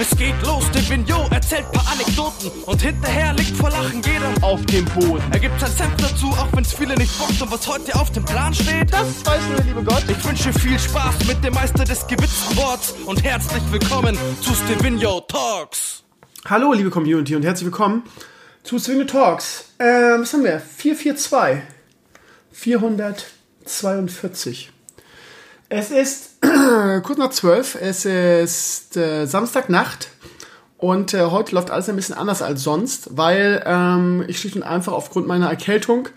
Es geht los, der Vignot erzählt paar Anekdoten und hinterher liegt vor Lachen jeder auf dem Boden. Er gibt sein Senf dazu, auch wenn's viele nicht bockt und was heute auf dem Plan steht, das weiß nur der liebe Gott. Ich wünsche viel Spaß mit dem Meister des gewitzten Worts und herzlich willkommen zu Stevino Talks. Hallo, liebe Community und herzlich willkommen zu Stevino Talks. Ähm, was haben wir? 442. 442. Es ist kurz nach 12. Es ist äh, Samstagnacht. Und äh, heute läuft alles ein bisschen anders als sonst, weil ähm, ich schlicht und einfach aufgrund meiner Erkältung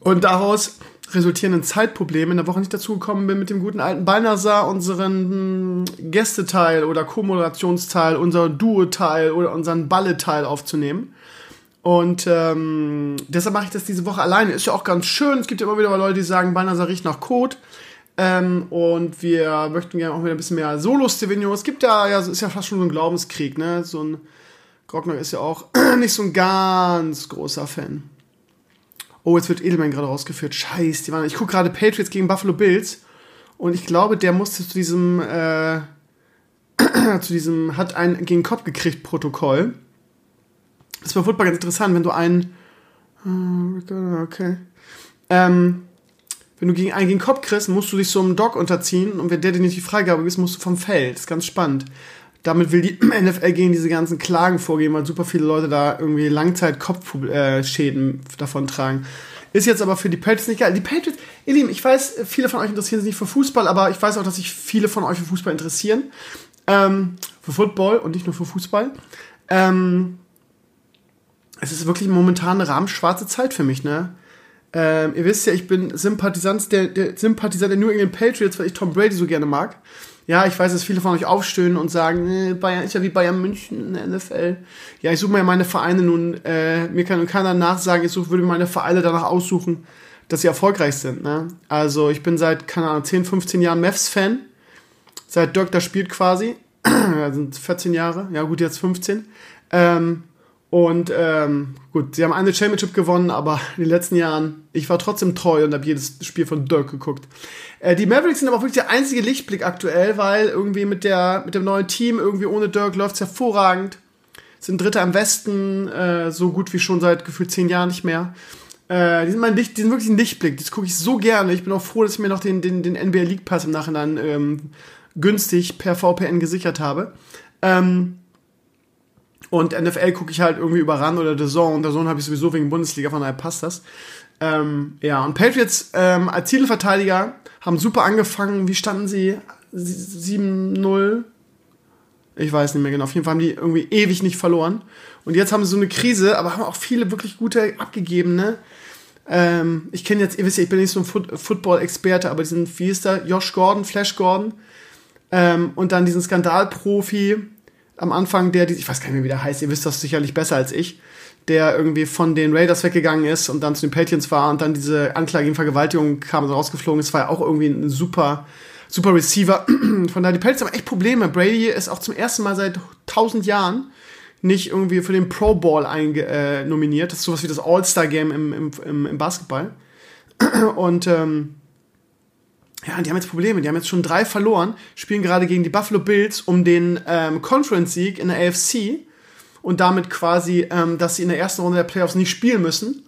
und daraus resultierenden Zeitproblemen in der Woche nicht dazu gekommen bin, mit dem guten alten Balnasar unseren Gästeteil oder Co-Moderationsteil, unser Duo-Teil oder unseren Balle-Teil aufzunehmen. Und ähm, deshalb mache ich das diese Woche alleine. Ist ja auch ganz schön. Es gibt ja immer wieder Leute, die sagen, Balnasar riecht nach Kot. Ähm, und wir möchten gerne auch wieder ein bisschen mehr Solo-Stevino. Es gibt ja, ja, ist ja fast schon so ein Glaubenskrieg, ne? So ein Grockner ist ja auch nicht so ein ganz großer Fan. Oh, jetzt wird Edelman gerade rausgeführt. Scheiß, die waren. Ich gucke gerade Patriots gegen Buffalo Bills und ich glaube, der musste zu diesem, äh, zu diesem, hat ein gegen Kopf gekriegt Protokoll. Das war Football ganz interessant, wenn du einen, okay, ähm, wenn du gegen einen gegen Kopf kriegst, musst du dich so einem Doc unterziehen und wenn der dir nicht die Freigabe gibt, musst du vom Feld. Das ist ganz spannend. Damit will die NFL gegen diese ganzen Klagen vorgehen, weil super viele Leute da irgendwie Langzeit-Kopfschäden davon tragen. Ist jetzt aber für die Patriots nicht geil. Die Patriots, ihr Lieben, ich weiß, viele von euch interessieren sich nicht für Fußball, aber ich weiß auch, dass sich viele von euch für Fußball interessieren. Ähm, für Football und nicht nur für Fußball. Ähm, es ist wirklich momentan eine rahmenschwarze Zeit für mich, ne? Ähm, ihr wisst ja, ich bin Sympathisant der, der, Sympathisant der New England Patriots, weil ich Tom Brady so gerne mag. Ja, ich weiß, dass viele von euch aufstöhnen und sagen, nee, Bayern ist ja wie Bayern München in der NFL. Ja, ich suche mir meine Vereine nun, äh, mir kann keiner nachsagen, ich suche, würde meine Vereine danach aussuchen, dass sie erfolgreich sind. Ne? Also ich bin seit, keine Ahnung, 10, 15 Jahren Mavs-Fan. Seit Dirk da spielt quasi. sind 14 Jahre, ja gut, jetzt 15. Ähm, und ähm, gut, sie haben eine Championship gewonnen, aber in den letzten Jahren, ich war trotzdem treu und habe jedes Spiel von Dirk geguckt. Äh, die Mavericks sind aber auch wirklich der einzige Lichtblick aktuell, weil irgendwie mit, der, mit dem neuen Team, irgendwie ohne Dirk läuft's hervorragend. Sind Dritter im Westen, äh, so gut wie schon seit gefühlt zehn Jahren nicht mehr. Äh, die, sind mein Licht, die sind wirklich ein Lichtblick. Das gucke ich so gerne. Ich bin auch froh, dass ich mir noch den, den, den NBA League Pass im Nachhinein ähm, günstig per VPN gesichert habe. Ähm, und NFL gucke ich halt irgendwie über RAN oder The Zone. The Zone habe ich sowieso wegen Bundesliga, von daher passt das. Ähm, ja, und Patriots ähm, als Titelverteidiger haben super angefangen. Wie standen sie? 7-0? Ich weiß nicht mehr genau. Auf jeden Fall haben die irgendwie ewig nicht verloren. Und jetzt haben sie so eine Krise, aber haben auch viele wirklich gute abgegeben, ne? Ähm, ich kenne jetzt, ihr wisst ja, ich bin nicht so ein Foot Football-Experte, aber diesen, wie ist der? Josh Gordon, Flash Gordon. Ähm, und dann diesen Skandalprofi, am Anfang, der, ich weiß gar nicht mehr, wie der heißt, ihr wisst das sicherlich besser als ich, der irgendwie von den Raiders weggegangen ist und dann zu den Patriots war und dann diese Anklage gegen Vergewaltigung kam und rausgeflogen ist, war ja auch irgendwie ein super, super Receiver. Von daher, die Patriots haben echt Probleme. Brady ist auch zum ersten Mal seit tausend Jahren nicht irgendwie für den Pro Bowl einge äh, nominiert. Das ist sowas wie das All-Star-Game im, im, im Basketball. Und ähm, ja, die haben jetzt Probleme. Die haben jetzt schon drei verloren, spielen gerade gegen die Buffalo Bills um den ähm, Conference-Sieg in der AFC und damit quasi, ähm, dass sie in der ersten Runde der Playoffs nicht spielen müssen.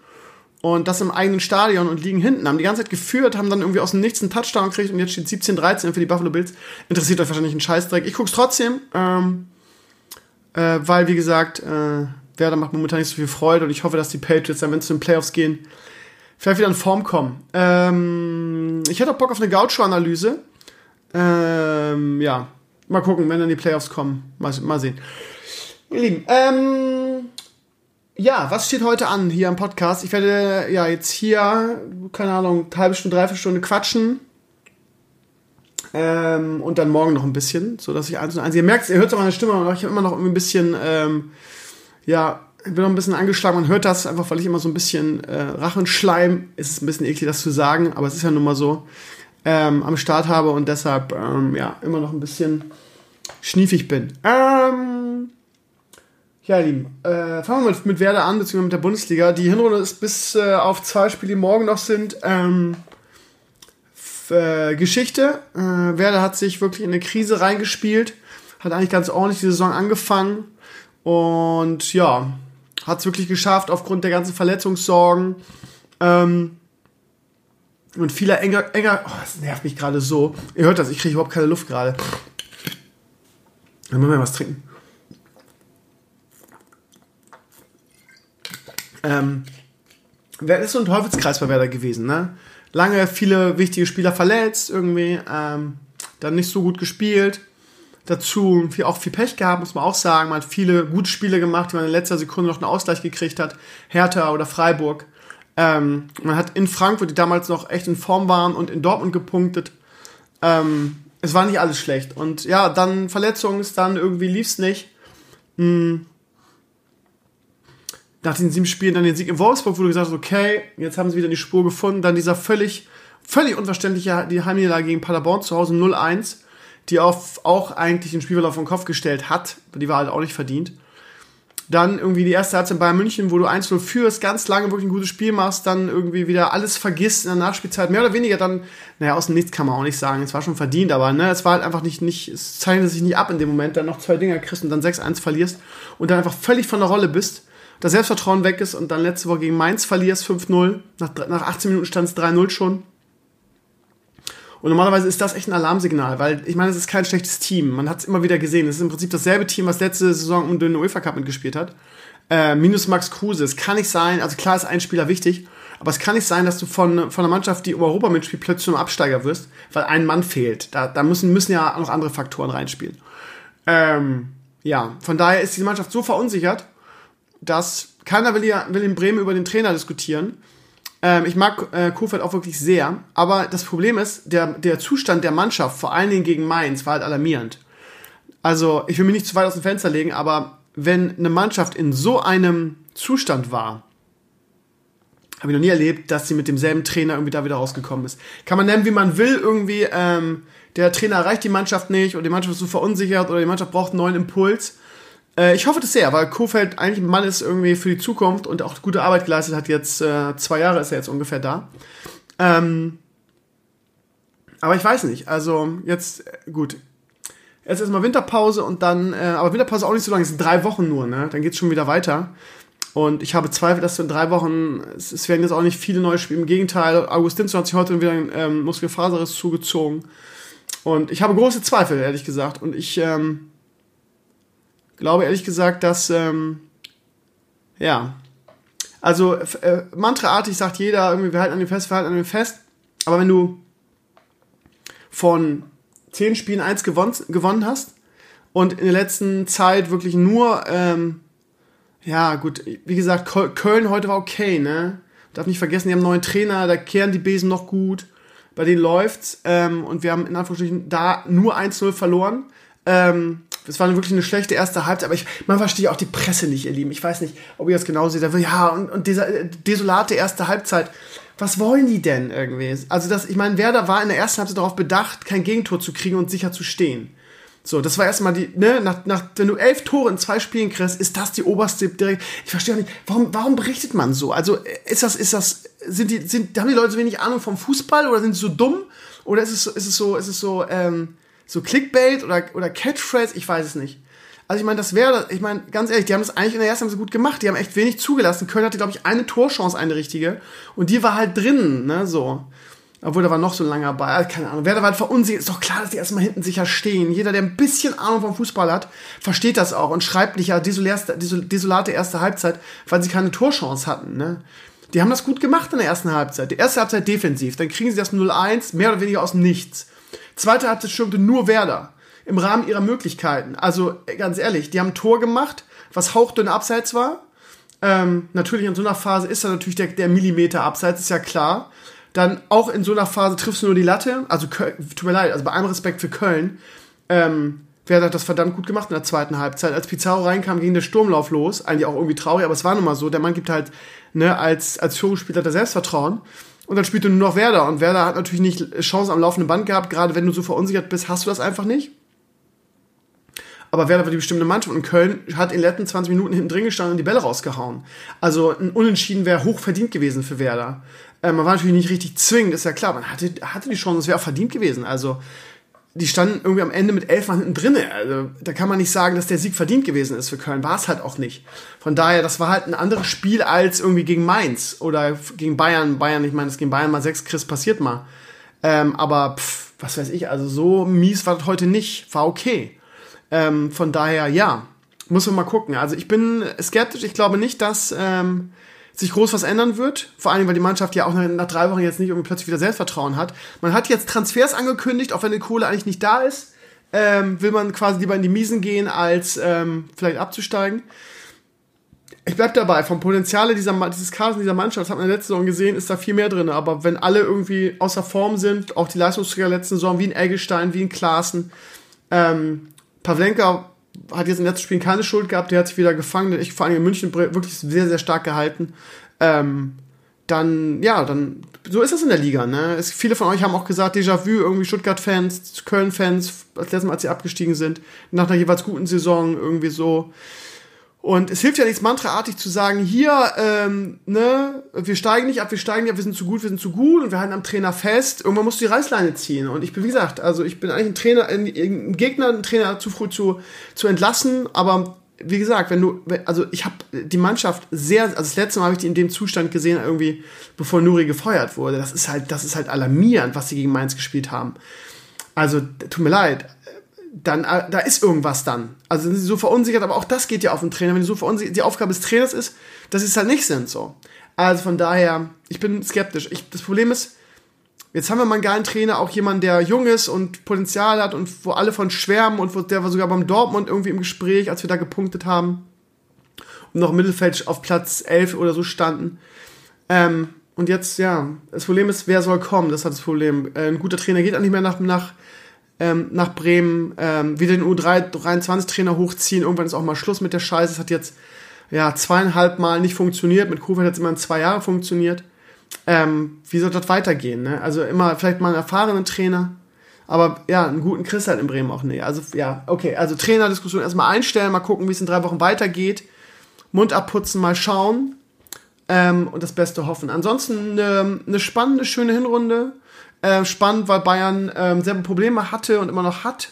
Und das im eigenen Stadion und liegen hinten. Haben die ganze Zeit geführt, haben dann irgendwie aus dem Nichts einen Touchdown gekriegt und jetzt steht 17-13 für die Buffalo Bills. Interessiert euch wahrscheinlich ein Scheißdreck. Ich guck's trotzdem, ähm, äh, weil, wie gesagt, äh, Werder macht momentan nicht so viel Freude und ich hoffe, dass die Patriots dann, wenn es zu den Playoffs gehen, vielleicht wieder in Form kommen. Ähm, ich hätte auch Bock auf eine Gaucho-Analyse. Ähm, ja, mal gucken, wenn dann die Playoffs kommen. Mal, mal sehen. Ihr Lieben, ähm, ja, was steht heute an hier am Podcast? Ich werde ja jetzt hier, keine Ahnung, eine halbe Stunde, dreiviertel Stunde quatschen. Ähm, und dann morgen noch ein bisschen, so dass ich eins und eins. Ihr merkt, ihr hört es an meiner Stimme, aber ich habe immer noch ein bisschen, ähm, ja, bin noch ein bisschen angeschlagen. Man hört das einfach, weil ich immer so ein bisschen äh, Rachenschleim, es ist ein bisschen eklig, das zu sagen, aber es ist ja nun mal so, ähm, am Start habe und deshalb, ähm, ja, immer noch ein bisschen schniefig bin. Ähm, ja, Lieben, äh, fangen wir mit, mit Werder an, beziehungsweise mit der Bundesliga. Die Hinrunde ist bis äh, auf zwei Spiele, die morgen noch sind, ähm, äh, Geschichte. Äh, Werder hat sich wirklich in eine Krise reingespielt hat eigentlich ganz ordentlich die Saison angefangen und ja, hat es wirklich geschafft aufgrund der ganzen Verletzungssorgen. Ähm, und vieler enger, enger, oh, das nervt mich gerade so. Ihr hört das, ich kriege überhaupt keine Luft gerade. Dann müssen wir was trinken. Ähm, wer ist so ein Teufelskreis bei Werder gewesen, ne? Lange viele wichtige Spieler verletzt, irgendwie, ähm, dann nicht so gut gespielt. Dazu viel, auch viel Pech gehabt, muss man auch sagen. Man hat viele gute Spiele gemacht, die man in letzter Sekunde noch einen Ausgleich gekriegt hat. Hertha oder Freiburg. Ähm, man hat in Frankfurt, die damals noch echt in Form waren, und in Dortmund gepunktet. Ähm, es war nicht alles schlecht. Und ja, dann Verletzungen, dann irgendwie lief es nicht. Hm. Nach den sieben Spielen dann den Sieg in Wolfsburg, wo du gesagt hast, okay, jetzt haben sie wieder die Spur gefunden. Dann dieser völlig, völlig unverständliche die Heimniederlage gegen Paderborn zu Hause 0-1, die auf, auch eigentlich den Spielverlauf vom Kopf gestellt hat. Die war halt auch nicht verdient. Dann irgendwie die erste Halbzeit Bayern München, wo du 1-0 führst, ganz lange wirklich ein gutes Spiel machst, dann irgendwie wieder alles vergisst in der Nachspielzeit, mehr oder weniger dann, naja, aus dem Nichts kann man auch nicht sagen, es war schon verdient, aber ne, es war halt einfach nicht, nicht, es zeichnet sich nicht ab in dem Moment, dann noch zwei Dinger kriegst und dann 6-1 verlierst und dann einfach völlig von der Rolle bist, das Selbstvertrauen weg ist und dann letzte Woche gegen Mainz verlierst, 5-0, nach, nach 18 Minuten stand es 3-0 schon und normalerweise ist das echt ein Alarmsignal, weil ich meine, es ist kein schlechtes Team. Man hat es immer wieder gesehen. Es ist im Prinzip dasselbe Team, was letzte Saison um den UEFA Cup mitgespielt hat. Äh, minus Max Kruse. Es kann nicht sein, also klar ist ein Spieler wichtig, aber es kann nicht sein, dass du von, von einer Mannschaft, die um Europa mitspielt, plötzlich zum Absteiger wirst, weil ein Mann fehlt. Da, da müssen, müssen ja noch andere Faktoren reinspielen. Ähm, ja, von daher ist die Mannschaft so verunsichert, dass keiner will, hier, will in Bremen über den Trainer diskutieren. Ähm, ich mag äh, Kofeld auch wirklich sehr, aber das Problem ist, der, der Zustand der Mannschaft, vor allen Dingen gegen Mainz, war halt alarmierend. Also, ich will mich nicht zu weit aus dem Fenster legen, aber wenn eine Mannschaft in so einem Zustand war, habe ich noch nie erlebt, dass sie mit demselben Trainer irgendwie da wieder rausgekommen ist. Kann man nennen, wie man will, irgendwie, ähm, der Trainer erreicht die Mannschaft nicht oder die Mannschaft ist so verunsichert oder die Mannschaft braucht einen neuen Impuls. Äh, ich hoffe das sehr, weil Kofeld eigentlich ein Mann ist irgendwie für die Zukunft und auch gute Arbeit geleistet hat. Jetzt äh, zwei Jahre ist er jetzt ungefähr da. Ähm, aber ich weiß nicht. Also jetzt, äh, gut. Jetzt erstmal Winterpause und dann, äh, aber Winterpause auch nicht so lange, es sind drei Wochen nur, ne? Dann geht's schon wieder weiter. Und ich habe Zweifel, dass du in drei Wochen, es, es werden jetzt auch nicht viele neue Spiele. Im Gegenteil, Augustinsson hat sich heute wieder ein ähm, Muskelfaserriss zugezogen. Und ich habe große Zweifel, ehrlich gesagt. Und ich, ähm, glaube ehrlich gesagt, dass, ähm, ja, also äh, mantraartig sagt jeder, irgendwie, wir halten an dem fest, wir halten an dem fest. Aber wenn du von zehn Spielen eins gewonnen, gewonnen hast und in der letzten Zeit wirklich nur, ähm, ja gut, wie gesagt, Köln heute war okay, ne? Darf nicht vergessen, die haben einen neuen Trainer, da kehren die Besen noch gut, bei denen läuft's ähm, und wir haben in Anführungsstrichen da nur 1-0 verloren. Ähm, das war wirklich eine schlechte erste Halbzeit, aber ich, man versteht auch die Presse nicht, ihr Lieben. Ich weiß nicht, ob ihr das genau seht. Ja, und, und dieser äh, desolate erste Halbzeit. Was wollen die denn irgendwie? Also, das, ich meine, Werder war in der ersten Halbzeit darauf bedacht, kein Gegentor zu kriegen und sicher zu stehen. So, das war erstmal die, ne, nach, nach, wenn du elf Tore in zwei Spielen kriegst, ist das die oberste direkt. Ich verstehe auch nicht, warum, warum berichtet man so? Also, ist das, ist das, sind die, sind, haben die Leute so wenig Ahnung vom Fußball oder sind sie so dumm? Oder ist es, ist es so, ist es so, ähm, so Clickbait oder, oder Catchphrase, ich weiß es nicht. Also ich meine, das wäre, ich meine, ganz ehrlich, die haben das eigentlich in der ersten Halbzeit gut gemacht. Die haben echt wenig zugelassen. Köln hatte, glaube ich, eine Torchance, eine richtige. Und die war halt drin, ne, so. Obwohl, da war noch so ein langer Ball. Keine Ahnung. Wer da war halt verunsichert. Ist doch klar, dass die erstmal hinten sicher stehen. Jeder, der ein bisschen Ahnung vom Fußball hat, versteht das auch und schreibt nicht, ja, desolate erste Halbzeit, weil sie keine Torchance hatten, ne. Die haben das gut gemacht in der ersten Halbzeit. Die erste Halbzeit defensiv. Dann kriegen sie das 0-1, mehr oder weniger aus dem Nichts. Zweite Halbzeit stürmte nur Werder. Im Rahmen ihrer Möglichkeiten. Also, ganz ehrlich, die haben ein Tor gemacht, was hauchdünn abseits war. Ähm, natürlich in so einer Phase ist da natürlich der, der Millimeter abseits, ist ja klar. Dann auch in so einer Phase triffst du nur die Latte. Also, tut mir leid, also bei allem Respekt für Köln. Ähm, Werder hat das verdammt gut gemacht in der zweiten Halbzeit. Als Pizarro reinkam, ging der Sturmlauf los. Eigentlich auch irgendwie traurig, aber es war nun mal so. Der Mann gibt halt, ne, als, als Führungsspieler der Selbstvertrauen. Und dann spielt du nur noch Werder. Und Werder hat natürlich nicht Chancen am laufenden Band gehabt. Gerade wenn du so verunsichert bist, hast du das einfach nicht. Aber Werder war die bestimmte Mannschaft und Köln hat in den letzten 20 Minuten hinten drin gestanden und die Bälle rausgehauen. Also ein Unentschieden wäre hoch verdient gewesen für Werder. Äh, man war natürlich nicht richtig zwingend, ist ja klar. Man hatte, hatte die Chance, es wäre auch verdient gewesen. Also die standen irgendwie am Ende mit elf Mann hinten drinne. Also da kann man nicht sagen, dass der Sieg verdient gewesen ist für Köln. War es halt auch nicht. Von daher, das war halt ein anderes Spiel als irgendwie gegen Mainz oder gegen Bayern. Bayern, ich meine, das gegen Bayern mal sechs Chris passiert mal. Ähm, aber pff, was weiß ich, also so mies war das heute nicht. War okay. Ähm, von daher, ja, muss man mal gucken. Also ich bin skeptisch. Ich glaube nicht, dass ähm, sich groß was ändern wird. Vor allem, weil die Mannschaft ja auch nach, drei Wochen jetzt nicht irgendwie plötzlich wieder Selbstvertrauen hat. Man hat jetzt Transfers angekündigt, auch wenn die Kohle eigentlich nicht da ist. Ähm, will man quasi lieber in die Miesen gehen, als ähm, vielleicht abzusteigen. Ich bleib dabei, vom Potenzial dieser, dieses Kaders dieser Mannschaft, das hat man in der letzten Saison gesehen, ist da viel mehr drin. Aber wenn alle irgendwie außer Form sind, auch die Leistungsträger letzten Saison, wie ein Eggestein, wie ein Klaassen, ähm, Pavlenka hat jetzt in den letzten Spielen keine Schuld gehabt, der hat sich wieder gefangen, ich vor allem in München wirklich sehr, sehr stark gehalten. Ähm, dann, ja, dann, so ist das in der Liga, ne? Es, viele von euch haben auch gesagt, Déjà-vu, irgendwie Stuttgart-Fans, Köln-Fans, als letztes Mal, als sie abgestiegen sind, nach einer jeweils guten Saison, irgendwie so. Und es hilft ja nichts, mantraartig zu sagen, hier, ähm, ne, wir steigen nicht ab, wir steigen nicht ab, wir sind zu gut, wir sind zu gut und wir halten am Trainer fest. Irgendwann musst du die Reißleine ziehen. Und ich bin, wie gesagt, also ich bin eigentlich ein Trainer, ein, ein Gegner, einen Trainer zu früh zu, zu entlassen, aber wie gesagt, wenn du, also ich habe die Mannschaft sehr, also das letzte Mal habe ich die in dem Zustand gesehen, irgendwie, bevor Nuri gefeuert wurde. Das ist halt, das ist halt alarmierend, was sie gegen Mainz gespielt haben. Also, tut mir leid, dann, äh, da ist irgendwas dann. Also sind sie so verunsichert, aber auch das geht ja auf den Trainer. Wenn die so verunsichert, die Aufgabe des Trainers ist, dass sie es halt nicht sind, so. Also von daher, ich bin skeptisch. Ich, das Problem ist, jetzt haben wir mal einen geilen Trainer, auch jemand, der jung ist und Potenzial hat und wo alle von schwärmen und wo, der war sogar beim Dortmund irgendwie im Gespräch, als wir da gepunktet haben und noch im Mittelfeld auf Platz 11 oder so standen. Ähm, und jetzt, ja, das Problem ist, wer soll kommen? Das hat das Problem. Äh, ein guter Trainer geht auch nicht mehr nach, nach ähm, nach Bremen, ähm, wieder den U23-Trainer hochziehen. Irgendwann ist auch mal Schluss mit der Scheiße. Es hat jetzt ja zweieinhalb Mal nicht funktioniert. Mit Kofeld hat es immer in zwei Jahre funktioniert. Ähm, wie soll das weitergehen? Ne? Also immer vielleicht mal einen erfahrenen Trainer. Aber ja, einen guten Chris halt in Bremen auch nicht. Also ja, okay. Also Trainerdiskussion erstmal einstellen, mal gucken, wie es in drei Wochen weitergeht. Mund abputzen, mal schauen. Ähm, und das Beste hoffen. Ansonsten eine, eine spannende, schöne Hinrunde. Äh, spannend, weil Bayern ähm, selber Probleme hatte und immer noch hat.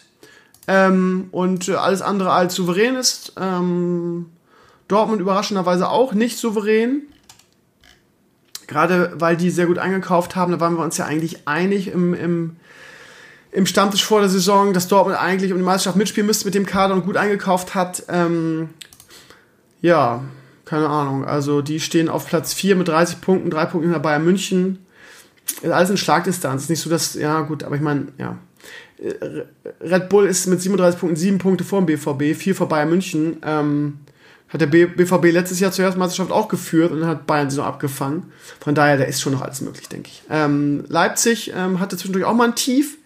Ähm, und äh, alles andere als souverän ist. Ähm, Dortmund überraschenderweise auch nicht souverän. Gerade weil die sehr gut eingekauft haben, da waren wir uns ja eigentlich einig im, im, im Stammtisch vor der Saison, dass Dortmund eigentlich um die Meisterschaft mitspielen müsste mit dem Kader und gut eingekauft hat. Ähm, ja, keine Ahnung. Also die stehen auf Platz 4 mit 30 Punkten, 3 Punkte hinter Bayern München ist alles in Schlagdistanz. Ist nicht so, dass, ja gut, aber ich meine, ja. Red Bull ist mit 37 Punkten 7 Punkte vor dem BVB, 4 vor Bayern München. Ähm, hat der BVB letztes Jahr zur ersten Meisterschaft auch geführt und dann hat Bayern sie noch abgefangen. Von daher, da ist schon noch alles möglich, denke ich. Ähm, Leipzig ähm, hatte zwischendurch auch mal ein Tief,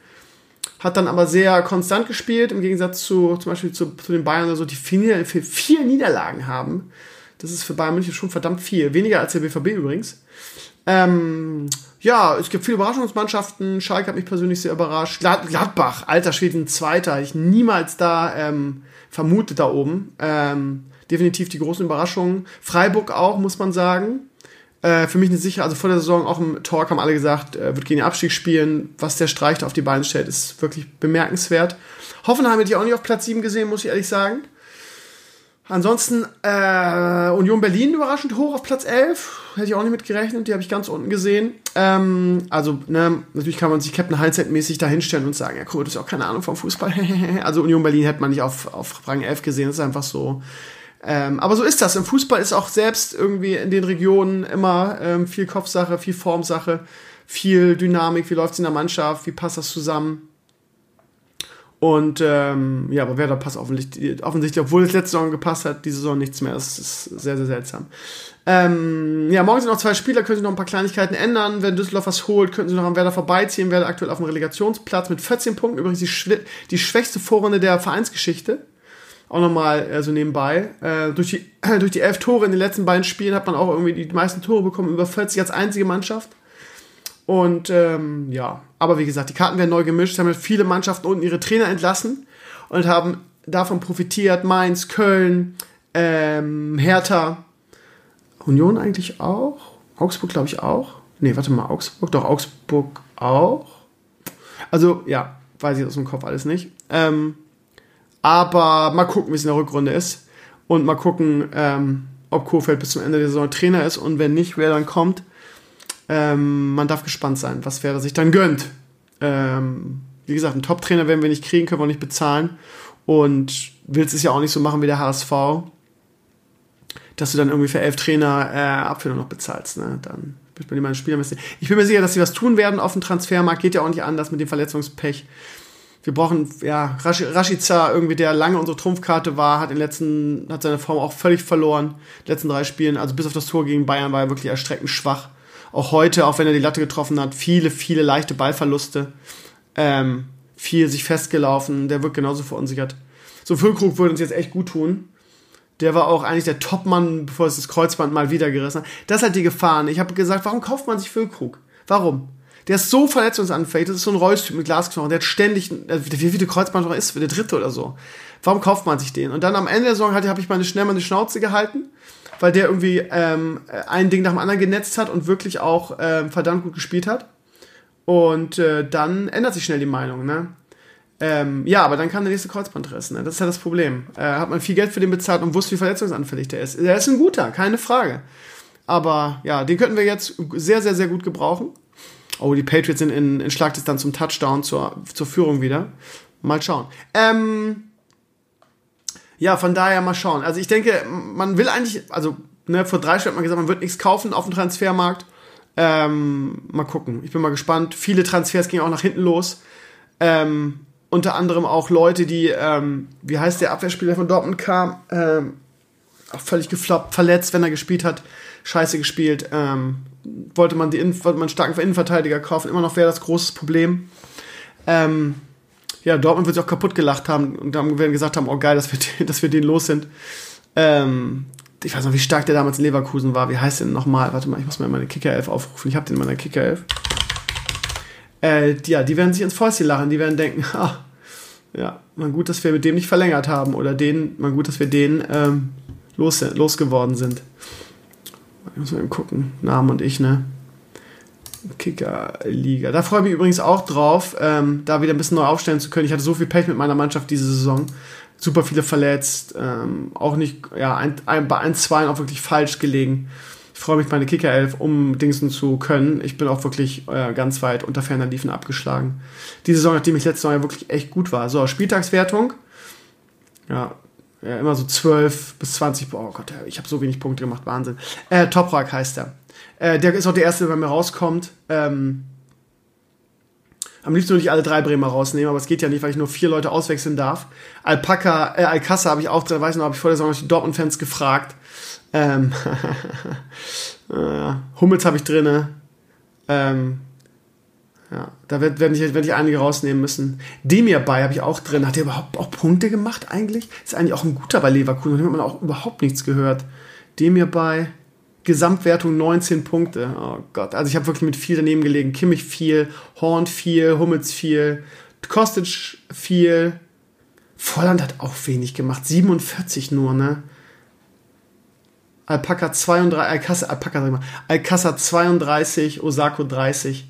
hat dann aber sehr konstant gespielt, im Gegensatz zu zum Beispiel zu, zu den Bayern oder so, die vier, vier Niederlagen haben. Das ist für Bayern München schon verdammt viel. Weniger als der BVB übrigens. Ähm, ja, es gibt viele Überraschungsmannschaften. Schalke hat mich persönlich sehr überrascht. Gladbach, alter Schwede, ein Zweiter. Hätte ich niemals da ähm, vermutet da oben. Ähm, definitiv die großen Überraschungen. Freiburg auch, muss man sagen. Äh, für mich nicht sicher, also vor der Saison auch im Talk haben alle gesagt, äh, wird gegen den Abstieg spielen. Was der Streich da auf die Beine stellt, ist wirklich bemerkenswert. Hoffenheim hätte ich auch nicht auf Platz 7 gesehen, muss ich ehrlich sagen. Ansonsten äh, Union Berlin überraschend hoch auf Platz 11. Hätte ich auch nicht mit gerechnet. Die habe ich ganz unten gesehen. Ähm, also, ne, natürlich kann man sich Captain Hindsight-mäßig da hinstellen und sagen, ja, cool, das ist auch keine Ahnung vom Fußball. also Union Berlin hätte man nicht auf, auf Rang 11 gesehen. Das ist einfach so. Ähm, aber so ist das. Im Fußball ist auch selbst irgendwie in den Regionen immer ähm, viel Kopfsache, viel Formsache, viel Dynamik. Wie läuft es in der Mannschaft? Wie passt das zusammen? Und ähm, ja, aber Werder passt offensichtlich, offensichtlich, obwohl es letzte Saison gepasst hat, diese Saison nichts mehr. Das ist sehr, sehr seltsam. Ähm, ja, morgen sind noch zwei Spieler, können sich noch ein paar Kleinigkeiten ändern. Wenn Düsseldorf was holt, könnten sie noch am Werder vorbeiziehen. Werder aktuell auf dem Relegationsplatz mit 14 Punkten. Übrigens die, die schwächste Vorrunde der Vereinsgeschichte. Auch nochmal äh, so nebenbei. Äh, durch, die, durch die elf Tore in den letzten beiden Spielen hat man auch irgendwie die meisten Tore bekommen, über 40 als einzige Mannschaft. Und ähm, ja, aber wie gesagt, die Karten werden neu gemischt. Es haben viele Mannschaften unten ihre Trainer entlassen und haben davon profitiert. Mainz, Köln, ähm, Hertha, Union eigentlich auch. Augsburg, glaube ich, auch. Nee, warte mal, Augsburg, doch, Augsburg auch. Also, ja, weiß ich aus dem Kopf alles nicht. Ähm, aber mal gucken, wie es in der Rückrunde ist. Und mal gucken, ähm, ob Kofeld bis zum Ende der Saison Trainer ist und wenn nicht, wer dann kommt. Ähm, man darf gespannt sein, was wer sich dann gönnt. Ähm, wie gesagt, einen Top-Trainer werden wir nicht kriegen, können wir nicht bezahlen. Und willst es ja auch nicht so machen wie der HSV, dass du dann irgendwie für elf Trainer äh, Abfindung noch bezahlst. Ne? Dann wird man jemanden Spieler. Ich bin mir sicher, dass sie was tun werden auf dem Transfermarkt. Geht ja auch nicht anders mit dem Verletzungspech. Wir brauchen, ja, Rashica, irgendwie, der lange unsere Trumpfkarte war, hat in den letzten, hat seine Form auch völlig verloren. Die letzten drei Spielen, also bis auf das Tor gegen Bayern war er wirklich erstreckend schwach. Auch heute, auch wenn er die Latte getroffen hat, viele, viele leichte Ballverluste. Ähm, viel sich festgelaufen, der wird genauso verunsichert. So Füllkrug würde uns jetzt echt gut tun. Der war auch eigentlich der Topmann, bevor es das Kreuzband mal wieder gerissen hat. Das halt die Gefahr. Ich habe gesagt, warum kauft man sich Füllkrug? Warum? Der ist so verletzungsanfällig, das ist so ein Reus-Typ mit Glasknochen, der hat ständig, also wie viele Kreuzband noch ist, der dritte oder so. Warum kauft man sich den? Und dann am Ende der Saison habe ich meine schnell mal eine Schnauze gehalten, weil der irgendwie ähm, ein Ding nach dem anderen genetzt hat und wirklich auch ähm, verdammt gut gespielt hat. Und äh, dann ändert sich schnell die Meinung, ne? Ähm, ja, aber dann kam der nächste Kreuzbandriss, ne? Das ist ja das Problem. Äh, hat man viel Geld für den bezahlt und wusste, wie verletzungsanfällig der ist. Der ist ein guter, keine Frage. Aber ja, den könnten wir jetzt sehr, sehr, sehr gut gebrauchen. Oh, die Patriots sind in, in Schlagdistanz zum Touchdown zur, zur Führung wieder. Mal schauen. Ähm, ja, von daher mal schauen. Also ich denke, man will eigentlich, also ne, vor drei Stunden hat man gesagt, man wird nichts kaufen auf dem Transfermarkt. Ähm, mal gucken. Ich bin mal gespannt. Viele Transfers gingen auch nach hinten los. Ähm, unter anderem auch Leute, die, ähm, wie heißt der Abwehrspieler von Dortmund kam, ähm, auch völlig gefloppt, verletzt, wenn er gespielt hat, scheiße gespielt. Ähm, wollte man die wollte man einen starken Innenverteidiger kaufen, immer noch wäre das großes Problem. Ähm, ja, Dortmund wird sich auch kaputt gelacht haben und dann werden gesagt haben, oh geil, dass wir, dass wir den los sind. Ähm, ich weiß noch, wie stark der damals in Leverkusen war. Wie heißt der denn nochmal? Warte mal, ich muss mal meine Kickerelf aufrufen. Ich habe den in meiner Kickerelf. Äh, ja, die werden sich ins Fäustchen lachen. Die werden denken, ah, ja, man gut, dass wir mit dem nicht verlängert haben. Oder den, man gut, dass wir den ähm, los, losgeworden sind. Ich muss mal eben gucken. Namen und ich, ne? Kickerliga. Da freue ich mich übrigens auch drauf, ähm, da wieder ein bisschen neu aufstellen zu können. Ich hatte so viel Pech mit meiner Mannschaft diese Saison. Super viele verletzt. Ähm, auch nicht, ja, ein, ein, bei 1, 2 auch wirklich falsch gelegen. Ich freue mich, meine Kickerelf um Dingsen zu können. Ich bin auch wirklich äh, ganz weit unter ferner Liefen abgeschlagen. Die Saison, nachdem ich letztes Jahr wirklich echt gut war. So, Spieltagswertung. Ja, ja, immer so 12 bis 20. Oh Gott, ich habe so wenig Punkte gemacht, Wahnsinn. Äh, Toprak heißt er. Äh, der ist auch der erste, der bei mir rauskommt. Ähm, am liebsten würde ich alle drei Bremer rausnehmen, aber es geht ja nicht, weil ich nur vier Leute auswechseln darf. Alpaka, äh, Alcassa habe ich auch, da weiß noch, habe ich vor der Saison noch die Dortmund-Fans gefragt. Ähm, äh, Hummels habe ich drinne. Ähm, ja, da werde werd ich, werd ich einige rausnehmen müssen. Demir bei habe ich auch drin. Hat der überhaupt auch Punkte gemacht eigentlich? Ist eigentlich auch ein guter bei Leverkusen. Da hat man auch überhaupt nichts gehört. Demir bei, Gesamtwertung 19 Punkte. Oh Gott, also ich habe wirklich mit viel daneben gelegen. Kimmich viel, Horn viel, Hummels viel, Kostic viel. Volland hat auch wenig gemacht. 47 nur, ne? Alpaka 32, Alcassa, Alpaka, sag mal, Alcassa 32, Osako 30.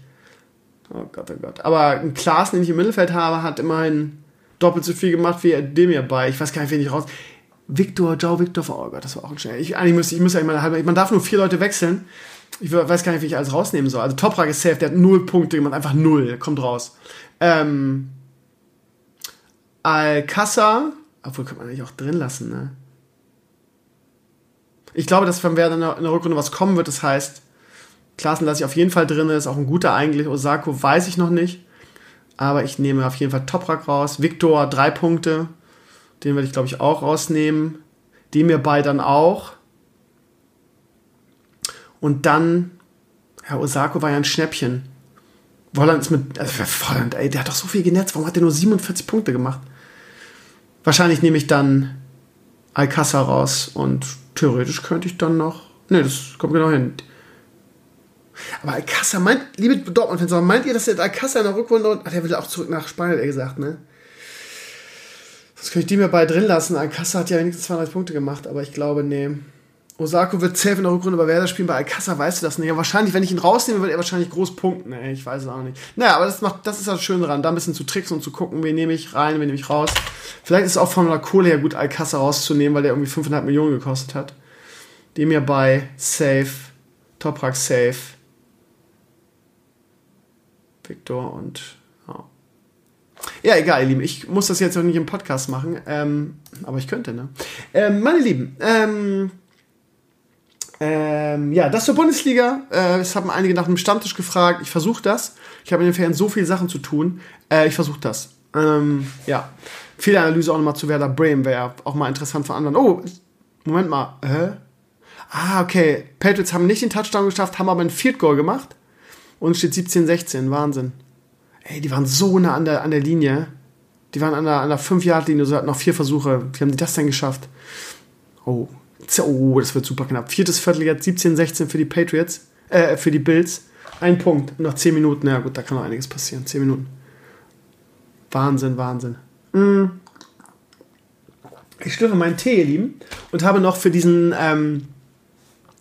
Oh Gott, oh Gott. Aber ein Klaas, den ich im Mittelfeld habe, hat immerhin doppelt so viel gemacht wie dem hier bei. Ich weiß gar nicht, wen ich raus. Victor, Joe Victor, oh Gott, das war auch ein schnell. Ich, eigentlich müsste ich müsste eigentlich man darf nur vier Leute wechseln. Ich weiß gar nicht, wie ich alles rausnehmen soll. Also Toprak ist safe, der hat null Punkte gemacht, einfach null, kommt raus. Ähm, Alcassa, obwohl könnte man eigentlich auch drin lassen, ne? Ich glaube, dass von Werder in der Rückrunde was kommen wird, das heißt, Klaassen lasse ich auf jeden Fall drin, ist auch ein guter eigentlich. Osako weiß ich noch nicht. Aber ich nehme auf jeden Fall Toprak raus. Viktor drei Punkte. Den werde ich, glaube ich, auch rausnehmen. Die mir bei dann auch. Und dann, ja, Osako war ja ein Schnäppchen. Volland ist mit, also Volland, ey, der hat doch so viel genetzt. Warum hat der nur 47 Punkte gemacht? Wahrscheinlich nehme ich dann Alcassa raus und theoretisch könnte ich dann noch, ne, das kommt genau hin. Aber Alcassa, meint, liebe Dortmund-Fans, meint ihr, dass der Alcassa in der Rückrunde, ach, der will auch zurück nach Spanien, er gesagt, ne? Das könnte ich die mir bei drin lassen. Alcassa hat ja wenigstens 200 Punkte gemacht, aber ich glaube, nee. Osako wird safe in der Rückrunde bei Werder spielen, bei Alcázar weißt du das nicht. Ja, wahrscheinlich, wenn ich ihn rausnehme, wird er wahrscheinlich groß punkten. Ey, ich weiß es auch nicht. Naja, aber das macht, das ist das Schöne dran, da ein bisschen zu tricksen und zu gucken, wen nehme ich rein, wen nehme ich raus. Vielleicht ist es auch von der Kohle her gut, Alcázar rauszunehmen, weil der irgendwie 5,5 Millionen gekostet hat. Dem ja bei Safe, Toprak Safe, Victor und ja. Egal, ihr Lieben. Ich muss das jetzt auch nicht im Podcast machen, ähm, aber ich könnte, ne? Ähm, meine Lieben, ähm, ähm, ja, das zur Bundesliga. Äh, es haben einige nach dem Stammtisch gefragt. Ich versuche das. Ich habe in den Ferien so viele Sachen zu tun. Äh, ich versuche das. Ähm, ja. Fehleranalyse auch nochmal zu Werder Bremen wäre auch mal interessant für anderen. Oh, Moment mal. Hä? Ah, okay. Patriots haben nicht den Touchdown geschafft, haben aber ein Field Goal gemacht. Und steht 17-16. Wahnsinn. Ey, die waren so nah an der, an der Linie. Die waren an der, an der 5-Yard-Linie, so hatten noch vier Versuche. Wie haben die das denn geschafft? Oh, Oh, das wird super knapp. Viertes Viertel jetzt 17, 16 für die Patriots, äh, für die Bills. Ein Punkt. Nach 10 Minuten. Ja gut, da kann noch einiges passieren. 10 Minuten. Wahnsinn, Wahnsinn. Mm. Ich schlürfe meinen Tee, ihr Lieben, und habe noch für diesen ähm,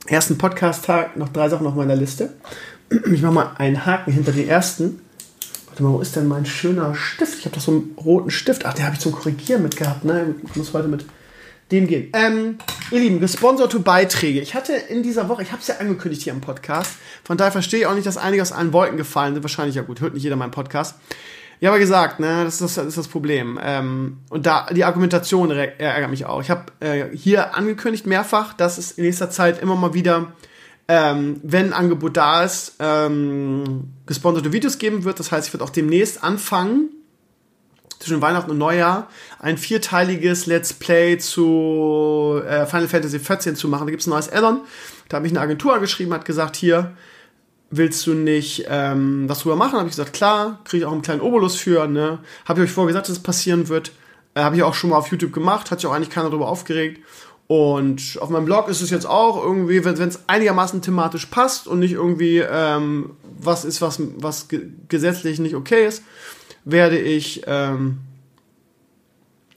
ersten Podcast-Tag noch drei Sachen auf meiner Liste. Ich mache mal einen Haken hinter den ersten. Wo ist denn mein schöner Stift? Ich habe doch so einen roten Stift. Ach, den habe ich zum Korrigieren mitgehabt. Ne? Ich muss heute mit dem gehen. Ähm, ihr Lieben, gesponserte Beiträge. Ich hatte in dieser Woche, ich habe es ja angekündigt hier im Podcast, von daher verstehe ich auch nicht, dass einige aus allen Wolken gefallen sind. Wahrscheinlich ja gut, hört nicht jeder meinen Podcast. Ich habe gesagt, ne, das ist das, das, ist das Problem. Ähm, und da die Argumentation ärgert mich auch. Ich habe äh, hier angekündigt mehrfach, dass es in nächster Zeit immer mal wieder, ähm, wenn ein Angebot da ist, ähm, gesponserte Videos geben wird. Das heißt, ich werde auch demnächst anfangen, zwischen Weihnachten und Neujahr ein vierteiliges Let's Play zu äh, Final Fantasy XIV zu machen. Da gibt es ein neues Addon. Da habe ich eine Agentur angeschrieben, hat gesagt, hier, willst du nicht ähm, was drüber machen? Habe ich gesagt, klar, kriege ich auch einen kleinen Obolus für. Ne? Habe ich euch vorher gesagt, dass es passieren wird. Äh, habe ich auch schon mal auf YouTube gemacht, hat sich auch eigentlich keiner darüber aufgeregt. Und auf meinem Blog ist es jetzt auch irgendwie, wenn es einigermaßen thematisch passt und nicht irgendwie ähm, was ist, was, was gesetzlich nicht okay ist, werde ich ähm,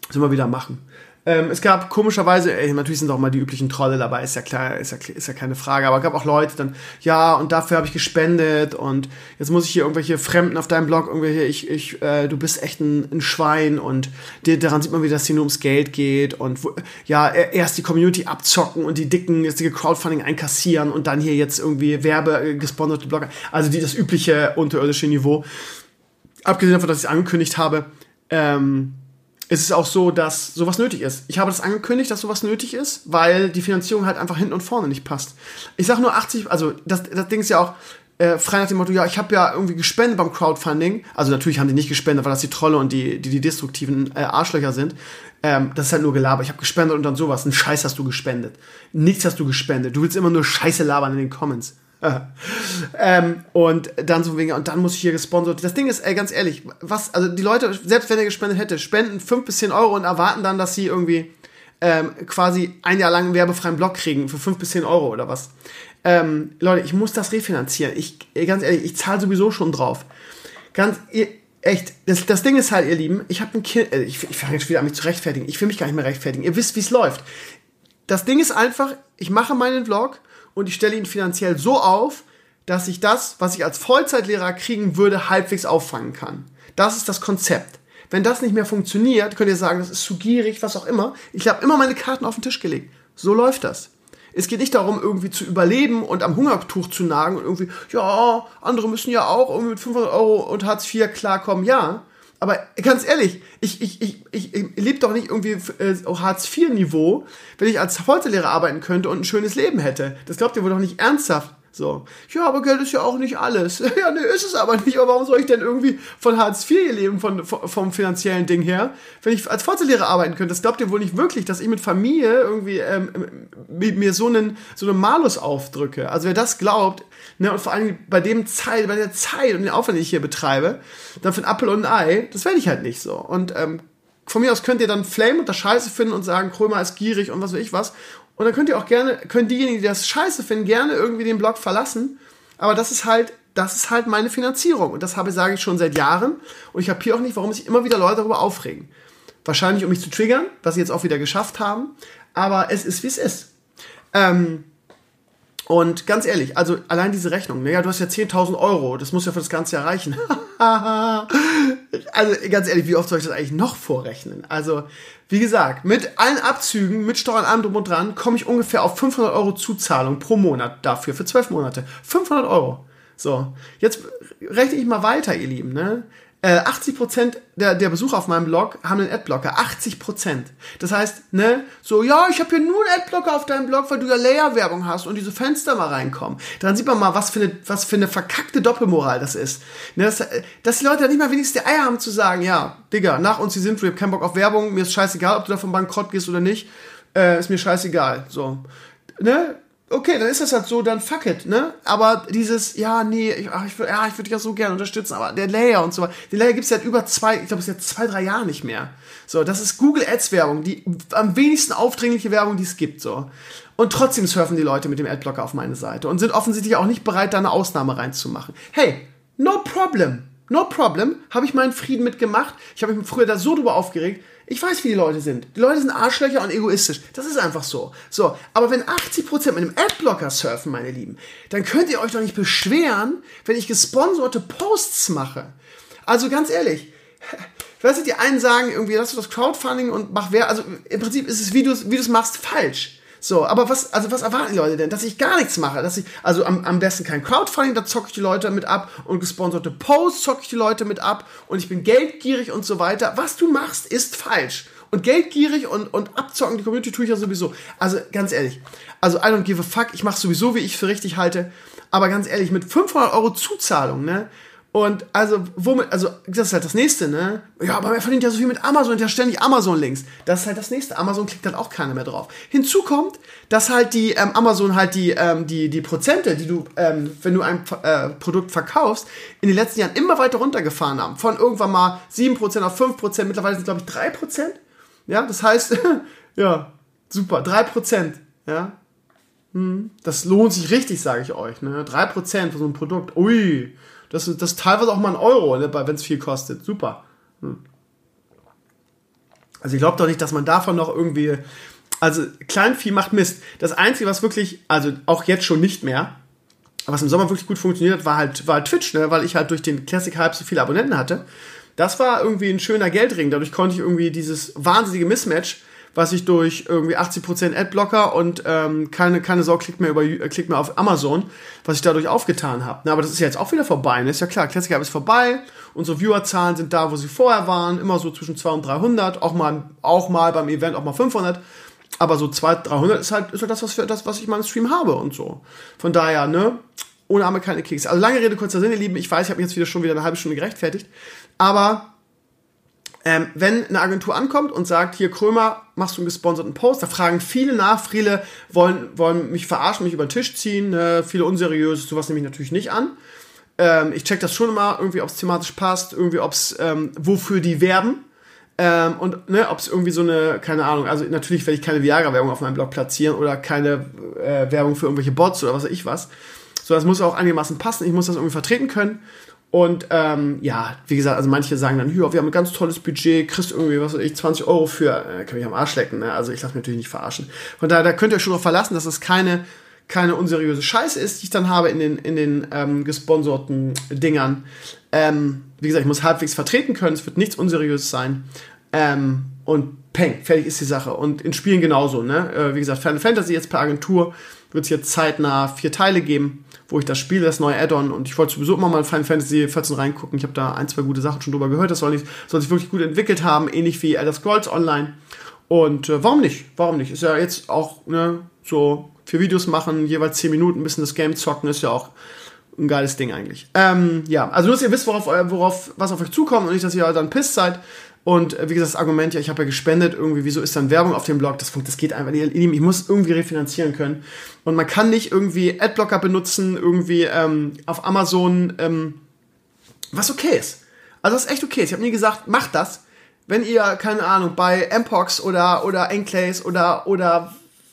das immer wieder machen. Ähm, es gab komischerweise, ey, natürlich sind auch mal die üblichen Trolle dabei, ist ja klar, ist ja, ist ja keine Frage, aber es gab auch Leute dann, ja, und dafür habe ich gespendet und jetzt muss ich hier irgendwelche Fremden auf deinem Blog, irgendwelche, ich, ich, äh, du bist echt ein, ein Schwein und dir, daran sieht man wieder, dass hier nur ums Geld geht und wo, ja, erst die Community abzocken und die dicken, jetzt die Crowdfunding einkassieren und dann hier jetzt irgendwie Werbe, äh, gesponserte Blogger, also die, das übliche unterirdische Niveau. Abgesehen davon, dass ich angekündigt habe, ähm, ist es auch so, dass sowas nötig ist. Ich habe das angekündigt, dass sowas nötig ist, weil die Finanzierung halt einfach hinten und vorne nicht passt. Ich sage nur 80, also das, das Ding ist ja auch äh, frei nach dem Motto, ja, ich habe ja irgendwie gespendet beim Crowdfunding. Also natürlich haben die nicht gespendet, weil das die Trolle und die, die, die destruktiven äh, Arschlöcher sind. Ähm, das ist halt nur Gelaber. Ich habe gespendet und dann sowas. Ein Scheiß hast du gespendet. Nichts hast du gespendet. Du willst immer nur Scheiße labern in den Comments. ähm, und dann so wegen, und dann muss ich hier gesponsert. Das Ding ist, ey, ganz ehrlich, was, also die Leute, selbst wenn er gespendet hätte, spenden 5 bis 10 Euro und erwarten dann, dass sie irgendwie ähm, quasi ein Jahr lang einen werbefreien Blog kriegen für 5 bis 10 Euro oder was. Ähm, Leute, ich muss das refinanzieren. Ich, ganz ehrlich, ich zahle sowieso schon drauf. Ganz, echt, das, das Ding ist halt, ihr Lieben, ich habe ein Kind, äh, ich, ich fange jetzt wieder an mich zu rechtfertigen. Ich will mich gar nicht mehr rechtfertigen. Ihr wisst, wie es läuft. Das Ding ist einfach, ich mache meinen Vlog und ich stelle ihn finanziell so auf, dass ich das, was ich als Vollzeitlehrer kriegen würde, halbwegs auffangen kann. Das ist das Konzept. Wenn das nicht mehr funktioniert, könnt ihr sagen, das ist zu gierig, was auch immer. Ich habe immer meine Karten auf den Tisch gelegt. So läuft das. Es geht nicht darum, irgendwie zu überleben und am Hungertuch zu nagen und irgendwie, ja, andere müssen ja auch irgendwie mit 500 Euro und Hartz IV klarkommen. Ja, aber ganz ehrlich, ich, ich, ich, ich, ich lebe doch nicht irgendwie äh, Hartz-IV-Niveau, wenn ich als Vollzeitlehrer arbeiten könnte und ein schönes Leben hätte. Das glaubt ihr wohl doch nicht ernsthaft. So, ja, aber Geld ist ja auch nicht alles. ja, ne, ist es aber nicht. Aber warum soll ich denn irgendwie von Hartz IV leben, von, vom finanziellen Ding her, wenn ich als Vollzeitlehrer arbeiten könnte? Das glaubt ihr wohl nicht wirklich, dass ich mit Familie irgendwie ähm, mir so einen, so einen Malus aufdrücke. Also wer das glaubt, Ne, und vor allem bei dem Zeit, bei der Zeit und den Aufwand, den ich hier betreibe, dann für ein Apfel und ein Ei, das werde ich halt nicht so. Und ähm, von mir aus könnt ihr dann Flame und das Scheiße finden und sagen, Krömer ist gierig und was weiß ich was. Und dann könnt ihr auch gerne, können diejenigen, die das Scheiße finden, gerne irgendwie den Blog verlassen. Aber das ist halt, das ist halt meine Finanzierung. Und das habe, sage ich schon seit Jahren. Und ich habe hier auch nicht, warum sich immer wieder Leute darüber aufregen. Wahrscheinlich, um mich zu triggern, was sie jetzt auch wieder geschafft haben. Aber es ist, wie es ist. Ähm, und ganz ehrlich, also allein diese Rechnung, naja, du hast ja 10.000 Euro, das muss ja für das Ganze erreichen. also ganz ehrlich, wie oft soll ich das eigentlich noch vorrechnen? Also, wie gesagt, mit allen Abzügen, mit Steuern, allem drum und dran, komme ich ungefähr auf 500 Euro Zuzahlung pro Monat dafür, für 12 Monate. 500 Euro. So, jetzt rechne ich mal weiter, ihr Lieben. Ne? Äh, 80% der, der Besucher auf meinem Blog haben einen Adblocker. 80%. Das heißt, ne, so, ja, ich habe hier nur einen Adblocker auf deinem Blog, weil du ja Layer-Werbung hast und diese Fenster mal reinkommen. Dann sieht man mal, was für eine, was für eine verkackte Doppelmoral das ist. Ne, dass, dass die Leute nicht mal wenigstens die Eier haben zu sagen, ja, Digga, nach uns die sind, ich hab keinen Bock auf Werbung, mir ist scheißegal, ob du davon bankrott gehst oder nicht, äh, ist mir scheißegal. So. Ne? Okay, dann ist das halt so, dann fuck it, ne? Aber dieses, ja, nee, ich, ich, ja, ich würde dich ja so gerne unterstützen, aber der Layer und so weiter, den Layer gibt es seit über zwei, ich glaube, es ist zwei, drei Jahren nicht mehr. So, das ist Google Ads Werbung, die am wenigsten aufdringliche Werbung, die es gibt, so. Und trotzdem surfen die Leute mit dem Adblocker auf meine Seite und sind offensichtlich auch nicht bereit, da eine Ausnahme reinzumachen. Hey, no problem. No problem, habe ich meinen Frieden mitgemacht. Ich habe mich früher da so drüber aufgeregt. Ich weiß, wie die Leute sind. Die Leute sind Arschlöcher und egoistisch. Das ist einfach so. So, aber wenn 80% mit einem Adblocker surfen, meine Lieben, dann könnt ihr euch doch nicht beschweren, wenn ich gesponserte Posts mache. Also ganz ehrlich, weißt du, die einen sagen irgendwie, lass du das Crowdfunding und mach wer, also im Prinzip ist es, wie du es machst, falsch. So, aber was, also was erwarten die Leute denn? Dass ich gar nichts mache, dass ich, also am, am besten kein Crowdfunding, da zocke ich die Leute mit ab und gesponserte Posts zocke ich die Leute mit ab und ich bin geldgierig und so weiter. Was du machst, ist falsch. Und geldgierig und, und abzocken die Community tue ich ja sowieso. Also ganz ehrlich, also I don't give a fuck, ich mache sowieso, wie ich für richtig halte. Aber ganz ehrlich, mit 500 Euro Zuzahlung, ne, und also, womit, also, das ist halt das nächste, ne? Ja, aber er verdient ja so viel mit Amazon, ja ständig Amazon-Links. Das ist halt das nächste. Amazon klickt halt auch keiner mehr drauf. Hinzu kommt, dass halt die, ähm, Amazon halt die, ähm, die, die Prozente, die du, ähm, wenn du ein äh, Produkt verkaufst, in den letzten Jahren immer weiter runtergefahren haben. Von irgendwann mal 7% auf 5%, mittlerweile sind, glaube ich, 3%. Ja, das heißt, ja, super, 3%. Ja, hm, das lohnt sich richtig, sage ich euch, ne? 3% für so ein Produkt, ui. Das, das ist teilweise auch mal ein Euro, ne, wenn es viel kostet. Super. Hm. Also ich glaube doch nicht, dass man davon noch irgendwie. Also Kleinvieh macht Mist. Das Einzige, was wirklich, also auch jetzt schon nicht mehr, was im Sommer wirklich gut funktioniert hat, war halt, war halt Twitch, ne? weil ich halt durch den Classic Hype so viele Abonnenten hatte. Das war irgendwie ein schöner Geldring. Dadurch konnte ich irgendwie dieses wahnsinnige Mismatch was ich durch irgendwie 80% Adblocker und ähm, keine, keine Sau klickt mehr, über, äh, klickt mehr auf Amazon, was ich dadurch aufgetan habe. Aber das ist ja jetzt auch wieder vorbei. Ne? Ist ja klar, Classic App ist vorbei. Unsere Viewerzahlen sind da, wo sie vorher waren. Immer so zwischen 200 und 300. Auch mal, auch mal beim Event auch mal 500. Aber so 200, 300 ist halt, ist halt das, was, für, das, was ich in meinem Stream habe und so. Von daher, ne? Ohne Arme keine Keks. Also lange Rede, kurzer Sinn, ihr Lieben. Ich weiß, ich habe mich jetzt wieder schon wieder eine halbe Stunde gerechtfertigt. Aber ähm, wenn eine Agentur ankommt und sagt, hier Krömer, machst du einen gesponserten Post, da fragen viele nach, viele wollen, wollen mich verarschen, mich über den Tisch ziehen, äh, viele unseriöse, sowas nehme ich natürlich nicht an. Ähm, ich check das schon immer, irgendwie, ob es thematisch passt, irgendwie, ob es, ähm, wofür die werben. Ähm, und ne, ob es irgendwie so eine, keine Ahnung, also natürlich werde ich keine Viagra-Werbung auf meinem Blog platzieren oder keine äh, Werbung für irgendwelche Bots oder was weiß ich was. So, das muss auch einigermaßen passen, ich muss das irgendwie vertreten können. Und ähm, ja, wie gesagt, also manche sagen dann, wir haben ein ganz tolles Budget, kriegst irgendwie, was weiß ich, 20 Euro für, äh, kann mich am Arsch lecken, ne? Also ich lasse mich natürlich nicht verarschen. Von daher, da könnt ihr euch schon darauf verlassen, dass es keine, keine unseriöse Scheiße ist, die ich dann habe in den, in den ähm, gesponserten Dingern. Ähm, wie gesagt, ich muss halbwegs vertreten können, es wird nichts Unseriöses sein. Ähm, und peng, fertig ist die Sache. Und in Spielen genauso, ne? Äh, wie gesagt, Final Fantasy jetzt per Agentur wird es jetzt zeitnah vier Teile geben wo ich das spiele, das neue Add-on. Und ich wollte sowieso immer mal in Final Fantasy 14 reingucken. Ich habe da ein, zwei gute Sachen schon drüber gehört. Das soll, nicht, soll sich wirklich gut entwickelt haben, ähnlich wie Elder Scrolls Online. Und äh, warum nicht? Warum nicht? Ist ja jetzt auch ne, so für Videos machen, jeweils 10 Minuten, ein bisschen das Game zocken, ist ja auch ein geiles Ding eigentlich. Ähm, ja, also nur, dass ihr wisst, worauf, worauf, was auf euch zukommt und nicht, dass ihr dann pisst seid. Und äh, wie gesagt, das Argument, ja, ich habe ja gespendet, irgendwie, wieso ist dann Werbung auf dem Blog? Das, das geht einfach nicht. Ich muss irgendwie refinanzieren können. Und man kann nicht irgendwie Adblocker benutzen, irgendwie ähm, auf Amazon, ähm, was okay ist. Also das ist echt okay. Ich habe nie gesagt, macht das. Wenn ihr, keine Ahnung, bei Mpox oder, oder Enclays oder, oder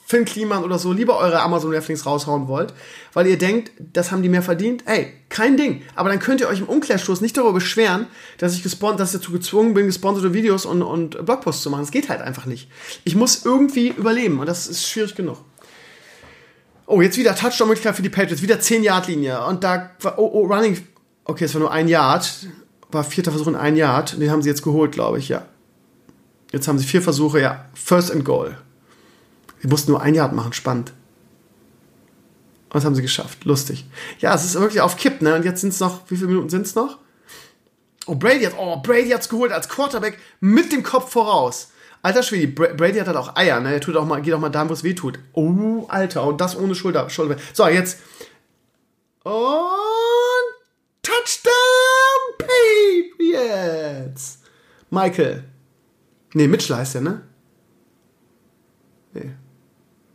Finn Kliman oder so lieber eure Amazon Rafflings raushauen wollt, weil ihr denkt, das haben die mehr verdient, ey, kein Ding. Aber dann könnt ihr euch im Umkehrschluss nicht darüber beschweren, dass ich gesponsert, dass ich dazu gezwungen bin, gesponserte Videos und, und Blogposts zu machen. Das geht halt einfach nicht. Ich muss irgendwie überleben und das ist schwierig genug. Oh, jetzt wieder Touchdown-Möglichkeit für die Patriots, wieder 10-Yard-Linie. Und da war, oh, oh, Running, okay, es war nur ein Yard, war vierter Versuch in ein Yard. Den haben sie jetzt geholt, glaube ich, ja. Jetzt haben sie vier Versuche, ja. First and Goal. Sie mussten nur ein Yard machen, spannend. Und das haben sie geschafft. Lustig. Ja, es ist wirklich auf Kipp, ne? Und jetzt sind es noch, wie viele Minuten sind es noch? Oh, Brady hat, oh, Brady hat's geholt als Quarterback mit dem Kopf voraus. Alter Schwede, Brady hat halt auch Eier, ne? Er tut auch mal, geht auch mal da, wo es weh tut. Oh, Alter, und das ohne Schulter, Schulter. So, jetzt. Und Touchdown Patriots. Michael. Nee, Mitchell heißt der, ne?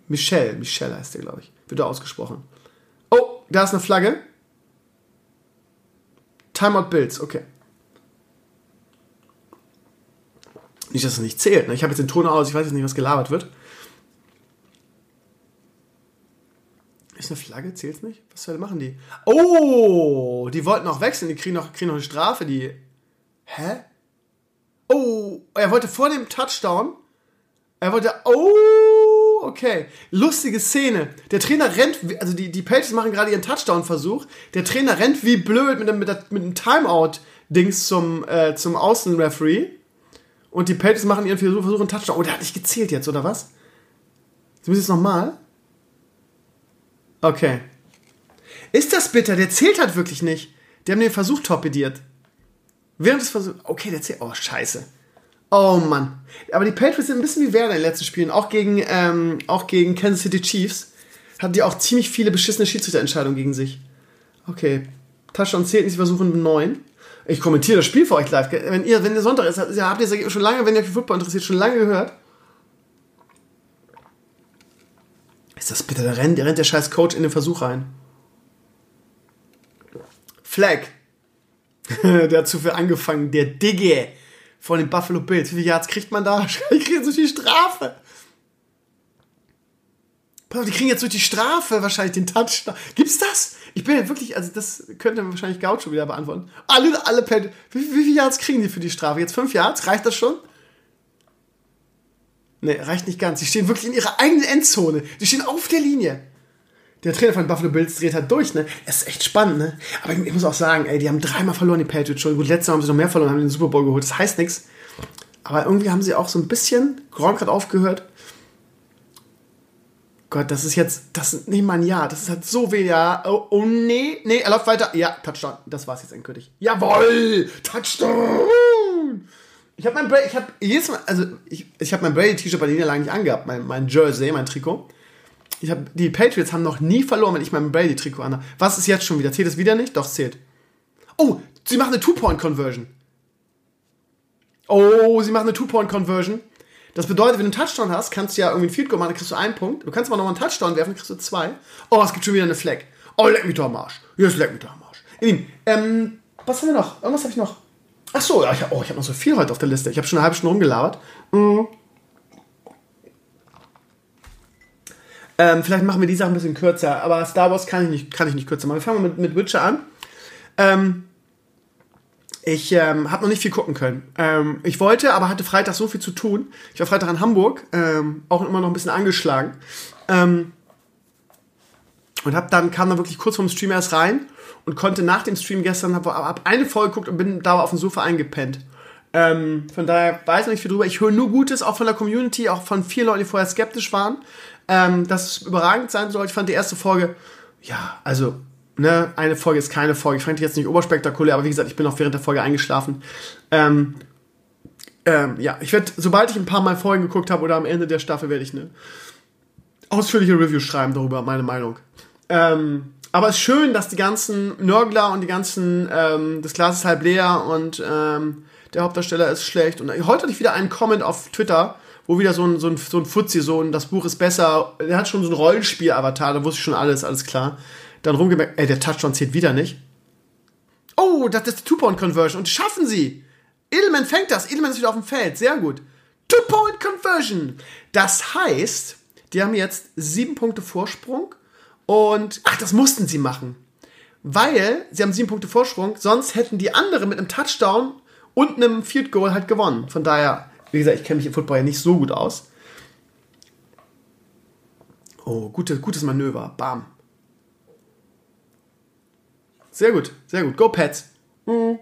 Michelle, Michelle heißt der, glaube ich. Wird da ausgesprochen. Oh, da ist eine Flagge. Timeout Bills, okay. Nicht, dass es nicht zählt. Ne? Ich habe jetzt den Ton aus, ich weiß jetzt nicht, was gelabert wird. Ist eine Flagge? Zählt's nicht? Was soll machen die? Oh, die wollten auch wechseln. Die kriegen noch, kriegen noch eine Strafe. Die. Hä? Oh, er wollte vor dem Touchdown. Er wollte. Oh, okay. Lustige Szene. Der Trainer rennt. Also die, die Patriots machen gerade ihren Touchdown-Versuch. Der Trainer rennt wie blöd mit, mit, mit einem Timeout-Dings zum, äh, zum Außenreferee. Und die Patriots machen ihren Versuch, einen Touchdown. Oh, der hat nicht gezählt jetzt, oder was? Sie müssen jetzt nochmal? Okay. Ist das bitter? Der zählt halt wirklich nicht. Die haben den Versuch torpediert. Während des Versuchs. Okay, der zählt. Oh, scheiße. Oh Mann. Aber die Patriots sind ein bisschen wie Werder in den letzten Spielen. Auch gegen, ähm, auch gegen Kansas City Chiefs. Hatten die auch ziemlich viele beschissene Schiedsrichterentscheidungen gegen sich. Okay. Touchdown zählt nicht, sie versuchen neun. Ich kommentiere das Spiel für euch live. Wenn ihr, wenn ihr Sonntag ist, habt ihr schon lange, wenn ihr euch für Football interessiert, schon lange gehört. Ist das bitte? Da rennt, rennt der scheiß Coach in den Versuch rein. Flag. der hat zu viel angefangen. Der Digge von den Buffalo Bills. Wie viele Yards kriegt man da? Ich kriege so viel Strafe. Die kriegen jetzt durch die Strafe wahrscheinlich den Touchdown. Gibt's das? Ich bin ja wirklich, also das könnte wahrscheinlich Gaucho wieder beantworten. Alle, alle Pad. Wie, wie viele Yards kriegen die für die Strafe? Jetzt fünf Yards? Reicht das schon? Ne, reicht nicht ganz. Sie stehen wirklich in ihrer eigenen Endzone. Die stehen auf der Linie. Der Trainer von Buffalo Bills dreht halt durch, ne? Es ist echt spannend, ne? Aber ich, ich, muss auch sagen, ey, die haben dreimal verloren, die Patriots schon. Gut, letztes Mal haben sie noch mehr verloren, haben den Super Bowl geholt. Das heißt nichts. Aber irgendwie haben sie auch so ein bisschen, Gronk hat aufgehört, Gott, das ist jetzt, das ist nicht mal ein Jahr, das ist halt so weh, ja. Oh, oh nee, nee, er läuft weiter. Ja, Touchdown, das war's jetzt endgültig. Jawoll, Touchdown! Ich habe mein Brady, ich habe jedes Mal, also ich, ich habe mein Brady-T-Shirt bei der Niederlage nicht angehabt, mein, mein Jersey, mein Trikot. Habe, die Patriots haben noch nie verloren, wenn ich mein Brady-Trikot anhabe. Was ist jetzt schon wieder? Zählt es wieder nicht? Doch, zählt. Oh, sie machen eine Two-Point-Conversion. Oh, sie machen eine Two-Point-Conversion. Das bedeutet, wenn du einen Touchdown hast, kannst du ja irgendwie ein Field Goal machen, dann kriegst du einen Punkt. Du kannst aber noch einen Touchdown werfen, dann kriegst du zwei. Oh, es gibt schon wieder eine Flag. Oh, leck mich doch am Arsch. Jetzt leck mich doch am Arsch. Ihr ähm, was haben wir noch? Irgendwas habe ich noch. Ach so, ja, ich, oh, ich habe noch so viel heute auf der Liste. Ich habe schon eine halbe Stunde rumgelabert. Mhm. Ähm, vielleicht machen wir die Sachen ein bisschen kürzer, aber Star Wars kann ich nicht, kann ich nicht kürzer machen. Wir fangen mit, mit Witcher an. Ähm, ich ähm, habe noch nicht viel gucken können. Ähm, ich wollte, aber hatte Freitag so viel zu tun. Ich war Freitag in Hamburg, ähm, auch immer noch ein bisschen angeschlagen. Ähm, und hab dann, kam dann wirklich kurz vorm Stream erst rein und konnte nach dem Stream gestern, habe hab eine Folge geguckt und bin da auf dem Sofa eingepennt. Ähm, von daher weiß ich nicht viel drüber. Ich höre nur Gutes, auch von der Community, auch von vielen Leuten, die vorher skeptisch waren, ähm, dass es überragend sein soll. Ich fand die erste Folge, ja, also ne, eine Folge ist keine Folge. Ich fand die jetzt nicht oberspektakulär, aber wie gesagt, ich bin auch während der Folge eingeschlafen. Ähm, ähm, ja, ich werde, sobald ich ein paar Mal Folgen geguckt habe oder am Ende der Staffel, werde ich eine ausführliche Review schreiben darüber, meine Meinung. Ähm, aber es ist schön, dass die ganzen Nörgler und die ganzen, ähm, das Glas ist halb leer und ähm, der Hauptdarsteller ist schlecht. Und heute hatte ich wieder einen Comment auf Twitter, wo wieder so ein, so ein, so ein Fuzzi, so ein, das Buch ist besser, der hat schon so ein Rollenspiel-Avatar, da wusste ich schon alles, alles klar dann rumgemerkt, ey, der Touchdown zählt wieder nicht. Oh, das ist Two-Point-Conversion und schaffen sie. Edelman fängt das. Edelman ist wieder auf dem Feld. Sehr gut. Two-Point-Conversion. Das heißt, die haben jetzt sieben Punkte Vorsprung und, ach, das mussten sie machen. Weil sie haben sieben Punkte Vorsprung, sonst hätten die anderen mit einem Touchdown und einem Field Goal halt gewonnen. Von daher, wie gesagt, ich kenne mich im Football ja nicht so gut aus. Oh, gute, gutes Manöver. Bam. Sehr gut, sehr gut. Go Pets. Mhm.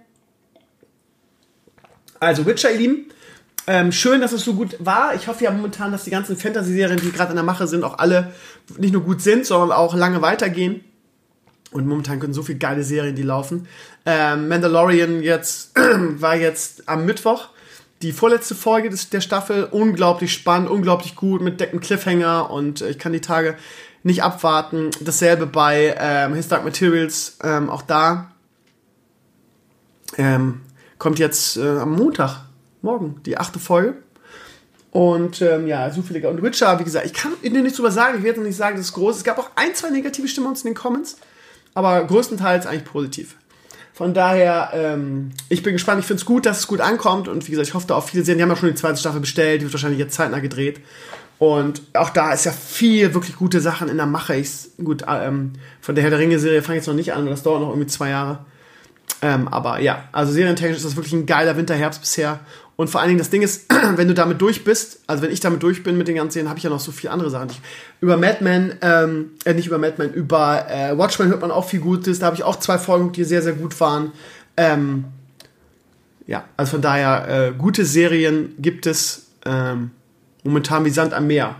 Also Witcher, ihr Lieben. Ähm, schön, dass es so gut war. Ich hoffe ja momentan, dass die ganzen Fantasy-Serien, die gerade in der Mache sind, auch alle nicht nur gut sind, sondern auch lange weitergehen. Und momentan können so viele geile Serien, die laufen. Ähm, Mandalorian jetzt war jetzt am Mittwoch die vorletzte Folge des, der Staffel. Unglaublich spannend, unglaublich gut mit Decken Cliffhanger und ich kann die Tage nicht abwarten. Dasselbe bei ähm, His Dark Materials, ähm, auch da. Ähm, kommt jetzt äh, am Montag, morgen, die achte Folge. Und ähm, ja, viele. Und Witcher, wie gesagt, ich kann dir nichts drüber sagen. Ich werde nicht sagen, das ist groß. Es gab auch ein, zwei negative Stimmen uns in den Comments, aber größtenteils eigentlich positiv. Von daher, ähm, ich bin gespannt. Ich finde es gut, dass es gut ankommt. Und wie gesagt, ich hoffe da auf viele sehen. Die haben ja schon die zweite Staffel bestellt. Die wird wahrscheinlich jetzt zeitnah gedreht. Und auch da ist ja viel wirklich gute Sachen in der Mache. Ich, gut, ähm, von der Herr der Ringe-Serie fange ich jetzt noch nicht an, das dauert noch irgendwie zwei Jahre. Ähm, aber ja, also serientechnisch ist das wirklich ein geiler Winter-Herbst bisher. Und vor allen Dingen das Ding ist, wenn du damit durch bist, also wenn ich damit durch bin mit den ganzen Serien, habe ich ja noch so viele andere Sachen. Ich, über Madman, ähm, äh, nicht über Madman, über äh, Watchmen hört man auch viel Gutes. Da habe ich auch zwei Folgen, die sehr, sehr gut waren. Ähm, ja, also von daher, äh, gute Serien gibt es. Ähm, Momentan wie Sand am Meer.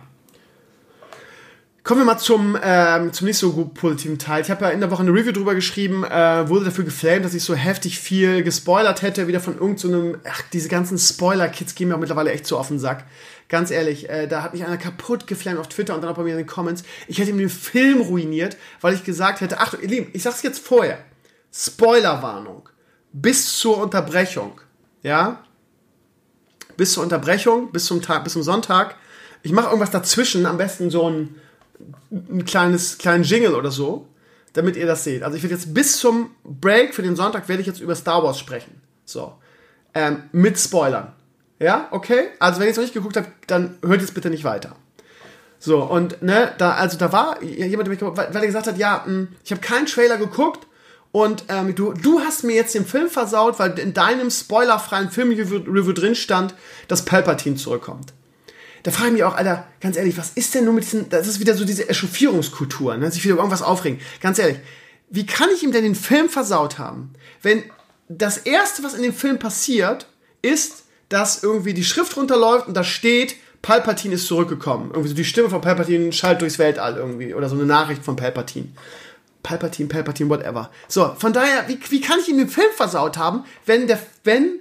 Kommen wir mal zum, ähm, zum nicht so gut positiven Teil. Ich habe ja in der Woche eine Review drüber geschrieben, äh, wurde dafür geflamed, dass ich so heftig viel gespoilert hätte, wieder von irgendeinem, so ach, diese ganzen Spoiler-Kits gehen mir auch mittlerweile echt so auf den Sack. Ganz ehrlich, äh, da hat mich einer kaputt geflamed auf Twitter und dann auch bei mir in den Comments. Ich hätte ihm den Film ruiniert, weil ich gesagt hätte, ach, ihr Lieben, ich sag's jetzt vorher. Spoilerwarnung. Bis zur Unterbrechung. Ja? bis zur Unterbrechung, bis zum Tag, bis zum Sonntag. Ich mache irgendwas dazwischen, am besten so ein, ein kleines, kleinen Jingle oder so, damit ihr das seht. Also ich werde jetzt bis zum Break für den Sonntag werde ich jetzt über Star Wars sprechen. So. Ähm, mit Spoilern. Ja, okay? Also wenn ihr es noch nicht geguckt habt, dann hört jetzt bitte nicht weiter. So, und ne, da, also da war jemand, der mich, weil er gesagt hat, ja, hm, ich habe keinen Trailer geguckt, und ähm, du, du hast mir jetzt den Film versaut, weil in deinem spoilerfreien Filmreview drin stand, dass Palpatine zurückkommt. Da frage ich mich auch, Alter, ganz ehrlich, was ist denn nur mit diesen, das ist wieder so diese Echauffierungskultur, ne? sich wieder über irgendwas aufregen. Ganz ehrlich, wie kann ich ihm denn den Film versaut haben, wenn das erste, was in dem Film passiert, ist, dass irgendwie die Schrift runterläuft und da steht, Palpatine ist zurückgekommen. Irgendwie so die Stimme von Palpatine schallt durchs Weltall irgendwie oder so eine Nachricht von Palpatine. Palpatine, Palpatine, whatever. So, von daher, wie, wie kann ich ihm den Film versaut haben, wenn der, wenn,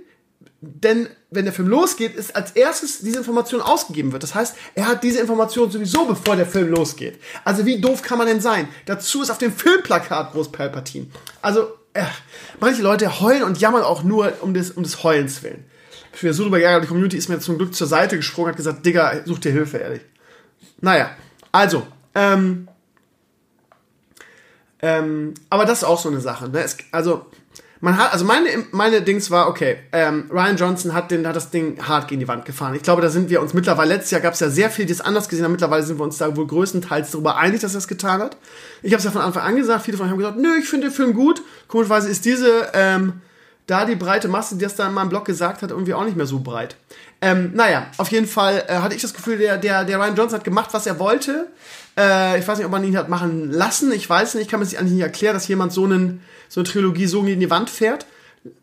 denn, wenn der Film losgeht, ist als erstes diese Information ausgegeben wird. Das heißt, er hat diese Information sowieso, bevor der Film losgeht. Also, wie doof kann man denn sein? Dazu ist auf dem Filmplakat groß Palpatine. Also, äh, manche Leute heulen und jammern auch nur um des, um des Heulens willen. Ich bin so drüber geärgert, die Community ist mir zum Glück zur Seite gesprungen, hat gesagt, Digga, such dir Hilfe, ehrlich. Naja, also, ähm, ähm, aber das ist auch so eine Sache. Ne? Es, also, man hat, also meine, meine Dings war, okay, ähm, Ryan Johnson hat, den, hat das Ding hart gegen die Wand gefahren. Ich glaube, da sind wir uns mittlerweile, letztes Jahr gab es ja sehr viel, die es anders gesehen haben. Mittlerweile sind wir uns da wohl größtenteils darüber einig, dass er es getan hat. Ich habe es ja von Anfang an gesagt, viele von euch haben gesagt, nö, ich finde den Film gut. Komischerweise ist diese, ähm, da die breite Masse, die das da in meinem Blog gesagt hat, irgendwie auch nicht mehr so breit. Ähm, naja, auf jeden Fall äh, hatte ich das Gefühl, der, der, der Ryan Johnson hat gemacht, was er wollte. Äh, ich weiß nicht, ob man ihn hat machen lassen. Ich weiß nicht, ich kann mir das eigentlich nicht erklären, dass jemand so, einen, so eine Trilogie so gegen die Wand fährt.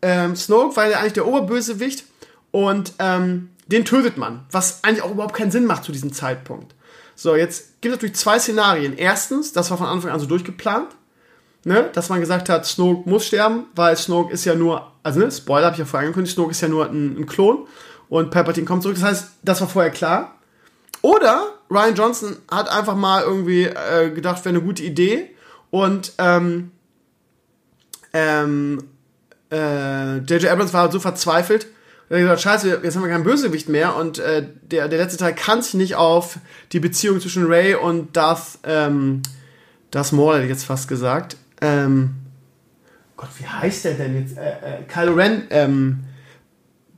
Ähm, Snoke war ja eigentlich der Oberbösewicht und ähm, den tötet man, was eigentlich auch überhaupt keinen Sinn macht zu diesem Zeitpunkt. So, jetzt gibt es natürlich zwei Szenarien. Erstens, das war von Anfang an so durchgeplant, ne, dass man gesagt hat, Snoke muss sterben, weil Snoke ist ja nur, also ne, Spoiler habe ich ja vorher angekündigt, Snoke ist ja nur ein, ein Klon und Palpatine kommt zurück. Das heißt, das war vorher klar. Oder Ryan Johnson hat einfach mal irgendwie äh, gedacht, wäre eine gute Idee und ähm, ähm, äh, J.J. Abrams war halt so verzweifelt, er hat gesagt, scheiße, jetzt haben wir keinen Bösewicht mehr und äh, der, der letzte Teil kann sich nicht auf die Beziehung zwischen Ray und Darth, ähm, Darth Maul, hätte ich jetzt fast gesagt. Ähm, Gott, wie heißt der denn jetzt? Äh, äh, Kylo Ren ähm,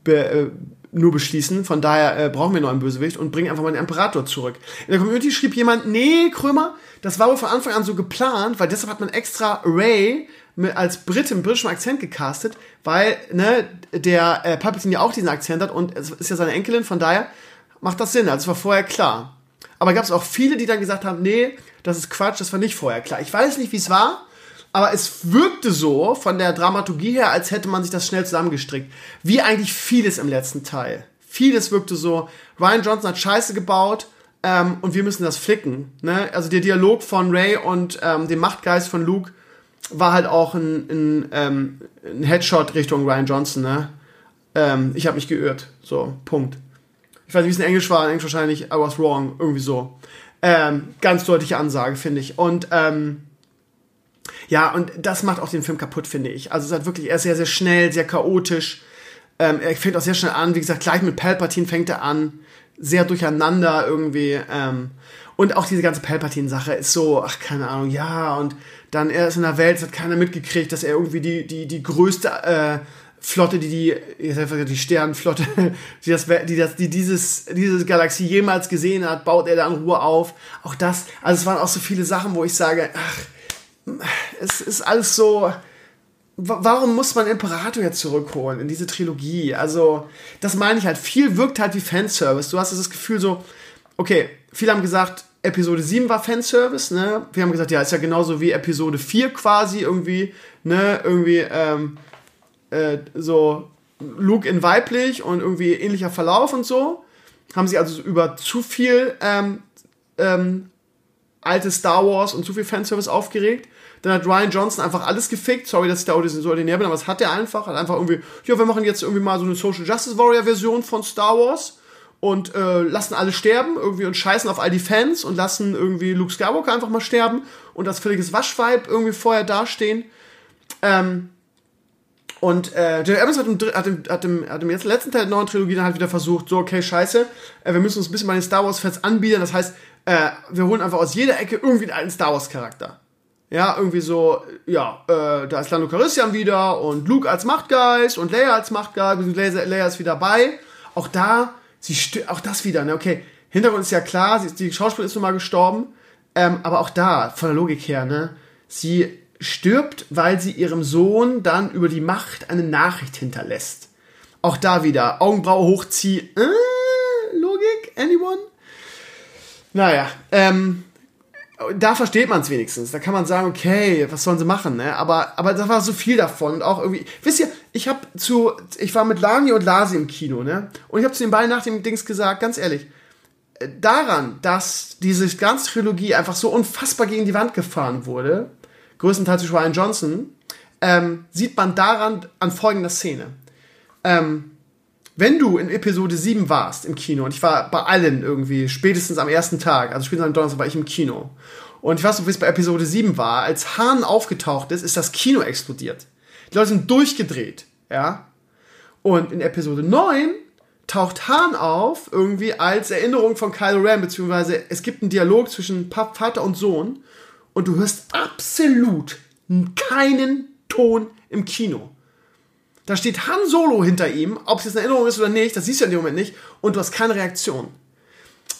be, äh, nur beschließen. Von daher äh, brauchen wir noch einen Bösewicht und bringen einfach mal den Imperator zurück. In der Community schrieb jemand, nee, Krömer, das war wohl von Anfang an so geplant, weil deshalb hat man extra Ray als Brit im britischen Akzent gecastet, weil ne, der äh, Palpatine ja auch diesen Akzent hat und es ist ja seine Enkelin, von daher macht das Sinn. Also es war vorher klar. Aber gab es auch viele, die dann gesagt haben, nee, das ist Quatsch, das war nicht vorher klar. Ich weiß nicht, wie es war, aber es wirkte so von der Dramaturgie her, als hätte man sich das schnell zusammengestrickt. Wie eigentlich vieles im letzten Teil. Vieles wirkte so, Ryan Johnson hat Scheiße gebaut ähm, und wir müssen das flicken. Ne? Also der Dialog von Ray und ähm, dem Machtgeist von Luke war halt auch ein, ein, ähm, ein Headshot Richtung Ryan Johnson. Ne? Ähm, ich habe mich geirrt. So, Punkt. Ich weiß nicht, wie es in Englisch war. In Englisch wahrscheinlich I was wrong. Irgendwie so. Ähm, ganz deutliche Ansage, finde ich. Und ähm, ja, und das macht auch den Film kaputt, finde ich. Also es halt wirklich, er ist sehr, sehr schnell, sehr chaotisch. Ähm, er fängt auch sehr schnell an. Wie gesagt, gleich mit Palpatine fängt er an. Sehr durcheinander irgendwie. Ähm, und auch diese ganze Palpatine-Sache ist so, ach, keine Ahnung, ja, und dann er ist in der Welt, es hat keiner mitgekriegt, dass er irgendwie die, die, die größte äh, Flotte, die die, die Sternenflotte, die das, die das, die dieses, diese Galaxie jemals gesehen hat, baut er da in Ruhe auf. Auch das, also es waren auch so viele Sachen, wo ich sage, ach, es ist alles so, warum muss man Imperator jetzt zurückholen in diese Trilogie? Also, das meine ich halt. Viel wirkt halt wie Fanservice. Du hast das Gefühl so, okay, viele haben gesagt, Episode 7 war Fanservice, ne? Wir haben gesagt, ja, ist ja genauso wie Episode 4 quasi irgendwie, ne? Irgendwie, ähm, äh, so Luke in weiblich und irgendwie ähnlicher Verlauf und so. Haben sie also über zu viel ähm, ähm, alte Star Wars und zu viel Fanservice aufgeregt. Dann hat Ryan Johnson einfach alles gefickt. Sorry, dass ich da so ordinär bin, aber was hat er einfach? Hat einfach irgendwie, ja, wir machen jetzt irgendwie mal so eine Social Justice Warrior Version von Star Wars und äh, lassen alle sterben irgendwie und scheißen auf all die Fans und lassen irgendwie Luke Skywalker einfach mal sterben und das völliges Waschvibe irgendwie vorher dastehen. Ähm, und äh, J. Abrams hat im, hat, im, hat, im, hat im jetzt letzten Teil der neuen Trilogie dann halt wieder versucht, so, okay, scheiße, äh, wir müssen uns ein bisschen bei den Star Wars-Fans anbieten. Das heißt, äh, wir holen einfach aus jeder Ecke irgendwie einen alten Star Wars-Charakter. Ja, irgendwie so, ja, äh, da ist Lando Calrissian wieder und Luke als Machtgeist und Leia als Machtgeist, Leia, Leia ist wieder bei. Auch da, sie auch das wieder, ne, okay, Hintergrund ist ja klar, sie, die Schauspielerin ist nun mal gestorben, ähm, aber auch da, von der Logik her, ne, sie stirbt, weil sie ihrem Sohn dann über die Macht eine Nachricht hinterlässt. Auch da wieder Augenbraue hochziehen. Äh, Logik? Anyone? Naja, ähm, da versteht man es wenigstens. Da kann man sagen, okay, was sollen sie machen, ne? Aber, aber da war so viel davon und auch irgendwie. Wisst ihr, ich habe zu, ich war mit Lani und Lasi im Kino, ne? Und ich habe zu den beiden nach dem Dings gesagt, ganz ehrlich, äh, daran, dass diese ganze Trilogie einfach so unfassbar gegen die Wand gefahren wurde, größtenteils durch Ryan Johnson, ähm, sieht man daran an folgender Szene. Ähm, wenn du in Episode 7 warst im Kino, und ich war bei allen irgendwie, spätestens am ersten Tag, also spätestens am Donnerstag war ich im Kino, und ich weiß noch, wie es bei Episode 7 war, als Hahn aufgetaucht ist, ist das Kino explodiert. Die Leute sind durchgedreht, ja. Und in Episode 9 taucht Hahn auf, irgendwie als Erinnerung von Kylo Ren, beziehungsweise es gibt einen Dialog zwischen Vater und Sohn, und du hörst absolut keinen Ton im Kino. Da steht Han Solo hinter ihm, ob es jetzt eine Erinnerung ist oder nicht, das siehst du in dem Moment nicht, und du hast keine Reaktion.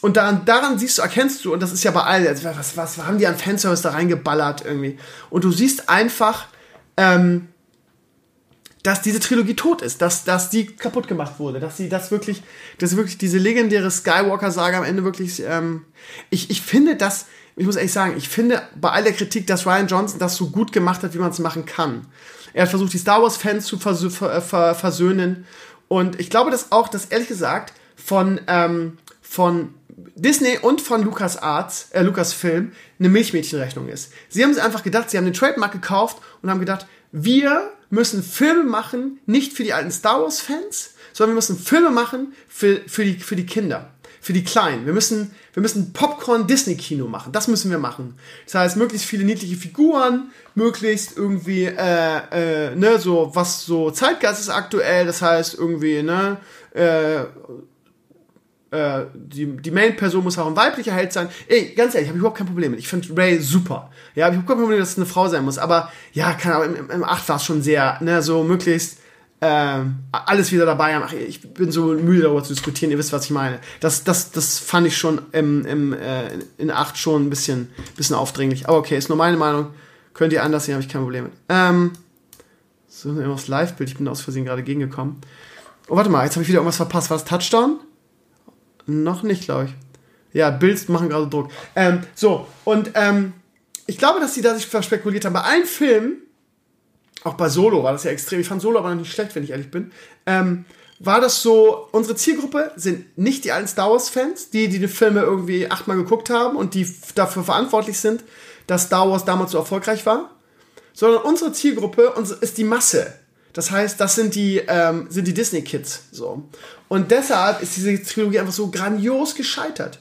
Und daran, daran siehst du, erkennst du, und das ist ja bei allen, also was, was haben die an Fanservice da reingeballert irgendwie? Und du siehst einfach, ähm, dass diese Trilogie tot ist, dass, dass die kaputt gemacht wurde, dass sie das wirklich, dass wirklich diese legendäre Skywalker-Saga am Ende wirklich, ähm, ich, ich finde, dass ich muss ehrlich sagen, ich finde bei all der Kritik, dass Ryan Johnson das so gut gemacht hat, wie man es machen kann. Er hat versucht, die Star Wars-Fans zu vers vers versöhnen. Und ich glaube, dass auch, dass ehrlich gesagt von, ähm, von Disney und von Lucas Arts, äh, Lucas Film, eine Milchmädchenrechnung ist. Sie haben sich einfach gedacht, sie haben den Trademark gekauft und haben gedacht, wir müssen Filme machen, nicht für die alten Star Wars-Fans, sondern wir müssen Filme machen für, für, die, für die Kinder für die Kleinen. Wir müssen, wir müssen Popcorn-Disney-Kino machen. Das müssen wir machen. Das heißt, möglichst viele niedliche Figuren, möglichst irgendwie, äh, äh, ne, so, was so Zeitgeist ist aktuell. Das heißt, irgendwie, ne, äh, äh, die, die Main-Person muss auch ein weiblicher Held sein. Ey, ganz ehrlich, habe ich überhaupt kein Problem mit. Ich finde Ray super. Ja, ich habe kein Problem, dass es eine Frau sein muss. Aber ja, keine Ahnung, im, im 8 war es schon sehr, ne, so möglichst ähm, alles wieder dabei haben. Ach, ich bin so müde darüber zu diskutieren, ihr wisst, was ich meine. Das, das, das fand ich schon im, im, äh, in 8 schon ein bisschen, bisschen aufdringlich. Aber okay, ist nur meine Meinung. Könnt ihr anders sehen, habe ich kein Problem mit. Ähm, so, immer das Live-Bild, ich bin aus Versehen gerade gegengekommen. Oh, warte mal, jetzt habe ich wieder irgendwas verpasst. War das Touchdown? Noch nicht, glaube ich. Ja, Bills machen gerade Druck. Ähm, so, und ähm, ich glaube, dass sie da sich verspekuliert haben. Bei allen Filmen, auch bei Solo war das ja extrem, ich fand Solo aber noch nicht schlecht, wenn ich ehrlich bin, ähm, war das so, unsere Zielgruppe sind nicht die alten Star Wars-Fans, die, die die Filme irgendwie achtmal geguckt haben und die dafür verantwortlich sind, dass Star Wars damals so erfolgreich war, sondern unsere Zielgruppe ist die Masse. Das heißt, das sind die, ähm, sind die Disney-Kids. So. Und deshalb ist diese Trilogie einfach so grandios gescheitert.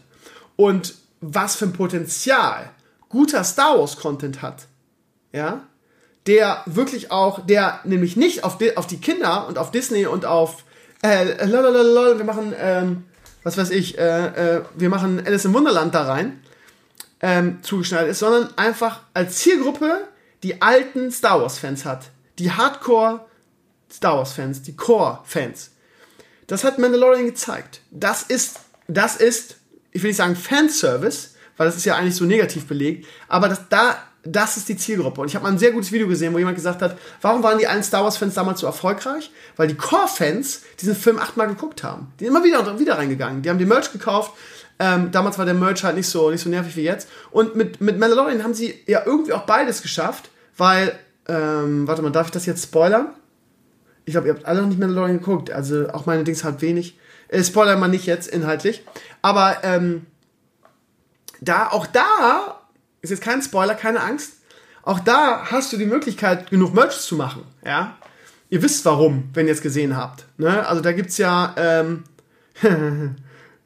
Und was für ein Potenzial guter Star Wars-Content hat, ja, der wirklich auch, der nämlich nicht auf die, auf die Kinder und auf Disney und auf äh, lalalala, wir machen, ähm, was weiß ich, äh, äh, wir machen Alice im Wunderland da rein, ähm, zugeschnallt ist, sondern einfach als Zielgruppe die alten Star Wars-Fans hat. Die Hardcore Star Wars-Fans, die Core-Fans. Das hat Mandalorian gezeigt. Das ist, das ist, ich will nicht sagen Fanservice, weil das ist ja eigentlich so negativ belegt, aber das, da das ist die Zielgruppe. Und ich habe mal ein sehr gutes Video gesehen, wo jemand gesagt hat, warum waren die allen Star Wars-Fans damals so erfolgreich? Weil die Core-Fans diesen Film achtmal geguckt haben. Die sind immer wieder und wieder reingegangen. Die haben den Merch gekauft. Ähm, damals war der Merch halt nicht so, nicht so nervig wie jetzt. Und mit, mit Mandalorian haben sie ja irgendwie auch beides geschafft, weil, ähm, warte mal, darf ich das jetzt spoilern? Ich glaube, ihr habt alle noch nicht Mandalorian geguckt, also auch meine Dings halt wenig. Äh, spoiler mal nicht jetzt inhaltlich. Aber ähm, da, auch da ist jetzt kein Spoiler, keine Angst. Auch da hast du die Möglichkeit, genug Merch zu machen. Ja? Ihr wisst warum, wenn ihr es gesehen habt. Ne? Also da gibt's ja. Ähm,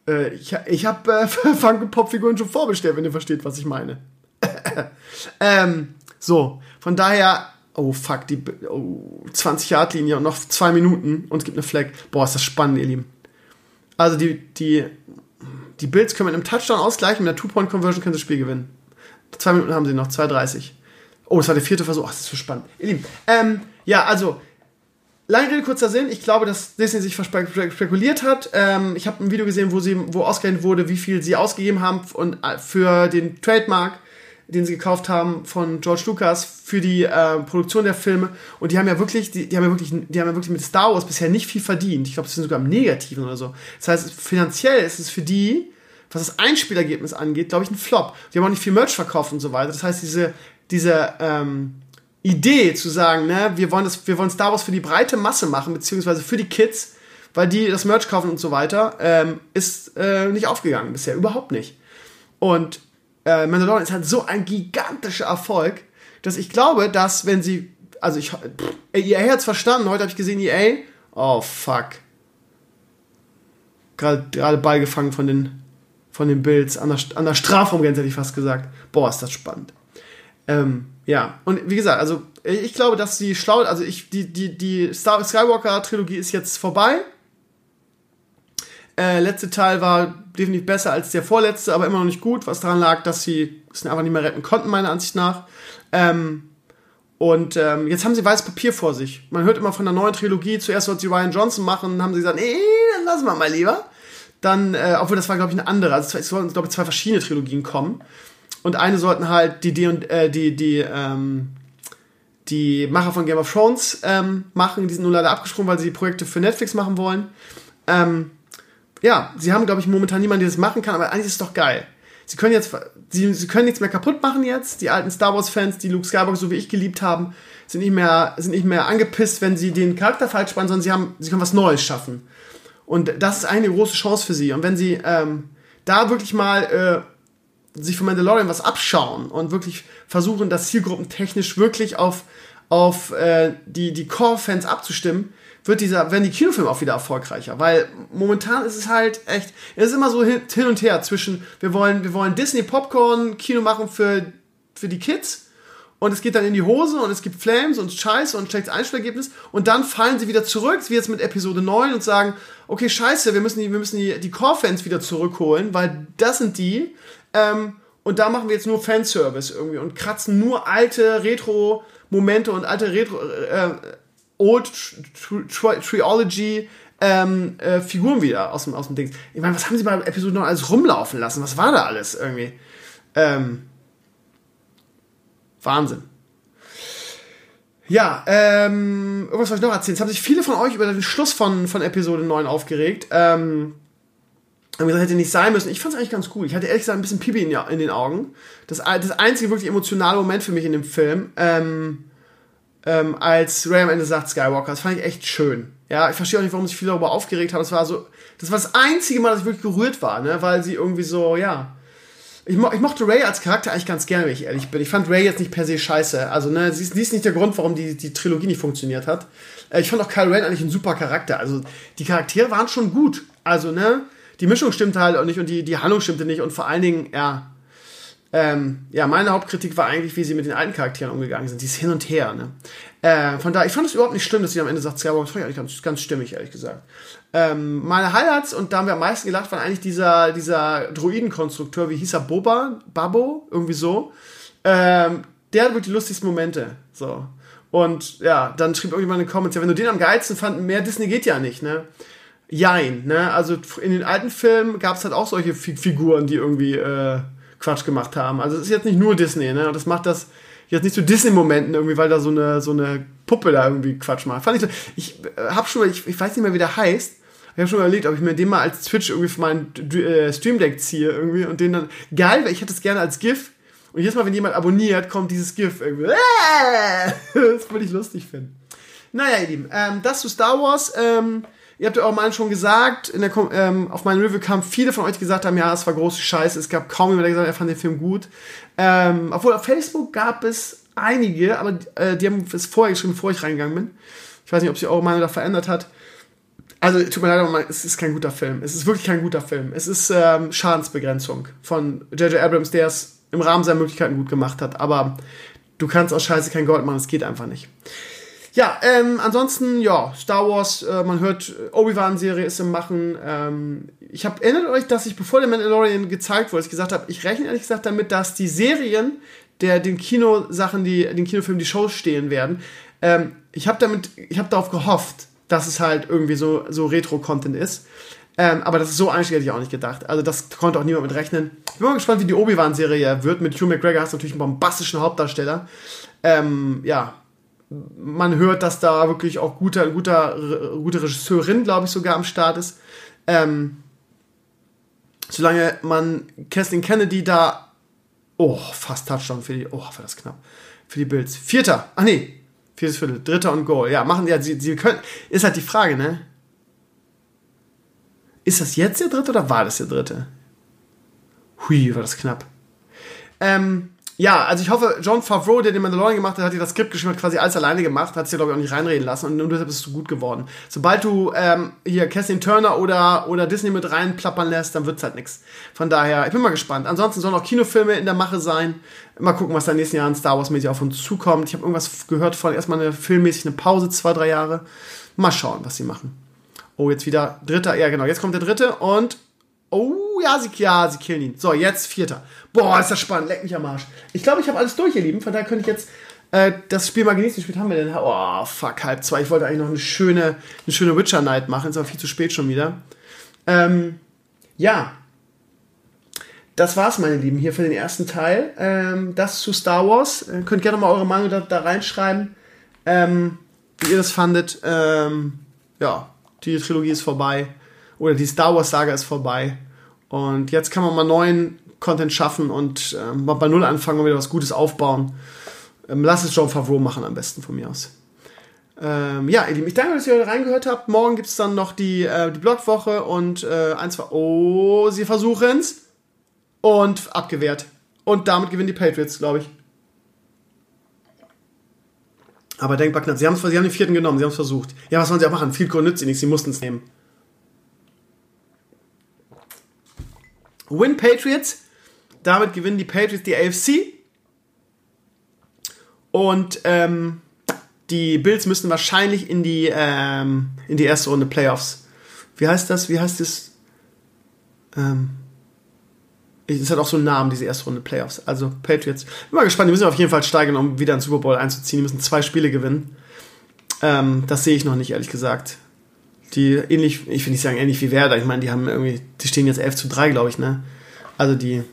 äh, ich ich habe äh, Funko Pop Figuren schon vorbestellt, wenn ihr versteht, was ich meine. ähm, so, von daher. Oh fuck, die oh, 20 Yard Linie und noch zwei Minuten und es gibt eine Flag. Boah, ist das spannend, ihr Lieben. Also die die die Bills können mit einem Touchdown ausgleichen, mit einer Two-Point-Conversion können sie das Spiel gewinnen. Zwei Minuten haben sie noch, 2,30. Oh, das war der vierte Versuch. Ach, das ist so spannend. Ihr Lieben, ähm, ja, also, lange Rede, kurzer Sinn. Ich glaube, dass Disney sich spekuliert hat. Ähm, ich habe ein Video gesehen, wo, sie, wo ausgerechnet wurde, wie viel sie ausgegeben haben und, äh, für den Trademark, den sie gekauft haben von George Lucas für die äh, Produktion der Filme. Und die haben ja wirklich, die, die, haben ja wirklich, die haben ja wirklich mit Star Wars bisher nicht viel verdient. Ich glaube, das sind sogar im Negativen oder so. Das heißt, finanziell ist es für die was das Einspielergebnis angeht, glaube ich, ein Flop. Die haben auch nicht viel Merch verkauft und so weiter. Das heißt, diese, diese ähm, Idee zu sagen, ne, wir wollen, das, wir wollen Star Wars für die breite Masse machen, beziehungsweise für die Kids, weil die das Merch kaufen und so weiter, ähm, ist äh, nicht aufgegangen bisher, überhaupt nicht. Und äh, Mandalorian ist halt so ein gigantischer Erfolg, dass ich glaube, dass wenn sie, also ich, pff, EA hat's verstanden, heute habe ich gesehen, EA, oh fuck. Gerade Ball gefangen von den von den Bills an der, an der Strafraumgrenze, hätte ich fast gesagt. Boah, ist das spannend. Ähm, ja, und wie gesagt, also ich glaube, dass sie schlau, also ich, die, die, die Star Skywalker-Trilogie ist jetzt vorbei. Äh, letzte Teil war definitiv besser als der vorletzte, aber immer noch nicht gut, was daran lag, dass sie es einfach nicht mehr retten konnten, meiner Ansicht nach. Ähm, und ähm, jetzt haben sie weißes Papier vor sich. Man hört immer von der neuen Trilogie, zuerst sollte sie Ryan Johnson machen, dann haben sie gesagt, nee, dann lassen wir mal lieber. Dann, äh, obwohl das war, glaube ich, eine andere. Also es sollten, glaube ich, zwei verschiedene Trilogien kommen. Und eine sollten halt die, die, äh, die, die, ähm, die Macher von Game of Thrones ähm, machen. Die sind nur leider abgesprungen, weil sie Projekte für Netflix machen wollen. Ähm, ja, sie haben, glaube ich, momentan niemanden, der das machen kann, aber eigentlich ist es doch geil. Sie können jetzt, sie, sie können nichts mehr kaputt machen jetzt. Die alten Star Wars-Fans, die Luke Skywalker so wie ich geliebt haben, sind nicht mehr, sind nicht mehr angepisst, wenn sie den Charakter falsch spannen, sondern sie haben, sie können was Neues schaffen. Und das ist eine große Chance für sie. Und wenn sie ähm, da wirklich mal äh, sich von Mandalorian was abschauen und wirklich versuchen, das zielgruppentechnisch wirklich auf, auf äh, die, die Core-Fans abzustimmen, wird dieser, werden die Kinofilme auch wieder erfolgreicher. Weil momentan ist es halt echt, es ist immer so hin, und her zwischen, wir wollen, wir wollen Disney Popcorn Kino machen für, für die Kids und es geht dann in die Hose und es gibt Flames und Scheiße und schlechtes Einspielergebnis und dann fallen sie wieder zurück, wie jetzt mit Episode 9 und sagen, okay, scheiße, wir müssen die, wir müssen die, die Core-Fans wieder zurückholen, weil das sind die ähm, und da machen wir jetzt nur Fanservice irgendwie und kratzen nur alte Retro-Momente und alte Retro, äh, Old Triology ähm, äh, Figuren wieder aus dem, aus dem Ding. Ich meine, was haben sie bei Episode 9 alles rumlaufen lassen? Was war da alles irgendwie? Ähm, Wahnsinn. Ja, ähm, irgendwas soll ich noch erzählen. Es haben sich viele von euch über den Schluss von, von Episode 9 aufgeregt. Ähm, haben gesagt, hätte nicht sein müssen. Ich fand es eigentlich ganz cool. Ich hatte ehrlich gesagt ein bisschen Pipi in, in, den Augen. Das, das einzige wirklich emotionale Moment für mich in dem Film, ähm, ähm, als Ray am Ende sagt Skywalker, das fand ich echt schön. Ja, ich verstehe auch nicht, warum sich viele darüber aufgeregt haben. Das war so, das war das einzige Mal, dass ich wirklich gerührt war, ne, weil sie irgendwie so, ja. Ich, mo ich mochte Ray als Charakter eigentlich ganz gerne, wenn ich ehrlich bin. Ich fand Ray jetzt nicht per se scheiße. Also, ne, sie ist, sie ist nicht der Grund, warum die, die Trilogie nicht funktioniert hat. Äh, ich fand auch Kyle Ren eigentlich ein super Charakter. Also, die Charaktere waren schon gut. Also, ne, die Mischung stimmte halt auch nicht und die, die Handlung stimmte nicht und vor allen Dingen, ja, ähm, ja, meine Hauptkritik war eigentlich, wie sie mit den alten Charakteren umgegangen sind. Dieses Hin und Her, ne? Äh, von daher, ich fand es überhaupt nicht schlimm, dass sie am Ende sagt, Skywalker, fand ich eigentlich ganz, ganz stimmig, ehrlich gesagt. Ähm, meine Highlights, und da haben wir am meisten gelacht, waren eigentlich dieser, dieser Druidenkonstrukteur, wie hieß er, Boba? Babo? Irgendwie so. Ähm, der hat wirklich die lustigsten Momente. So. Und ja, dann schrieb irgendjemand in den Comments, ja, wenn du den am geilsten fanden, mehr Disney geht ja nicht, ne? Jein, ne? Also in den alten Filmen gab es halt auch solche Figuren, die irgendwie äh, Quatsch gemacht haben. Also es ist jetzt nicht nur Disney, ne? Und das macht das jetzt nicht zu Disney-Momenten irgendwie, weil da so eine, so eine Puppe da irgendwie Quatsch macht. Fand ich ich äh, hab schon, ich, ich weiß nicht mehr, wie der heißt. Ich habe schon überlegt, ob ich mir den mal als Twitch irgendwie für meinen äh, Stream Deck ziehe irgendwie und den dann geil, weil ich hätte es gerne als GIF. Und jedes Mal, wenn jemand abonniert, kommt dieses GIF irgendwie. das würde ich lustig finden. Naja, ihr Lieben, ähm, das zu Star Wars. Ähm, Ihr habt ja auch mal schon gesagt, in der, ähm, auf meinem Review kamen viele von euch, die gesagt haben, ja, es war große Scheiße. Es gab kaum jemand, der gesagt hat, er fand den Film gut. Ähm, obwohl auf Facebook gab es einige, aber äh, die haben es vorher geschrieben, bevor ich reingegangen bin. Ich weiß nicht, ob sich eure Meinung da verändert hat. Also, tut mir leid, aber es ist kein guter Film. Es ist wirklich kein guter Film. Es ist ähm, Schadensbegrenzung von J.J. Abrams, der es im Rahmen seiner Möglichkeiten gut gemacht hat. Aber du kannst aus Scheiße kein Gold machen, es geht einfach nicht. Ja, ähm, ansonsten, ja, Star Wars, äh, man hört, Obi-Wan-Serie ist im Machen. Ähm, ich habe erinnert euch, dass ich, bevor der Mandalorian gezeigt wurde, ich gesagt habe, ich rechne ehrlich gesagt damit, dass die Serien der den Kinosachen, die den Kinofilmen die Shows stehen werden. Ähm, ich habe damit, ich habe darauf gehofft, dass es halt irgendwie so so Retro-Content ist. Ähm, aber das ist so einstieg hätte ich auch nicht gedacht. Also das konnte auch niemand mit rechnen. Ich bin mal gespannt, wie die Obi-Wan-Serie wird. Mit Hugh McGregor hast du natürlich einen bombastischen Hauptdarsteller. Ähm, ja, man hört, dass da wirklich auch guter, guter, gute Regisseurin, glaube ich, sogar am Start ist. Ähm, solange man Kathleen Kennedy da, oh, fast Touchdown für die, oh, war das knapp, für die Bills. Vierter, ach nee, viertes Viertel, dritter und Goal. Ja, machen, ja, sie, sie können, ist halt die Frage, ne? Ist das jetzt der dritte oder war das der dritte? Hui, war das knapp. Ähm, ja, also ich hoffe, John Favreau, der den Mandalorian gemacht hat, hat dir das Skript geschrieben, hat quasi alles alleine gemacht, hat es dir, glaube ich, auch nicht reinreden lassen und nur deshalb bist du gut geworden. Sobald du ähm, hier Kathleen Turner oder, oder Disney mit reinplappern lässt, dann wird's halt nix. Von daher, ich bin mal gespannt. Ansonsten sollen auch Kinofilme in der Mache sein. Mal gucken, was da in den nächsten Jahren Star Wars-mäßig auf uns zukommt. Ich habe irgendwas gehört von erstmal eine filmmäßig eine Pause, zwei, drei Jahre. Mal schauen, was sie machen. Oh, jetzt wieder dritter, ja genau, jetzt kommt der dritte und Oh, ja, sie, ja, sie killen ihn. So, jetzt vierter. Boah, ist das spannend. Leck mich am Arsch. Ich glaube, ich habe alles durch, ihr Lieben. Von daher könnte ich jetzt äh, das Spiel mal genießen. Wie spät haben wir denn? Oh, fuck, halb zwei. Ich wollte eigentlich noch eine schöne, eine schöne Witcher Night machen. Ist aber viel zu spät schon wieder. Ähm, ja. Das war's, meine Lieben, hier für den ersten Teil. Ähm, das zu Star Wars. Äh, könnt gerne mal eure Meinung da, da reinschreiben, ähm, wie ihr das fandet. Ähm, ja, die Trilogie ist vorbei. Oder die Star Wars-Saga ist vorbei. Und jetzt kann man mal neuen Content schaffen und äh, mal bei Null anfangen und wieder was Gutes aufbauen. Ähm, lass es John Favreau machen am besten von mir aus. Ähm, ja, ihr Lieben, ich danke, dass ihr heute reingehört habt. Morgen gibt es dann noch die, äh, die Blogwoche und äh, ein, zwei. Oh, sie versuchen es. Und abgewehrt. Und damit gewinnen die Patriots, glaube ich. Aber denkbar knapp. Sie, sie haben den vierten genommen, sie haben es versucht. Ja, was sollen sie auch machen? Viel Goal nützt nichts, sie mussten es nehmen. Win Patriots. Damit gewinnen die Patriots die AFC. Und ähm, die Bills müssen wahrscheinlich in die, ähm, in die erste Runde Playoffs. Wie heißt das? Wie heißt das? Ähm, es hat auch so einen Namen, diese erste Runde Playoffs. Also Patriots. Bin mal gespannt, die müssen auf jeden Fall steigen, um wieder einen Super Bowl einzuziehen. Die müssen zwei Spiele gewinnen. Ähm, das sehe ich noch nicht, ehrlich gesagt die ähnlich, ich will nicht sagen ähnlich wie Werder, ich meine, die haben irgendwie, die stehen jetzt 11 zu 3, glaube ich, ne? Also die.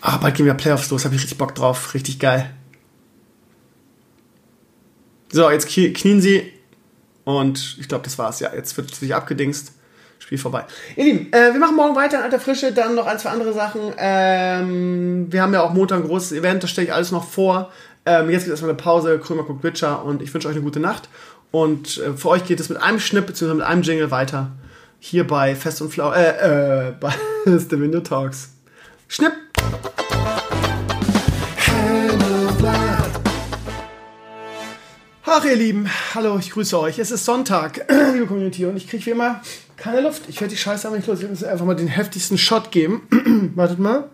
Ah, bald gehen wir Playoffs los, habe ich richtig Bock drauf, richtig geil. So, jetzt knien sie und ich glaube, das war's, ja. Jetzt wird sich abgedingst. Spiel vorbei. Ihr Lieben, äh, wir machen morgen weiter in alter Frische, dann noch ein, zwei andere Sachen. Ähm, wir haben ja auch Montag ein großes Event, das stelle ich alles noch vor. Ähm, jetzt gibt es erstmal eine Pause, Krömer guckt Witcher und ich wünsche euch eine gute Nacht. Und äh, für euch geht es mit einem Schnipp bzw. mit einem Jingle weiter. Hier bei Fest und Flau, äh, äh, bei The Window Talks. Schnipp! Ach, ihr Lieben, hallo, ich grüße euch. Es ist Sonntag, liebe Community, und ich kriege wie immer keine Luft. Ich werde die Scheiße aber nicht los. Ich muss einfach mal den heftigsten Shot geben. Wartet mal.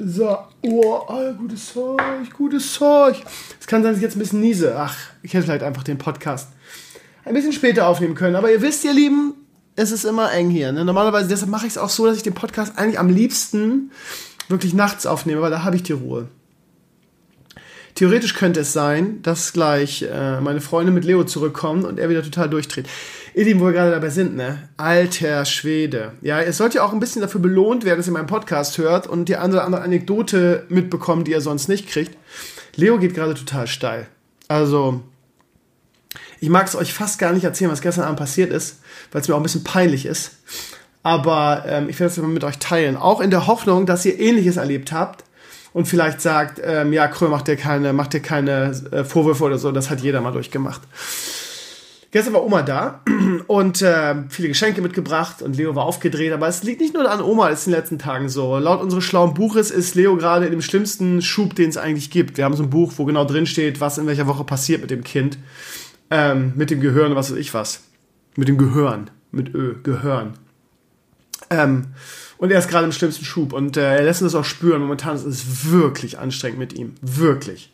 So, oh, oh, gutes Zeug, gutes Zeug. Es kann sein, dass ich jetzt ein bisschen niese. Ach, ich hätte vielleicht einfach den Podcast ein bisschen später aufnehmen können. Aber ihr wisst, ihr Lieben, es ist immer eng hier. Ne? Normalerweise, deshalb mache ich es auch so, dass ich den Podcast eigentlich am liebsten wirklich nachts aufnehme, weil da habe ich die Ruhe. Theoretisch könnte es sein, dass gleich äh, meine Freunde mit Leo zurückkommen und er wieder total durchdreht. Ihr Lieben, wo wir gerade dabei sind, ne? Alter Schwede. Ja, ihr sollt ja auch ein bisschen dafür belohnt werden, dass ihr meinen Podcast hört und die oder andere Anekdote mitbekommt, die ihr sonst nicht kriegt. Leo geht gerade total steil. Also, ich mag es euch fast gar nicht erzählen, was gestern Abend passiert ist, weil es mir auch ein bisschen peinlich ist. Aber ähm, ich werde es mit euch teilen. Auch in der Hoffnung, dass ihr Ähnliches erlebt habt und vielleicht sagt, ähm, ja, Kröll macht dir keine, macht dir keine äh, Vorwürfe oder so, das hat jeder mal durchgemacht. Gestern war Oma da und äh, viele Geschenke mitgebracht und Leo war aufgedreht, aber es liegt nicht nur an Oma, es ist in den letzten Tagen so. Laut unseres schlauen Buches ist Leo gerade in dem schlimmsten Schub, den es eigentlich gibt. Wir haben so ein Buch, wo genau drin steht, was in welcher Woche passiert mit dem Kind. Ähm, mit dem Gehirn, was weiß ich was. Mit dem Gehirn. Mit Ö, Gehirn. Ähm, und er ist gerade im schlimmsten Schub und äh, er lässt uns das auch spüren. Momentan ist es wirklich anstrengend mit ihm. Wirklich.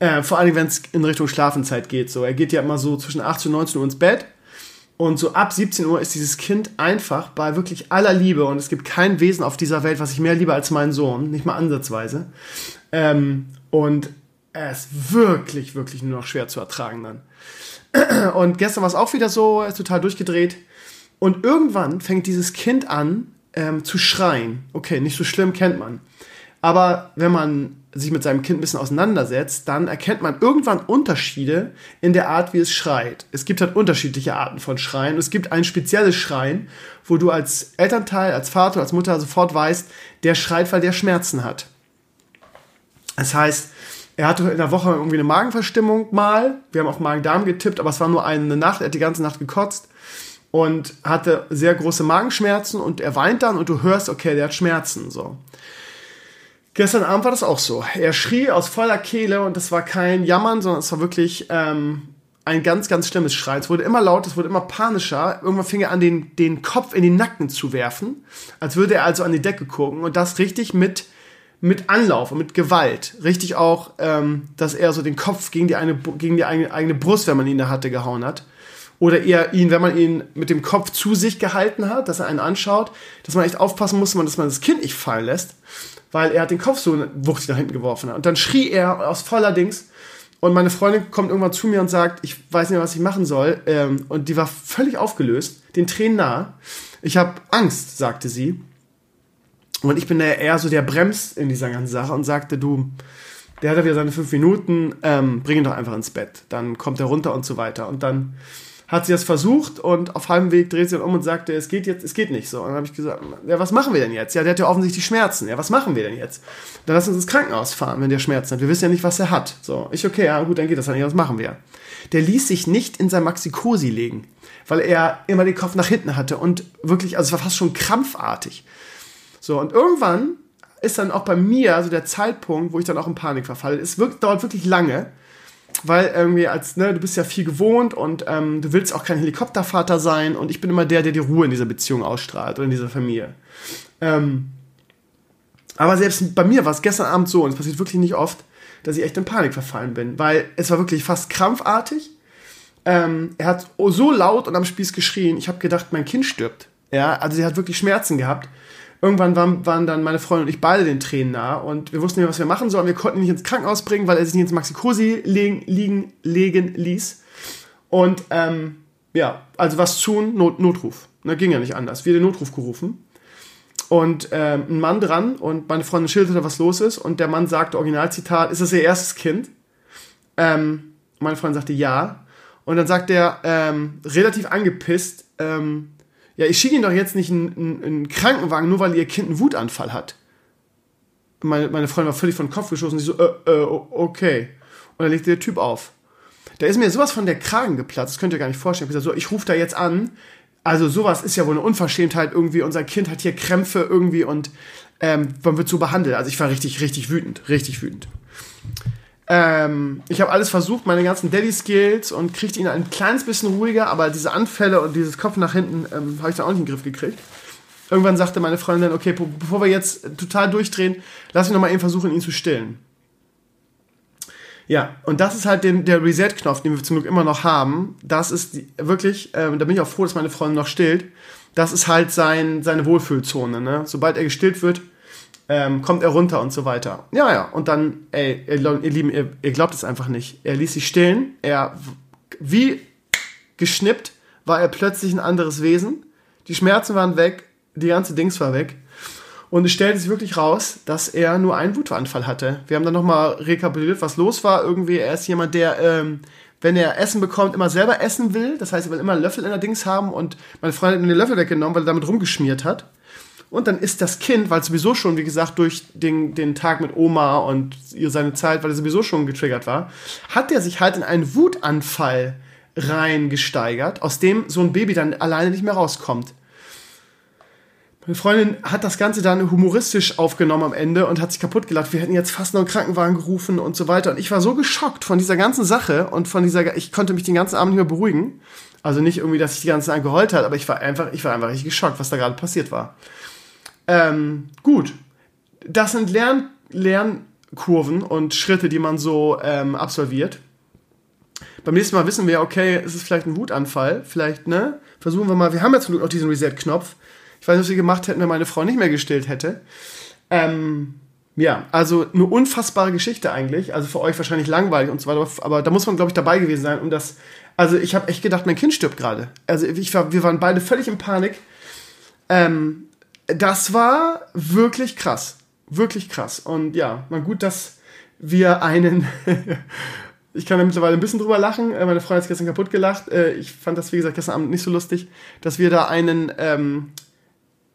Äh, vor allem, wenn es in Richtung Schlafenszeit geht. So, er geht ja immer so zwischen 18 und 19 Uhr ins Bett. Und so ab 17 Uhr ist dieses Kind einfach bei wirklich aller Liebe und es gibt kein Wesen auf dieser Welt, was ich mehr liebe als meinen Sohn, nicht mal ansatzweise. Ähm, und er ist wirklich, wirklich nur noch schwer zu ertragen dann. Und gestern war es auch wieder so, er ist total durchgedreht. Und irgendwann fängt dieses Kind an, ähm, zu schreien. Okay, nicht so schlimm, kennt man. Aber wenn man sich mit seinem Kind ein bisschen auseinandersetzt, dann erkennt man irgendwann Unterschiede in der Art, wie es schreit. Es gibt halt unterschiedliche Arten von Schreien. Es gibt ein spezielles Schreien, wo du als Elternteil, als Vater, als Mutter sofort weißt, der schreit, weil der Schmerzen hat. Das heißt, er hatte in der Woche irgendwie eine Magenverstimmung mal. Wir haben auf Magen-Darm getippt, aber es war nur eine Nacht. Er hat die ganze Nacht gekotzt und hatte sehr große Magenschmerzen und er weint dann und du hörst, okay, der hat Schmerzen, so. Gestern Abend war das auch so. Er schrie aus voller Kehle und das war kein Jammern, sondern es war wirklich ähm, ein ganz, ganz schlimmes Schrei. Es wurde immer lauter, es wurde immer panischer. Irgendwann fing er an, den, den Kopf in den Nacken zu werfen, als würde er also an die Decke gucken und das richtig mit, mit Anlauf und mit Gewalt. Richtig auch, ähm, dass er so den Kopf gegen die, eine, gegen die eigene, eigene Brust, wenn man ihn da hatte, gehauen hat oder eher ihn, wenn man ihn mit dem Kopf zu sich gehalten hat, dass er einen anschaut, dass man echt aufpassen muss, dass man das Kind nicht fallen lässt, weil er hat den Kopf so wuchtig nach hinten geworfen hat. Und dann schrie er aus voller Dings und meine Freundin kommt irgendwann zu mir und sagt, ich weiß nicht, was ich machen soll. Ähm, und die war völlig aufgelöst, den Tränen nah. Ich habe Angst, sagte sie. Und ich bin da eher so der Brems in dieser ganzen Sache und sagte, du, der hat ja wieder seine fünf Minuten, ähm, bring ihn doch einfach ins Bett. Dann kommt er runter und so weiter. Und dann hat sie das versucht und auf halbem Weg dreht sie dann um und sagte, es geht jetzt, es geht nicht so. Und dann habe ich gesagt, ja, was machen wir denn jetzt? Ja, der hat ja offensichtlich Schmerzen. Ja, was machen wir denn jetzt? Dann lass uns ins Krankenhaus fahren, wenn der Schmerzen hat. Wir wissen ja nicht, was er hat. So, ich, okay, ja, gut, dann geht das dann nicht, was machen wir? Der ließ sich nicht in sein Maxikosi legen, weil er immer den Kopf nach hinten hatte und wirklich, also es war fast schon krampfartig. So, und irgendwann ist dann auch bei mir also der Zeitpunkt, wo ich dann auch in Panik verfalle. Es wirkt, dauert wirklich lange weil irgendwie als, ne, du bist ja viel gewohnt und ähm, du willst auch kein Helikoptervater sein und ich bin immer der, der die Ruhe in dieser Beziehung ausstrahlt oder in dieser Familie. Ähm, aber selbst bei mir war es gestern Abend so, und es passiert wirklich nicht oft, dass ich echt in Panik verfallen bin, weil es war wirklich fast krampfartig. Ähm, er hat so laut und am Spieß geschrien, ich habe gedacht, mein Kind stirbt. Ja, also sie hat wirklich Schmerzen gehabt irgendwann waren, waren dann meine Freundin und ich beide den Tränen nah und wir wussten nicht, was wir machen sollen. Wir konnten ihn nicht ins Krankenhaus bringen, weil er sich nicht ins Maxi-Cosi legen, liegen, legen ließ. Und ähm, ja, also was tun? Not, Notruf. Na, ging ja nicht anders. Wir den Notruf gerufen. Und ähm, ein Mann dran und meine Freundin schilderte, was los ist. Und der Mann sagte, Originalzitat, ist das ihr erstes Kind? Ähm, meine Freundin sagte ja. Und dann sagt er, ähm, relativ angepisst, ähm, ja, ich schicke Ihnen doch jetzt nicht einen, einen, einen, Krankenwagen, nur weil Ihr Kind einen Wutanfall hat. Meine, meine Freundin war völlig von den Kopf geschossen. Sie so, äh, äh, okay. Und dann legte der Typ auf. Da ist mir sowas von der Kragen geplatzt. Das könnt ihr gar nicht vorstellen. Ich, so, ich rufe da jetzt an. Also sowas ist ja wohl eine Unverschämtheit irgendwie. Unser Kind hat hier Krämpfe irgendwie und ähm, man wird so behandelt. Also ich war richtig, richtig wütend. Richtig wütend. Ähm, ich habe alles versucht, meine ganzen Daddy-Skills und kriegte ihn ein kleines bisschen ruhiger, aber diese Anfälle und dieses Kopf nach hinten ähm, habe ich dann auch nicht in den Griff gekriegt. Irgendwann sagte meine Freundin okay, bevor wir jetzt total durchdrehen, lass mich nochmal eben versuchen, ihn zu stillen. Ja, und das ist halt den, der Reset-Knopf, den wir zum Glück immer noch haben. Das ist die, wirklich, ähm, da bin ich auch froh, dass meine Freundin noch stillt. Das ist halt sein, seine Wohlfühlzone. Ne? Sobald er gestillt wird, ähm, kommt er runter und so weiter. Ja, ja, und dann, ey, ihr, ihr Lieben, ihr, ihr glaubt es einfach nicht. Er ließ sich stillen, er, wie geschnippt, war er plötzlich ein anderes Wesen. Die Schmerzen waren weg, die ganze Dings war weg. Und es stellte sich wirklich raus, dass er nur einen Wutanfall hatte. Wir haben dann nochmal rekapituliert, was los war. Irgendwie, er ist jemand, der, ähm, wenn er Essen bekommt, immer selber essen will. Das heißt, er will immer einen Löffel in der Dings haben und meine Freundin hat den Löffel weggenommen, weil er damit rumgeschmiert hat. Und dann ist das Kind, weil sowieso schon, wie gesagt, durch den, den Tag mit Oma und seine Zeit, weil er sowieso schon getriggert war, hat er sich halt in einen Wutanfall reingesteigert, aus dem so ein Baby dann alleine nicht mehr rauskommt. Meine Freundin hat das Ganze dann humoristisch aufgenommen am Ende und hat sich kaputt gelacht. Wir hätten jetzt fast noch einen Krankenwagen gerufen und so weiter. Und ich war so geschockt von dieser ganzen Sache und von dieser, ich konnte mich den ganzen Abend nicht mehr beruhigen. Also nicht irgendwie, dass ich die ganze Zeit geheult hat, aber ich war einfach, ich war einfach richtig geschockt, was da gerade passiert war. Ähm, gut. Das sind Lern Lernkurven und Schritte, die man so ähm, absolviert. Beim nächsten Mal wissen wir, okay, es ist vielleicht ein Wutanfall. Vielleicht, ne? Versuchen wir mal. Wir haben ja zum Glück auch diesen Reset-Knopf. Ich weiß nicht, was wir gemacht hätten, wenn meine Frau nicht mehr gestillt hätte. Ähm, ja, also eine unfassbare Geschichte eigentlich. Also für euch wahrscheinlich langweilig und so weiter. Aber da muss man, glaube ich, dabei gewesen sein, um das. Also ich habe echt gedacht, mein Kind stirbt gerade. Also ich war, wir waren beide völlig in Panik. Ähm, das war wirklich krass. Wirklich krass. Und ja, mal gut, dass wir einen. ich kann da mittlerweile ein bisschen drüber lachen. Äh, meine Frau hat sich gestern kaputt gelacht. Äh, ich fand das, wie gesagt, gestern Abend nicht so lustig, dass wir da einen ähm,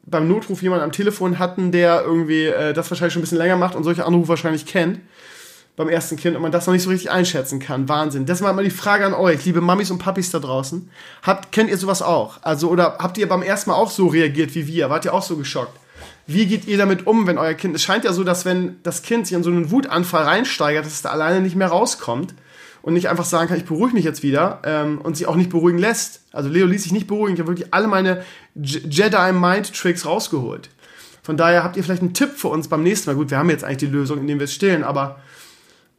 beim Notruf jemanden am Telefon hatten, der irgendwie äh, das wahrscheinlich schon ein bisschen länger macht und solche Anrufe wahrscheinlich kennt beim ersten Kind und man das noch nicht so richtig einschätzen kann. Wahnsinn. Deshalb mal die Frage an euch, liebe Mamis und Papis da draußen. Habt, kennt ihr sowas auch? Also, oder habt ihr beim ersten Mal auch so reagiert wie wir? Wart ihr auch so geschockt? Wie geht ihr damit um, wenn euer Kind, es scheint ja so, dass wenn das Kind sich in so einen Wutanfall reinsteigert, dass es da alleine nicht mehr rauskommt und nicht einfach sagen kann, ich beruhige mich jetzt wieder ähm, und sich auch nicht beruhigen lässt. Also Leo ließ sich nicht beruhigen, ich habe wirklich alle meine Jedi-Mind-Tricks rausgeholt. Von daher habt ihr vielleicht einen Tipp für uns beim nächsten Mal. Gut, wir haben jetzt eigentlich die Lösung, indem wir es stillen, aber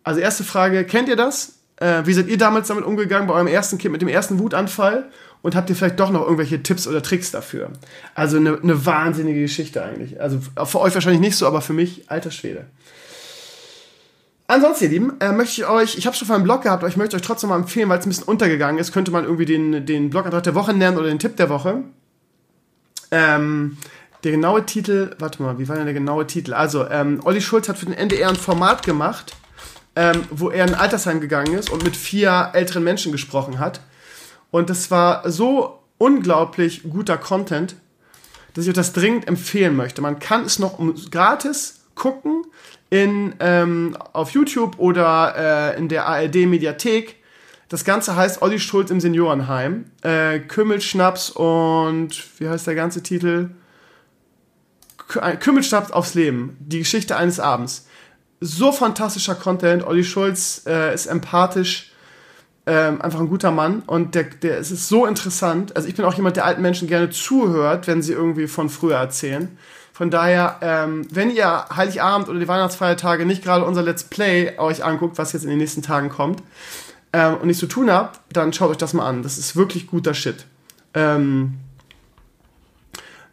also erste Frage, kennt ihr das? Äh, wie seid ihr damals damit umgegangen bei eurem ersten Kind mit dem ersten Wutanfall? Und habt ihr vielleicht doch noch irgendwelche Tipps oder Tricks dafür? Also eine, eine wahnsinnige Geschichte eigentlich. Also für euch wahrscheinlich nicht so, aber für mich alter Schwede. Ansonsten, ihr Lieben, äh, möchte ich euch, ich habe schon vor einem Blog gehabt, aber ich möchte euch trotzdem mal empfehlen, weil es ein bisschen untergegangen ist, könnte man irgendwie den, den Blogantrag der Woche nennen oder den Tipp der Woche. Ähm, der genaue Titel, warte mal, wie war denn der genaue Titel? Also, ähm, Olli Schulz hat für den NDR ein Format gemacht, ähm, wo er in ein Altersheim gegangen ist und mit vier älteren Menschen gesprochen hat. Und das war so unglaublich guter Content, dass ich euch das dringend empfehlen möchte. Man kann es noch gratis gucken in, ähm, auf YouTube oder äh, in der ARD-Mediathek. Das Ganze heißt Olli Schulz im Seniorenheim. Äh, Kümmelschnaps und wie heißt der ganze Titel? Kümmelschnaps aufs Leben. Die Geschichte eines Abends so fantastischer Content. Olli Schulz äh, ist empathisch, ähm, einfach ein guter Mann und der, der es ist so interessant. Also ich bin auch jemand, der alten Menschen gerne zuhört, wenn sie irgendwie von früher erzählen. Von daher, ähm, wenn ihr Heiligabend oder die Weihnachtsfeiertage nicht gerade unser Let's Play euch anguckt, was jetzt in den nächsten Tagen kommt, ähm, und nichts zu tun habt, dann schaut euch das mal an. Das ist wirklich guter Shit. Ähm,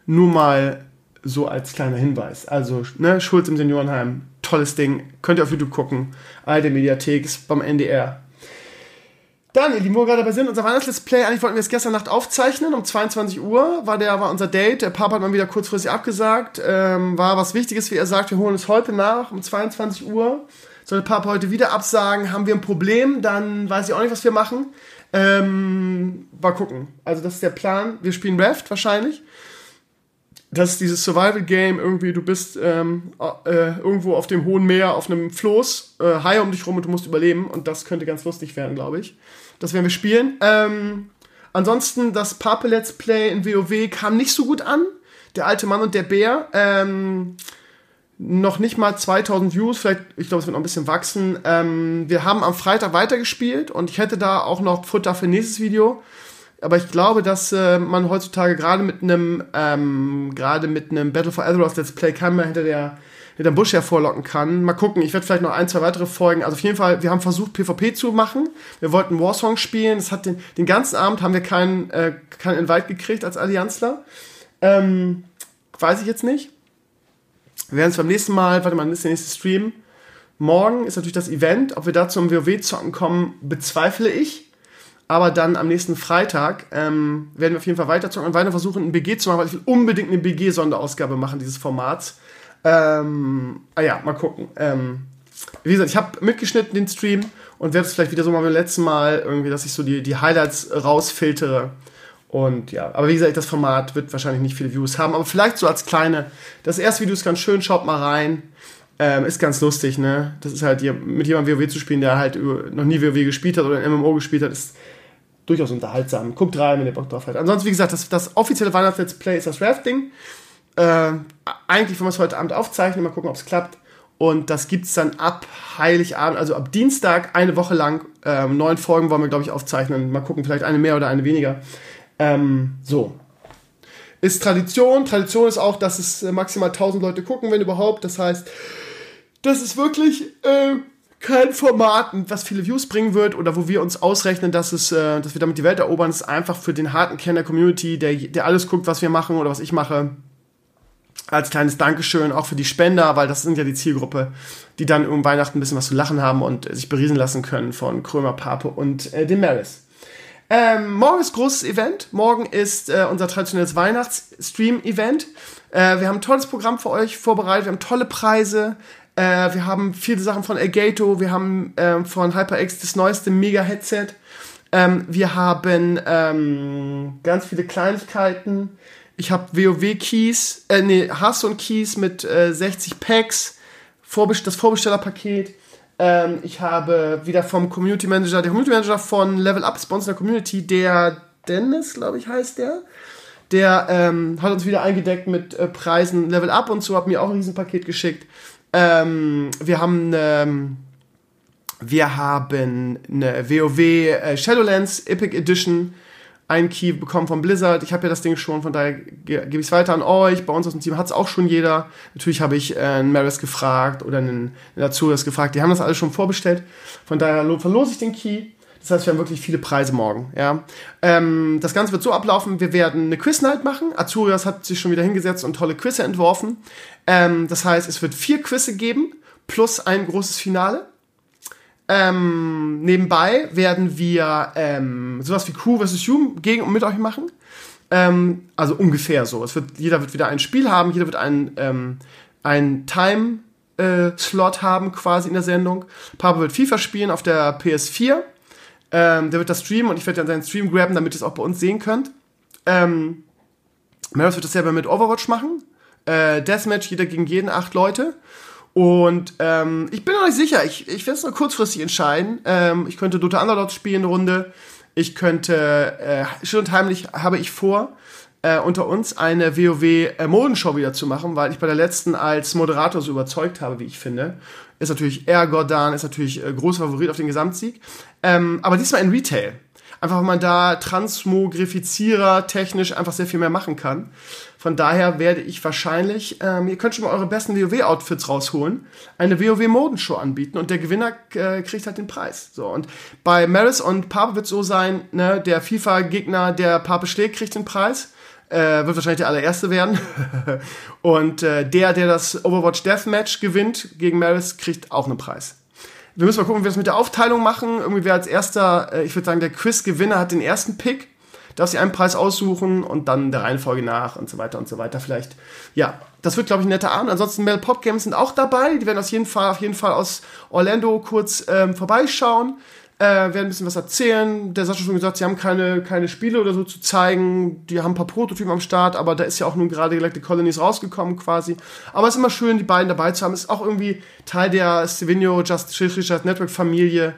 nur mal so als kleiner Hinweis. Also, ne, Schulz im Seniorenheim, tolles Ding. Könnt ihr auf YouTube gucken. Alte Mediathek ist beim NDR. Dann, ihr Lieben, wo wir gerade dabei sind, unser Weihnachts-Let's eigentlich wollten wir es gestern Nacht aufzeichnen, um 22 Uhr war der, war unser Date, der Papa hat mal wieder kurzfristig abgesagt, ähm, war was Wichtiges, wie er sagt, wir holen es heute nach, um 22 Uhr, soll der Papa heute wieder absagen, haben wir ein Problem, dann weiß ich auch nicht, was wir machen. Ähm, mal gucken. Also das ist der Plan. Wir spielen Raft wahrscheinlich. Das ist dieses Survival-Game, irgendwie, du bist ähm, äh, irgendwo auf dem hohen Meer, auf einem Floß, äh, Haie um dich rum und du musst überleben. Und das könnte ganz lustig werden, glaube ich. Das werden wir spielen. Ähm, ansonsten, das Pape Let's Play in WoW kam nicht so gut an. Der alte Mann und der Bär. Ähm, noch nicht mal 2000 Views, vielleicht, ich glaube, es wird noch ein bisschen wachsen. Ähm, wir haben am Freitag weitergespielt und ich hätte da auch noch Futter für nächstes Video. Aber ich glaube, dass äh, man heutzutage gerade mit einem ähm, gerade mit einem Battle for Azeroth Let's Play keinen mehr hinter der hinter dem Busch hervorlocken kann. Mal gucken, ich werde vielleicht noch ein, zwei weitere Folgen. Also auf jeden Fall, wir haben versucht, PvP zu machen. Wir wollten Warsong spielen. Es hat den, den ganzen Abend haben wir keinen äh, keinen Invite gekriegt als Allianzler. Ähm, weiß ich jetzt nicht. Wir werden es beim nächsten Mal, warte mal, ist der nächste Stream. Morgen ist natürlich das Event. Ob wir da zum WoW-Zocken kommen, bezweifle ich. Aber dann am nächsten Freitag ähm, werden wir auf jeden Fall weiter zocken und weiter versuchen, ein BG zu machen, weil ich will unbedingt eine BG-Sonderausgabe machen, dieses Formats. Ähm, ah ja, mal gucken. Ähm, wie gesagt, ich habe mitgeschnitten den Stream und werde es vielleicht wieder so mal beim letzten Mal irgendwie, dass ich so die, die Highlights rausfiltere und ja, aber wie gesagt, das Format wird wahrscheinlich nicht viele Views haben, aber vielleicht so als kleine. Das erste Video ist ganz schön, schaut mal rein. Ähm, ist ganz lustig, ne? Das ist halt mit jemandem WoW zu spielen, der halt noch nie WoW gespielt hat oder ein MMO gespielt hat, ist durchaus unterhaltsam. Guckt rein, wenn ihr Bock drauf habt. Ansonsten, wie gesagt, das, das offizielle Weihnachts-Let's Play ist das Rafting. Äh, eigentlich wollen wir es heute Abend aufzeichnen, mal gucken, ob es klappt. Und das gibt es dann ab Heiligabend, also ab Dienstag, eine Woche lang. Ähm, neun Folgen wollen wir, glaube ich, aufzeichnen. Mal gucken, vielleicht eine mehr oder eine weniger. Ähm, so. Ist Tradition. Tradition ist auch, dass es äh, maximal 1000 Leute gucken, wenn überhaupt. Das heißt, das ist wirklich äh, kein Format, was viele Views bringen wird oder wo wir uns ausrechnen, dass, es, äh, dass wir damit die Welt erobern. Ist einfach für den harten Kern der Community, der, der alles guckt, was wir machen oder was ich mache. Als kleines Dankeschön auch für die Spender, weil das sind ja die Zielgruppe, die dann um Weihnachten ein bisschen was zu lachen haben und sich beriesen lassen können von Krömer, Pape und äh, dem Maris. Ähm, morgen ist großes Event. Morgen ist äh, unser traditionelles Weihnachts-Stream-Event. Äh, wir haben ein tolles Programm für euch vorbereitet. Wir haben tolle Preise. Äh, wir haben viele Sachen von Elgato. Wir haben ähm, von HyperX das neueste Mega-Headset. Ähm, wir haben ähm, ganz viele Kleinigkeiten. Ich habe WoW-Keys, äh, nee, Hearthstone-Keys mit äh, 60 Packs. Vorbest das Vorbestellerpaket. Ähm, ich habe wieder vom Community Manager, der Community Manager von Level Up der Community, der Dennis, glaube ich, heißt der. Der ähm, hat uns wieder eingedeckt mit äh, Preisen Level Up und so, hat mir auch ein Riesenpaket geschickt. Ähm, wir haben ähm, wir haben eine WoW äh, Shadowlands Epic Edition einen Key bekommen von Blizzard. Ich habe ja das Ding schon, von daher gebe ich es weiter an euch. Bei uns aus dem Team hat es auch schon jeder. Natürlich habe ich äh, einen Maris gefragt oder einen, einen Azuris gefragt. Die haben das alles schon vorbestellt. Von daher verlose ich den Key. Das heißt, wir haben wirklich viele Preise morgen. Ja. Ähm, das Ganze wird so ablaufen, wir werden eine Quiz-Night machen. Azurias hat sich schon wieder hingesetzt und tolle Quizze entworfen. Ähm, das heißt, es wird vier Quizze geben, plus ein großes Finale. Ähm, nebenbei werden wir ähm, sowas wie Crew vs. Human gegen und mit euch machen. Ähm, also ungefähr so. Es wird, jeder wird wieder ein Spiel haben, jeder wird einen, ähm, einen Time-Slot äh, haben quasi in der Sendung. Papa wird FIFA spielen auf der PS4. Ähm, der wird das streamen und ich werde dann seinen Stream graben, damit ihr es auch bei uns sehen könnt. Ähm, Maris wird das selber mit Overwatch machen. Äh, Deathmatch, jeder gegen jeden, acht Leute. Und ähm, ich bin noch nicht sicher. Ich, ich werde es nur kurzfristig entscheiden. Ähm, ich könnte Dota Underlords spielen eine Runde. Ich könnte, äh, schön und heimlich habe ich vor, äh, unter uns eine WoW-Modenshow äh, wieder zu machen, weil ich bei der letzten als Moderator so überzeugt habe, wie ich finde. Ist natürlich eher Gordon, ist natürlich äh, großer Favorit auf den Gesamtsieg. Ähm, aber diesmal in Retail. Einfach weil man da Transmogrifizierer technisch einfach sehr viel mehr machen kann. Von daher werde ich wahrscheinlich, ähm, ihr könnt schon mal eure besten WoW-Outfits rausholen, eine WoW-Modenshow anbieten und der Gewinner äh, kriegt halt den Preis. So, und bei Maris und Pape wird so sein, ne, der FIFA-Gegner, der Pape schlägt, kriegt den Preis. Äh, wird wahrscheinlich der allererste werden. und äh, der, der das Overwatch Deathmatch gewinnt gegen Maris, kriegt auch einen Preis. Wir müssen mal gucken, wie wir das mit der Aufteilung machen. Irgendwie wer als erster, äh, ich würde sagen, der Quiz-Gewinner hat den ersten Pick darf sie einen Preis aussuchen und dann der Reihenfolge nach und so weiter und so weiter. Vielleicht, ja, das wird, glaube ich, ein netter Abend. Ansonsten Mel Pop Games sind auch dabei. Die werden auf jeden Fall, auf jeden Fall aus Orlando kurz ähm, vorbeischauen. Äh, werden ein bisschen was erzählen. Der Sascha schon gesagt, sie haben keine, keine Spiele oder so zu zeigen. Die haben ein paar Prototypen am Start, aber da ist ja auch nun gerade Galactic Colonies rausgekommen quasi. Aber es ist immer schön, die beiden dabei zu haben. Ist auch irgendwie Teil der Stevenio Just Richard Network Familie.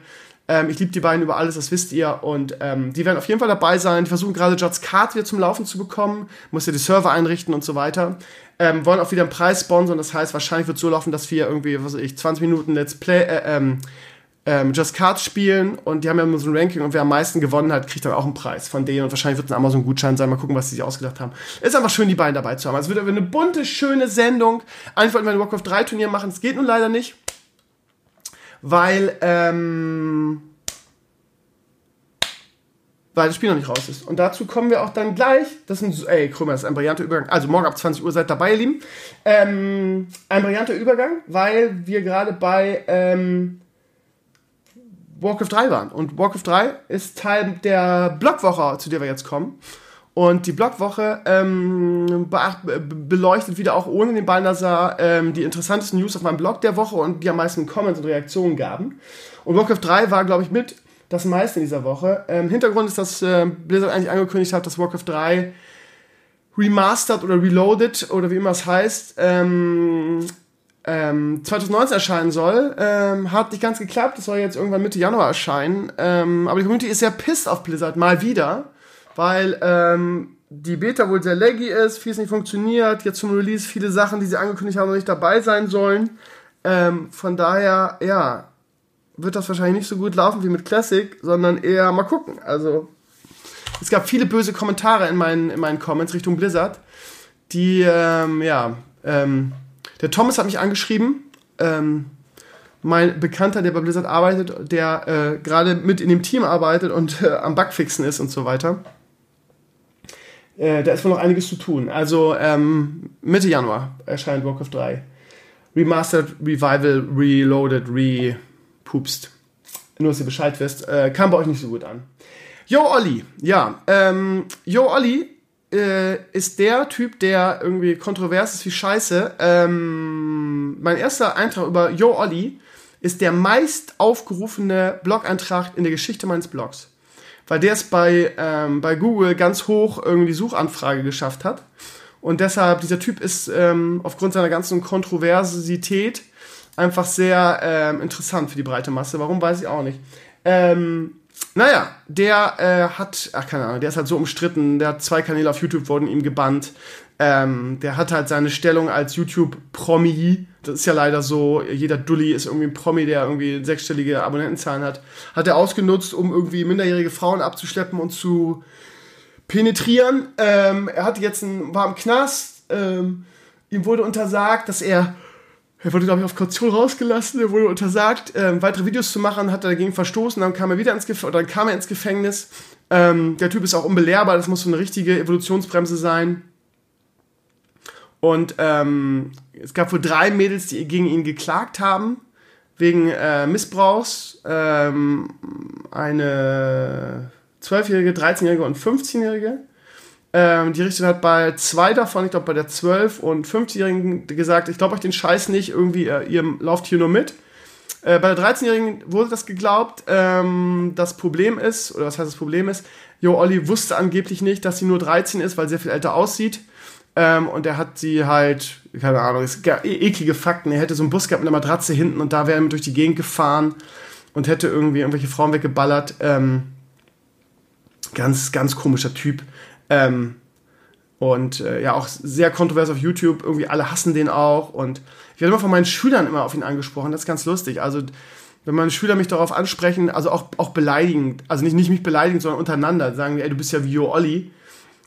Ähm, ich liebe die beiden über alles, das wisst ihr. Und ähm, die werden auf jeden Fall dabei sein. Die versuchen gerade Juts Card wieder zum Laufen zu bekommen. Muss ja die Server einrichten und so weiter. Ähm, wollen auch wieder einen Preis sponsern. Das heißt, wahrscheinlich wird es so laufen, dass wir irgendwie, was weiß ich, 20 Minuten Let's Play, äh, ähm, ähm, Just Cards spielen und die haben ja immer so ein Ranking und wer am meisten gewonnen hat, kriegt dann auch einen Preis von denen und wahrscheinlich wird es ein Amazon-Gutschein sein. Mal gucken, was sie sich ausgedacht haben. Ist einfach schön, die beiden dabei zu haben. Also es wird eine bunte, schöne Sendung. Eigentlich wollten wir ein Warcraft 3 Turnier machen, es geht nun leider nicht, weil, ähm, weil das Spiel noch nicht raus ist. Und dazu kommen wir auch dann gleich. Das ist ein, ey, Krümmer, das ist ein brillanter Übergang. Also morgen ab 20 Uhr seid dabei, ihr Lieben. Ähm, ein brillanter Übergang, weil wir gerade bei, ähm, Warcraft 3 waren. Und Warcraft 3 ist Teil der Blogwoche, zu der wir jetzt kommen. Und die Blogwoche ähm, beleuchtet wieder auch ohne den Balnasar ähm, die interessantesten News auf meinem Blog der Woche und die am meisten Comments und Reaktionen gaben. Und Warcraft 3 war, glaube ich, mit das meiste in dieser Woche. Ähm, Hintergrund ist, dass äh, Blizzard eigentlich angekündigt hat, dass Warcraft 3 remastered oder reloaded oder wie immer es heißt, ähm, ähm, 2019 erscheinen soll. Ähm, hat nicht ganz geklappt. Das soll jetzt irgendwann Mitte Januar erscheinen. Ähm, aber die Community ist sehr pissed auf Blizzard, mal wieder. Weil ähm, die Beta wohl sehr laggy ist, vieles nicht funktioniert. Jetzt zum Release viele Sachen, die sie angekündigt haben, noch nicht dabei sein sollen. Ähm, von daher, ja, wird das wahrscheinlich nicht so gut laufen wie mit Classic, sondern eher mal gucken. Also, es gab viele böse Kommentare in meinen, in meinen Comments Richtung Blizzard, die, ähm, ja, ähm, der Thomas hat mich angeschrieben, ähm, mein Bekannter, der bei Blizzard arbeitet, der äh, gerade mit in dem Team arbeitet und äh, am Bugfixen ist und so weiter. Äh, da ist wohl noch einiges zu tun. Also ähm, Mitte Januar erscheint Warcraft 3. Remastered, Revival, Reloaded, Repupst. Nur, dass ihr Bescheid wisst. Äh, kam bei euch nicht so gut an. Yo, Olli. Ja, ähm, Yo, Olli äh, ist der Typ, der irgendwie kontrovers ist wie Scheiße. Ähm, mein erster Eintrag über Yo Olli ist der meist aufgerufene Blog-Eintrag in der Geschichte meines Blogs. Weil der es bei, ähm, bei Google ganz hoch irgendwie Suchanfrage geschafft hat. Und deshalb, dieser Typ ist ähm, aufgrund seiner ganzen Kontroversität einfach sehr ähm, interessant für die breite Masse. Warum, weiß ich auch nicht. Ähm, naja, der äh, hat, ach keine Ahnung, der ist halt so umstritten, der hat zwei Kanäle auf YouTube, wurden ihm gebannt. Ähm, der hat halt seine Stellung als YouTube-Promi, das ist ja leider so, jeder Dulli ist irgendwie ein Promi, der irgendwie sechsstellige Abonnentenzahlen hat, hat er ausgenutzt, um irgendwie minderjährige Frauen abzuschleppen und zu penetrieren. Ähm, er hatte jetzt einen, war im Knast, ähm, ihm wurde untersagt, dass er er wurde, glaube ich, auf Kaution rausgelassen, er wurde untersagt, ähm, weitere Videos zu machen, hat er dagegen verstoßen, dann kam er wieder ins Gefängnis, oder kam er ins Gefängnis. Ähm, der Typ ist auch unbelehrbar, das muss so eine richtige Evolutionsbremse sein. Und ähm, es gab wohl drei Mädels, die gegen ihn geklagt haben, wegen äh, Missbrauchs. Ähm, eine 12-Jährige, 13-Jährige und 15-Jährige. Ähm, die Richterin hat bei zwei davon, ich glaube bei der 12- und 50-Jährigen gesagt, ich glaube euch den Scheiß nicht, irgendwie, äh, ihr lauft hier nur mit. Äh, bei der 13-Jährigen wurde das geglaubt. Ähm, das Problem ist, oder was heißt das Problem ist, Jo Olli wusste angeblich nicht, dass sie nur 13 ist, weil sie sehr viel älter aussieht. Ähm, und er hat sie halt, keine Ahnung, es gab e eklige Fakten. Er hätte so einen Bus gehabt mit einer Matratze hinten und da wäre er durch die Gegend gefahren und hätte irgendwie irgendwelche Frauen weggeballert. Ähm, ganz, ganz komischer Typ. Ähm, und äh, ja, auch sehr kontrovers auf YouTube. Irgendwie alle hassen den auch. Und ich werde immer von meinen Schülern immer auf ihn angesprochen. Das ist ganz lustig. Also, wenn meine Schüler mich darauf ansprechen, also auch, auch beleidigend, also nicht, nicht mich beleidigend, sondern untereinander, sagen, ey, du bist ja wie Jo Olli.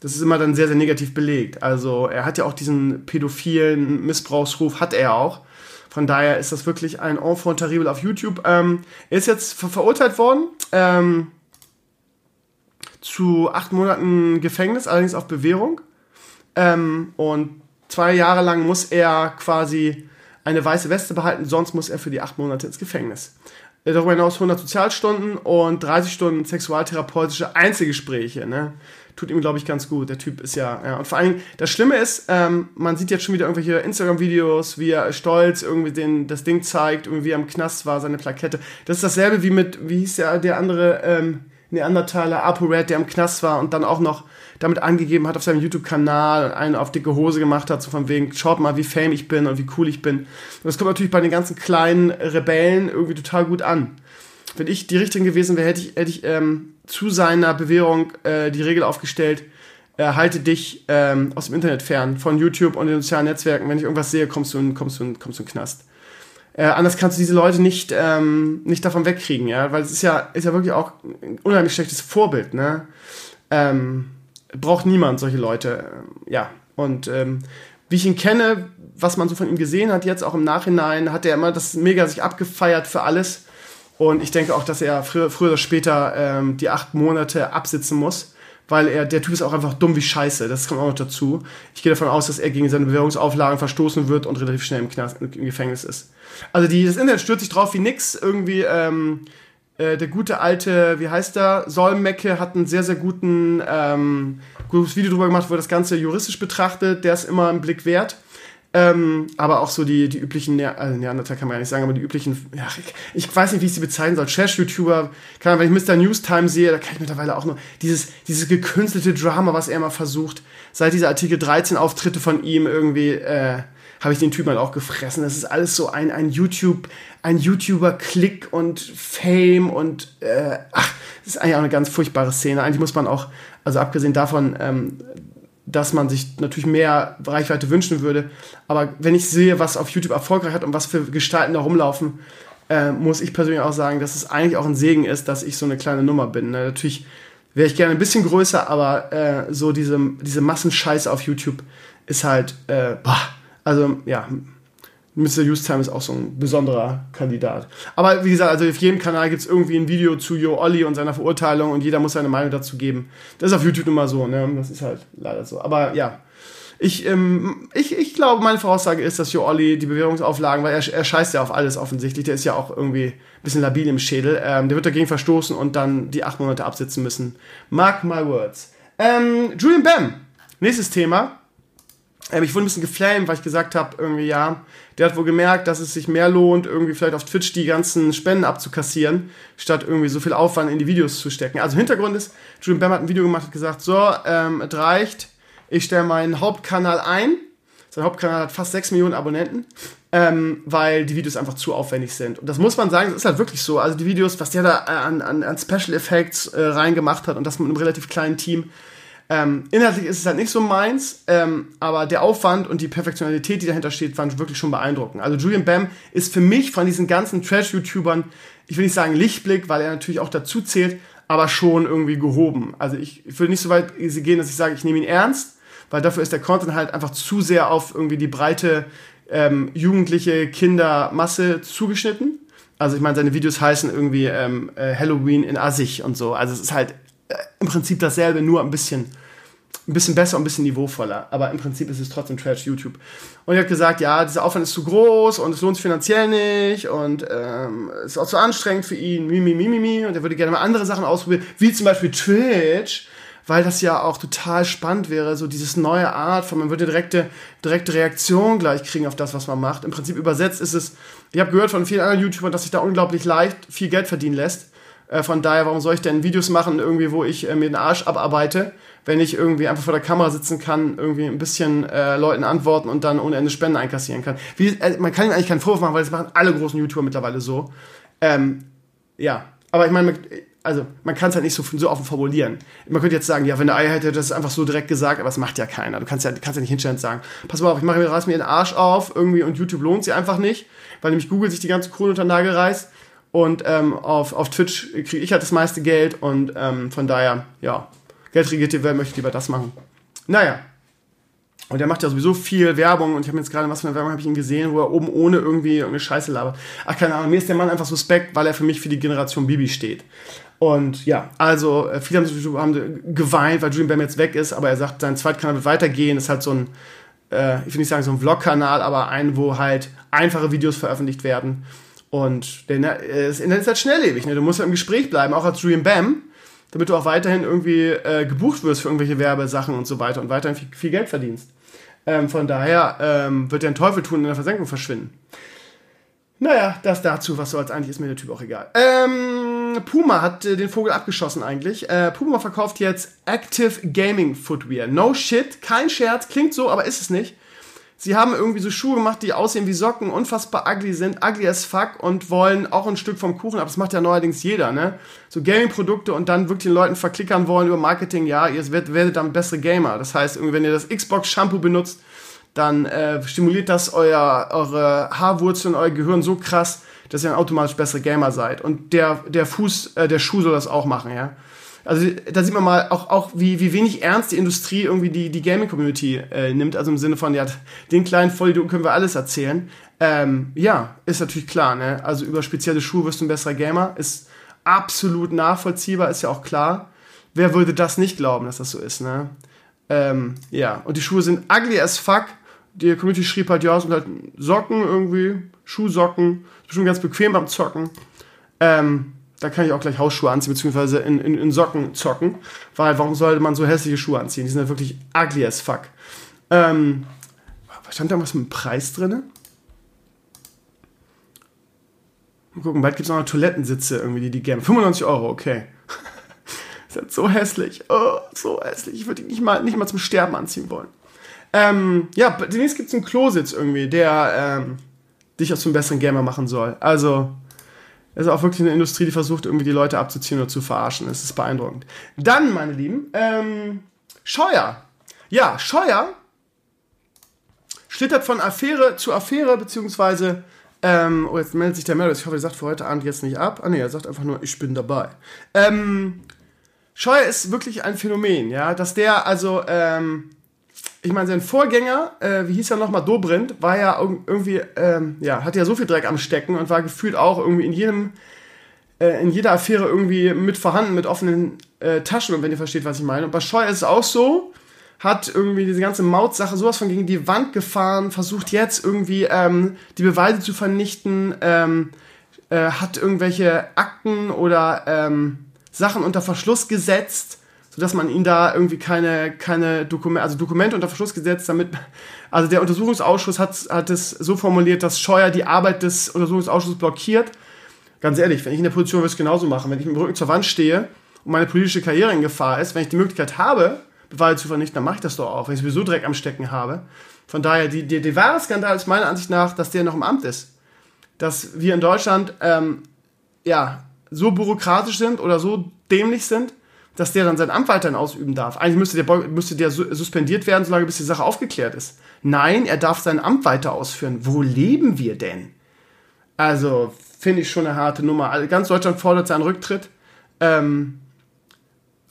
Das ist immer dann sehr, sehr negativ belegt. Also, er hat ja auch diesen pädophilen Missbrauchsruf, hat er auch. Von daher ist das wirklich ein Enfant terrible auf YouTube. Ähm, er ist jetzt ver verurteilt worden. Ähm, zu acht Monaten Gefängnis, allerdings auf Bewährung. Ähm, und zwei Jahre lang muss er quasi eine weiße Weste behalten, sonst muss er für die acht Monate ins Gefängnis. Darüber hinaus 100 Sozialstunden und 30 Stunden sexualtherapeutische Einzelgespräche. Ne? tut ihm, glaube ich, ganz gut. Der Typ ist ja, ja. Und vor allem, das Schlimme ist, ähm, man sieht jetzt schon wieder irgendwelche Instagram-Videos, wie er stolz irgendwie den, das Ding zeigt, irgendwie wie er im Knast war, seine Plakette. Das ist dasselbe wie mit, wie hieß der, der andere ähm, Neandertaler, ApoRed, der im Knast war und dann auch noch damit angegeben hat auf seinem YouTube-Kanal einen auf dicke Hose gemacht hat, so von wegen, schaut mal, wie fame ich bin und wie cool ich bin. Und das kommt natürlich bei den ganzen kleinen Rebellen irgendwie total gut an. Wenn ich die Richterin gewesen wäre, hätte ich, hätte ich ähm, zu seiner Bewährung äh, die Regel aufgestellt, äh, halte dich ähm, aus dem Internet fern, von YouTube und den sozialen Netzwerken. Wenn ich irgendwas sehe, kommst du in, kommst du in, kommst du in den Knast. Äh, anders kannst du diese Leute nicht, ähm, nicht davon wegkriegen, ja, weil es ist ja, ist ja wirklich auch ein unheimlich schlechtes Vorbild, ne? Ähm, braucht niemand solche Leute, ja. Und ähm, wie ich ihn kenne, was man so von ihm gesehen hat, jetzt auch im Nachhinein, hat er immer das mega sich abgefeiert für alles. Und ich denke auch, dass er früher, früher oder später ähm, die acht Monate absitzen muss, weil er, der Typ ist auch einfach dumm wie Scheiße. Das kommt auch noch dazu. Ich gehe davon aus, dass er gegen seine Bewährungsauflagen verstoßen wird und relativ schnell im, Knast, im Gefängnis ist. Also die, das Internet stürzt sich drauf wie nix. Irgendwie, ähm, äh, der gute alte, wie heißt der, Solmecke hat einen sehr, sehr guten, ähm, gutes Video drüber gemacht, wo er das Ganze juristisch betrachtet. Der ist immer im Blick wert. Ähm, aber auch so die, die üblichen, ne also Neandertal kann man ja nicht sagen, aber die üblichen, ja, ich, ich weiß nicht, wie ich sie bezeichnen soll, Trash-YouTuber, kann, wenn ich Mr. Newstime sehe, da kann ich mittlerweile auch nur dieses, dieses gekünstelte Drama, was er immer versucht, seit dieser Artikel 13 Auftritte von ihm irgendwie, äh, habe ich den Typen halt auch gefressen. Das ist alles so ein, ein YouTube, ein YouTuber-Klick und Fame und äh, ach, das ist eigentlich auch eine ganz furchtbare Szene. Eigentlich muss man auch, also abgesehen davon, ähm, dass man sich natürlich mehr Reichweite wünschen würde. Aber wenn ich sehe, was auf YouTube erfolgreich hat und was für Gestalten da rumlaufen, äh, muss ich persönlich auch sagen, dass es eigentlich auch ein Segen ist, dass ich so eine kleine Nummer bin. Ne? Natürlich wäre ich gerne ein bisschen größer, aber äh, so diese, diese Massenscheiße auf YouTube ist halt, äh, boah, also ja, Mr. Time ist auch so ein besonderer Kandidat. Aber wie gesagt, also auf jedem Kanal gibt es irgendwie ein Video zu Jo Olli und seiner Verurteilung und jeder muss seine Meinung dazu geben. Das ist auf YouTube immer so, ne? Das ist halt leider so. Aber ja. Ich, ähm, ich, ich glaube, meine Voraussage ist, dass Jo Olli die Bewährungsauflagen, weil er, er scheißt ja auf alles offensichtlich, der ist ja auch irgendwie ein bisschen labil im Schädel, ähm, der wird dagegen verstoßen und dann die acht Monate absitzen müssen. Mark my words. Ähm, Julian Bam, nächstes Thema. Ähm, ich wurde ein bisschen geflamed, weil ich gesagt habe, irgendwie, ja, der hat wohl gemerkt, dass es sich mehr lohnt, irgendwie vielleicht auf Twitch die ganzen Spenden abzukassieren, statt irgendwie so viel Aufwand in die Videos zu stecken. Also Hintergrund ist, Julian Bam hat ein Video gemacht und gesagt, so, ähm, es reicht, ich stelle meinen Hauptkanal ein. Sein Hauptkanal hat fast 6 Millionen Abonnenten, ähm, weil die Videos einfach zu aufwendig sind. Und das muss man sagen, das ist halt wirklich so. Also die Videos, was der da an, an, an Special Effects äh, reingemacht hat und das mit einem relativ kleinen Team, ähm, inhaltlich ist es halt nicht so meins, ähm, aber der Aufwand und die Perfektionalität, die dahinter steht, waren wirklich schon beeindruckend. Also Julian Bam ist für mich von diesen ganzen Trash-YouTubern, ich will nicht sagen Lichtblick, weil er natürlich auch dazu zählt, aber schon irgendwie gehoben. Also ich, ich würde nicht so weit gehen, dass ich sage, ich nehme ihn ernst, weil dafür ist der Content halt einfach zu sehr auf irgendwie die breite ähm, jugendliche Kindermasse zugeschnitten. Also ich meine, seine Videos heißen irgendwie ähm, äh, Halloween in Assig und so. Also es ist halt äh, im Prinzip dasselbe, nur ein bisschen ein bisschen besser und ein bisschen niveauvoller. Aber im Prinzip ist es trotzdem Trash YouTube. Und er hat gesagt, ja, dieser Aufwand ist zu groß und es lohnt sich finanziell nicht und ähm, ist auch zu anstrengend für ihn, mimi, mimi, mimi. Und er würde gerne mal andere Sachen ausprobieren, wie zum Beispiel Twitch, weil das ja auch total spannend wäre, so dieses neue Art von, man würde direkte, direkte Reaktion gleich kriegen auf das, was man macht. Im Prinzip übersetzt ist es, ich habe gehört von vielen anderen YouTubern, dass sich da unglaublich leicht viel Geld verdienen lässt. Äh, von daher, warum soll ich denn Videos machen, irgendwie, wo ich äh, mir den Arsch abarbeite? Wenn ich irgendwie einfach vor der Kamera sitzen kann, irgendwie ein bisschen äh, Leuten antworten und dann ohne Ende Spenden einkassieren kann. Wie, äh, man kann ihm eigentlich keinen Vorwurf machen, weil das machen alle großen YouTuber mittlerweile so. Ähm, ja, aber ich meine, also man kann es halt nicht so, so offen formulieren. Man könnte jetzt sagen, ja, wenn der Ei hätte das einfach so direkt gesagt, aber das macht ja keiner. Du kannst ja, kannst ja nicht hinstellen und sagen, pass mal auf, ich mache mir, reiß mir den Arsch auf, irgendwie und YouTube lohnt sie einfach nicht, weil nämlich Google sich die ganze Kohle unter den Nagel reißt und ähm, auf, auf Twitch kriege ich halt das meiste Geld und ähm, von daher, ja, geldregierte Welt möchte lieber das machen. Naja. Und er macht ja sowieso viel Werbung und ich habe jetzt gerade, was für eine Werbung habe ich ihn gesehen, wo er oben ohne irgendwie irgendeine Scheiße labert. Ach, keine Ahnung, mir ist der Mann einfach suspekt, weil er für mich für die Generation Bibi steht. Und ja, also äh, viele haben, haben geweint, weil Julian Bam jetzt weg ist, aber er sagt, sein Zweitkanal wird weitergehen. ist halt so ein, äh, ich will nicht sagen so ein Vlog-Kanal, aber ein, wo halt einfache Videos veröffentlicht werden. Und der, das Internet ist halt schnelllebig. Ne? Du musst ja im Gespräch bleiben, auch als Julian Bam damit du auch weiterhin irgendwie äh, gebucht wirst für irgendwelche Werbesachen und so weiter und weiterhin viel, viel Geld verdienst. Ähm, von daher ähm, wird der ein Teufel tun in der Versenkung verschwinden. Naja, das dazu, was soll's eigentlich, ist mir der Typ auch egal. Ähm, Puma hat äh, den Vogel abgeschossen eigentlich. Äh, Puma verkauft jetzt Active Gaming Footwear. No shit, kein Scherz, klingt so, aber ist es nicht. Sie haben irgendwie so Schuhe gemacht, die aussehen wie Socken, unfassbar ugly sind, ugly as fuck und wollen auch ein Stück vom Kuchen ab. Das macht ja neuerdings jeder, ne? So Gaming-Produkte und dann wirklich den Leuten verklickern wollen über Marketing, ja, ihr werdet, werdet dann bessere Gamer. Das heißt, irgendwie, wenn ihr das Xbox-Shampoo benutzt, dann äh, stimuliert das euer, eure Haarwurzeln, euer Gehirn so krass, dass ihr dann automatisch bessere Gamer seid. Und der, der Fuß, äh, der Schuh soll das auch machen, ja. Also da sieht man mal auch, auch wie, wie wenig ernst die Industrie irgendwie die, die Gaming-Community äh, nimmt. Also im Sinne von, ja, den kleinen Vollidioten können wir alles erzählen. Ähm, ja, ist natürlich klar, ne? Also über spezielle Schuhe wirst du ein besserer Gamer. Ist absolut nachvollziehbar, ist ja auch klar. Wer würde das nicht glauben, dass das so ist, ne? Ähm, ja, und die Schuhe sind ugly as fuck die Community schrieb halt, ja, es sind halt Socken irgendwie, Schuhsocken, ist bestimmt ganz bequem beim Zocken. Ähm, da kann ich auch gleich Hausschuhe anziehen, beziehungsweise in, in, in Socken zocken, weil warum sollte man so hässliche Schuhe anziehen? Die sind halt wirklich ugly as fuck. Ähm, stand da was mit dem Preis drin? Mal gucken, bald gibt es noch Toilettensitze irgendwie, die die gerne. 95 Euro, okay. ist halt so hässlich. Oh, so hässlich. Ich würde die nicht mal, nicht mal zum Sterben anziehen wollen. Ähm, ja, demnächst gibt es einen Klositz irgendwie, der ähm, dich auch zum besseren Gamer machen soll. Also, es ist auch wirklich eine Industrie, die versucht, irgendwie die Leute abzuziehen oder zu verarschen. Es ist beeindruckend. Dann, meine Lieben, ähm, Scheuer. Ja, Scheuer schlittert von Affäre zu Affäre, beziehungsweise, ähm, oh, jetzt meldet sich der Melder. Ich hoffe, er sagt für heute Abend jetzt nicht ab. Ah, nee, er sagt einfach nur, ich bin dabei. Ähm, Scheuer ist wirklich ein Phänomen, ja, dass der also, ähm, ich meine, sein Vorgänger, äh, wie hieß er nochmal, Dobrindt, war ja irgendwie, ähm, ja, hat ja so viel Dreck am Stecken und war gefühlt auch irgendwie in jedem, äh, in jeder Affäre irgendwie mit vorhanden, mit offenen äh, Taschen, wenn ihr versteht, was ich meine. Und bei Scheuer ist es auch so, hat irgendwie diese ganze Mautsache sowas von gegen die Wand gefahren, versucht jetzt irgendwie ähm, die Beweise zu vernichten, ähm, äh, hat irgendwelche Akten oder ähm, Sachen unter Verschluss gesetzt sodass man ihn da irgendwie keine, keine Dokumente, also Dokumente unter Verschluss gesetzt, damit, also der Untersuchungsausschuss hat, hat es so formuliert, dass Scheuer die Arbeit des Untersuchungsausschusses blockiert. Ganz ehrlich, wenn ich in der Position würde es genauso machen. Wenn ich mit dem Rücken zur Wand stehe und meine politische Karriere in Gefahr ist, wenn ich die Möglichkeit habe, Beweise zu vernichten, dann mache ich das doch auch, wenn ich sowieso Dreck am Stecken habe. Von daher, die, die, der wahre Skandal ist meiner Ansicht nach, dass der noch im Amt ist. Dass wir in Deutschland, ähm, ja, so bürokratisch sind oder so dämlich sind, dass der dann sein Amt weiterhin ausüben darf. Eigentlich müsste der, müsste der suspendiert werden, solange bis die Sache aufgeklärt ist. Nein, er darf sein Amt weiter ausführen. Wo leben wir denn? Also, finde ich schon eine harte Nummer. Also, ganz Deutschland fordert seinen Rücktritt. Ähm,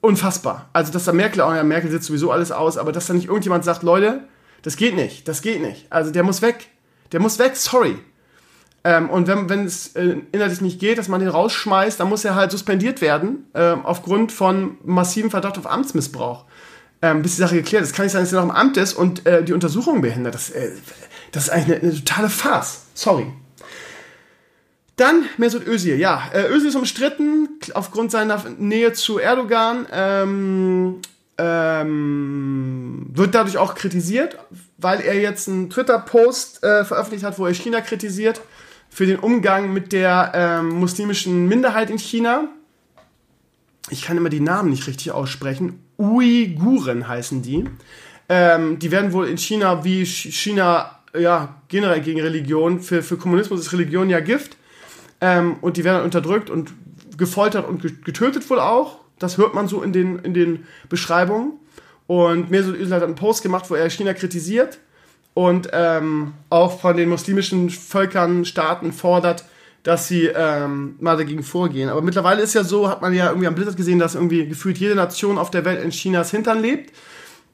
unfassbar. Also, dass da Merkel auch, ja, Merkel sitzt sowieso alles aus, aber dass da nicht irgendjemand sagt, Leute, das geht nicht, das geht nicht. Also, der muss weg. Der muss weg, sorry. Ähm, und wenn, wenn es äh, inhaltlich nicht geht, dass man den rausschmeißt, dann muss er halt suspendiert werden, äh, aufgrund von massivem Verdacht auf Amtsmissbrauch. Ähm, bis die Sache geklärt ist. Kann nicht sein, dass er noch im Amt ist und äh, die Untersuchung behindert. Das, äh, das ist eigentlich eine, eine, totale Farce. Sorry. Dann Mesut Özil. Ja, äh, Özil ist umstritten aufgrund seiner Nähe zu Erdogan. Ähm, ähm, wird dadurch auch kritisiert, weil er jetzt einen Twitter-Post äh, veröffentlicht hat, wo er China kritisiert für den Umgang mit der ähm, muslimischen Minderheit in China. Ich kann immer die Namen nicht richtig aussprechen. Uiguren heißen die. Ähm, die werden wohl in China, wie China ja, generell gegen Religion, für, für Kommunismus ist Religion ja Gift. Ähm, und die werden unterdrückt und gefoltert und getötet wohl auch. Das hört man so in den, in den Beschreibungen. Und Mesut Özil hat einen Post gemacht, wo er China kritisiert und ähm, auch von den muslimischen Völkern, Staaten fordert, dass sie ähm, mal dagegen vorgehen. Aber mittlerweile ist ja so, hat man ja irgendwie am Blizzard gesehen, dass irgendwie gefühlt jede Nation auf der Welt in Chinas Hintern lebt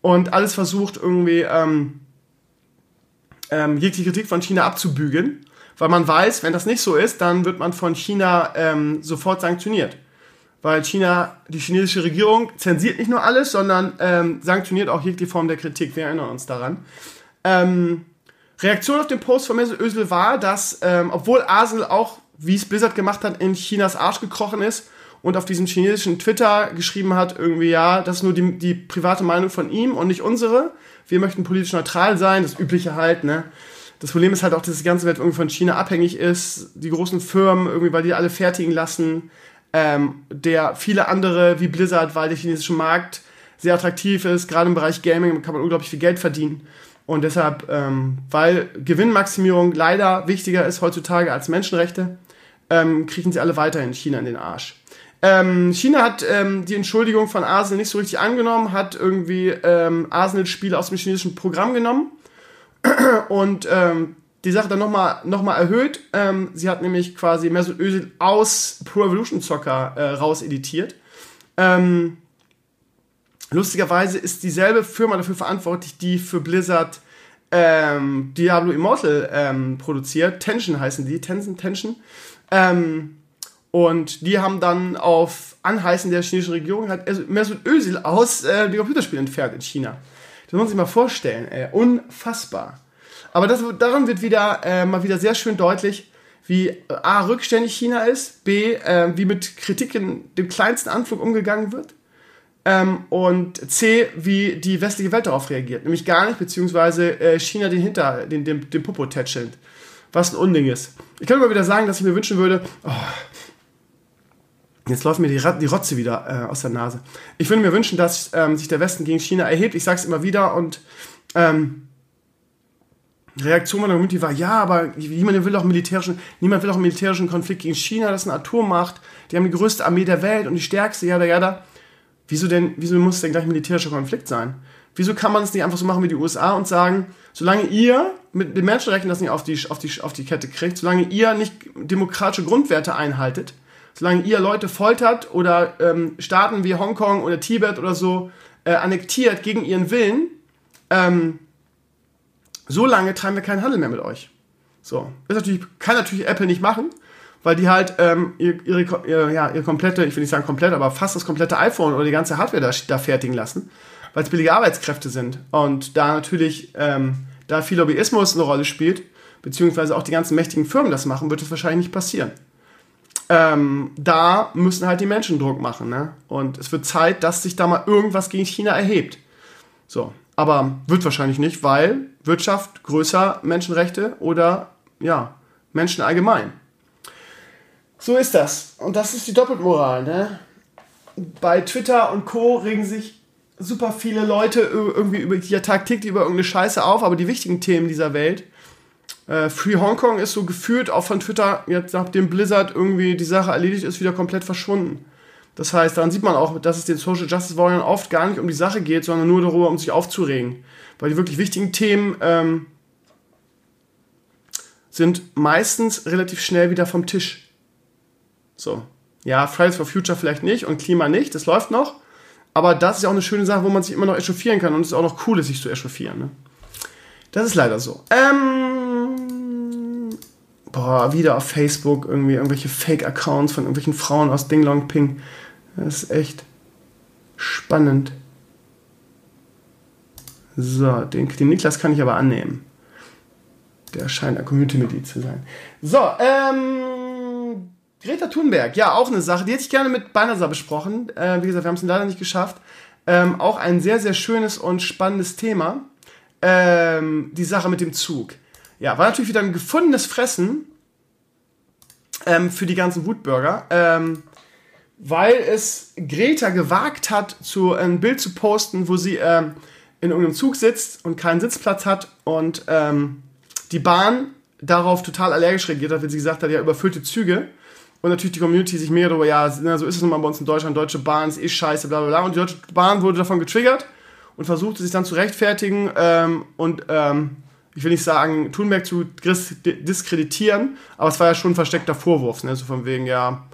und alles versucht irgendwie ähm, ähm, jegliche Kritik von China abzubügeln, weil man weiß, wenn das nicht so ist, dann wird man von China ähm, sofort sanktioniert. Weil China, die chinesische Regierung zensiert nicht nur alles, sondern ähm, sanktioniert auch jegliche Form der Kritik. Wir erinnern uns daran. Ähm, Reaktion auf den Post von Mesut Özil war, dass, ähm, obwohl Arsenal auch, wie es Blizzard gemacht hat, in Chinas Arsch gekrochen ist und auf diesem chinesischen Twitter geschrieben hat, irgendwie, ja, das ist nur die, die private Meinung von ihm und nicht unsere. Wir möchten politisch neutral sein, das Übliche halt, ne? Das Problem ist halt auch, dass die ganze Welt irgendwie von China abhängig ist. Die großen Firmen, irgendwie, weil die alle fertigen lassen. Ähm, der viele andere, wie Blizzard, weil der chinesische Markt sehr attraktiv ist. Gerade im Bereich Gaming kann man unglaublich viel Geld verdienen. Und deshalb, ähm, weil Gewinnmaximierung leider wichtiger ist heutzutage als Menschenrechte, ähm, kriechen sie alle weiter in China in den Arsch. Ähm, China hat ähm, die Entschuldigung von Arsenal nicht so richtig angenommen, hat irgendwie ähm, Arsenal-Spiele aus dem chinesischen Programm genommen und ähm, die Sache dann nochmal noch mal erhöht. Ähm, sie hat nämlich quasi Mesut Özil aus Pro Evolution Soccer äh, raus editiert. Ähm, Lustigerweise ist dieselbe Firma dafür verantwortlich, die für Blizzard ähm, Diablo Immortal ähm, produziert. Tension heißen die, Tencent Tension. Ähm, und die haben dann auf Anheißen der chinesischen Regierung halt Mesut Özil aus äh, dem Computerspiel entfernt in China. Das muss man sich mal vorstellen, ey. unfassbar. Aber das, daran wird wieder äh, mal wieder sehr schön deutlich, wie äh, A, rückständig China ist, B, äh, wie mit Kritik in dem kleinsten Anflug umgegangen wird ähm, und C, wie die westliche Welt darauf reagiert. Nämlich gar nicht, beziehungsweise äh, China den Hinter, den, den, den Popo tätschelt. Was ein Unding ist. Ich kann immer wieder sagen, dass ich mir wünschen würde, oh, Jetzt läuft mir die, die Rotze wieder äh, aus der Nase. Ich würde mir wünschen, dass ähm, sich der Westen gegen China erhebt. Ich sage es immer wieder und ähm, Reaktion meiner Community war, ja, aber niemand will auch militärischen, niemand will auch einen militärischen Konflikt gegen China, das ist eine Atommacht, die haben die größte Armee der Welt und die stärkste, ja, ja, da. Wieso denn, wieso muss es denn gleich ein militärischer Konflikt sein? Wieso kann man es nicht einfach so machen wie die USA und sagen, solange ihr mit den Menschenrechten das nicht auf die, auf die, auf die Kette kriegt, solange ihr nicht demokratische Grundwerte einhaltet, solange ihr Leute foltert oder ähm, Staaten wie Hongkong oder Tibet oder so äh, annektiert gegen ihren Willen, ähm, so lange treiben wir keinen Handel mehr mit euch. So. Das natürlich, kann natürlich Apple nicht machen, weil die halt ähm, ihre, ihre, ja, ihre komplette, ich will nicht sagen komplett, aber fast das komplette iPhone oder die ganze Hardware da, da fertigen lassen, weil es billige Arbeitskräfte sind. Und da natürlich, ähm, da viel Lobbyismus eine Rolle spielt, beziehungsweise auch die ganzen mächtigen Firmen das machen, wird es wahrscheinlich nicht passieren. Ähm, da müssen halt die Menschen Druck machen. Ne? Und es wird Zeit, dass sich da mal irgendwas gegen China erhebt. So, aber wird wahrscheinlich nicht, weil Wirtschaft größer Menschenrechte oder ja, Menschen allgemein. So ist das. Und das ist die Doppelmoral, ne? Bei Twitter und Co. regen sich super viele Leute irgendwie über die tagtäglich über irgendeine Scheiße auf, aber die wichtigen Themen dieser Welt. Äh, Free Hongkong ist so gefühlt auch von Twitter, jetzt nachdem Blizzard irgendwie die Sache erledigt ist, wieder komplett verschwunden. Das heißt, daran sieht man auch, dass es den Social Justice Warriors oft gar nicht um die Sache geht, sondern nur darüber, um sich aufzuregen. Weil die wirklich wichtigen Themen ähm, sind meistens relativ schnell wieder vom Tisch. So. Ja, Fridays for Future vielleicht nicht und Klima nicht, das läuft noch. Aber das ist ja auch eine schöne Sache, wo man sich immer noch echauffieren kann und es ist auch noch cool, sich zu echauffieren. Ne? Das ist leider so. Ähm, boah, wieder auf Facebook irgendwie irgendwelche Fake-Accounts von irgendwelchen Frauen aus Ding Long Ping. Das ist echt spannend. So, den, den Niklas kann ich aber annehmen. Der scheint ein Community-Mitglied zu sein. So, ähm, Greta Thunberg, ja, auch eine Sache, die hätte ich gerne mit Banasa besprochen. Äh, wie gesagt, wir haben es leider nicht geschafft. Ähm, auch ein sehr, sehr schönes und spannendes Thema. Ähm, die Sache mit dem Zug. Ja, war natürlich wieder ein gefundenes Fressen ähm, für die ganzen Wutbürger, ähm, weil es Greta gewagt hat, zu, ein Bild zu posten, wo sie ähm, in irgendeinem Zug sitzt und keinen Sitzplatz hat und ähm, die Bahn darauf total allergisch reagiert hat, weil sie gesagt hat, ja, überfüllte Züge und natürlich die Community sich mehr darüber, ja, so ist es nun mal bei uns in Deutschland, Deutsche Bahn ist eh scheiße, bla bla bla. Und die Deutsche Bahn wurde davon getriggert und versuchte sich dann zu rechtfertigen ähm, und ähm, ich will nicht sagen, Thunberg zu diskreditieren, aber es war ja schon ein versteckter Vorwurf, ne? so von wegen, ja,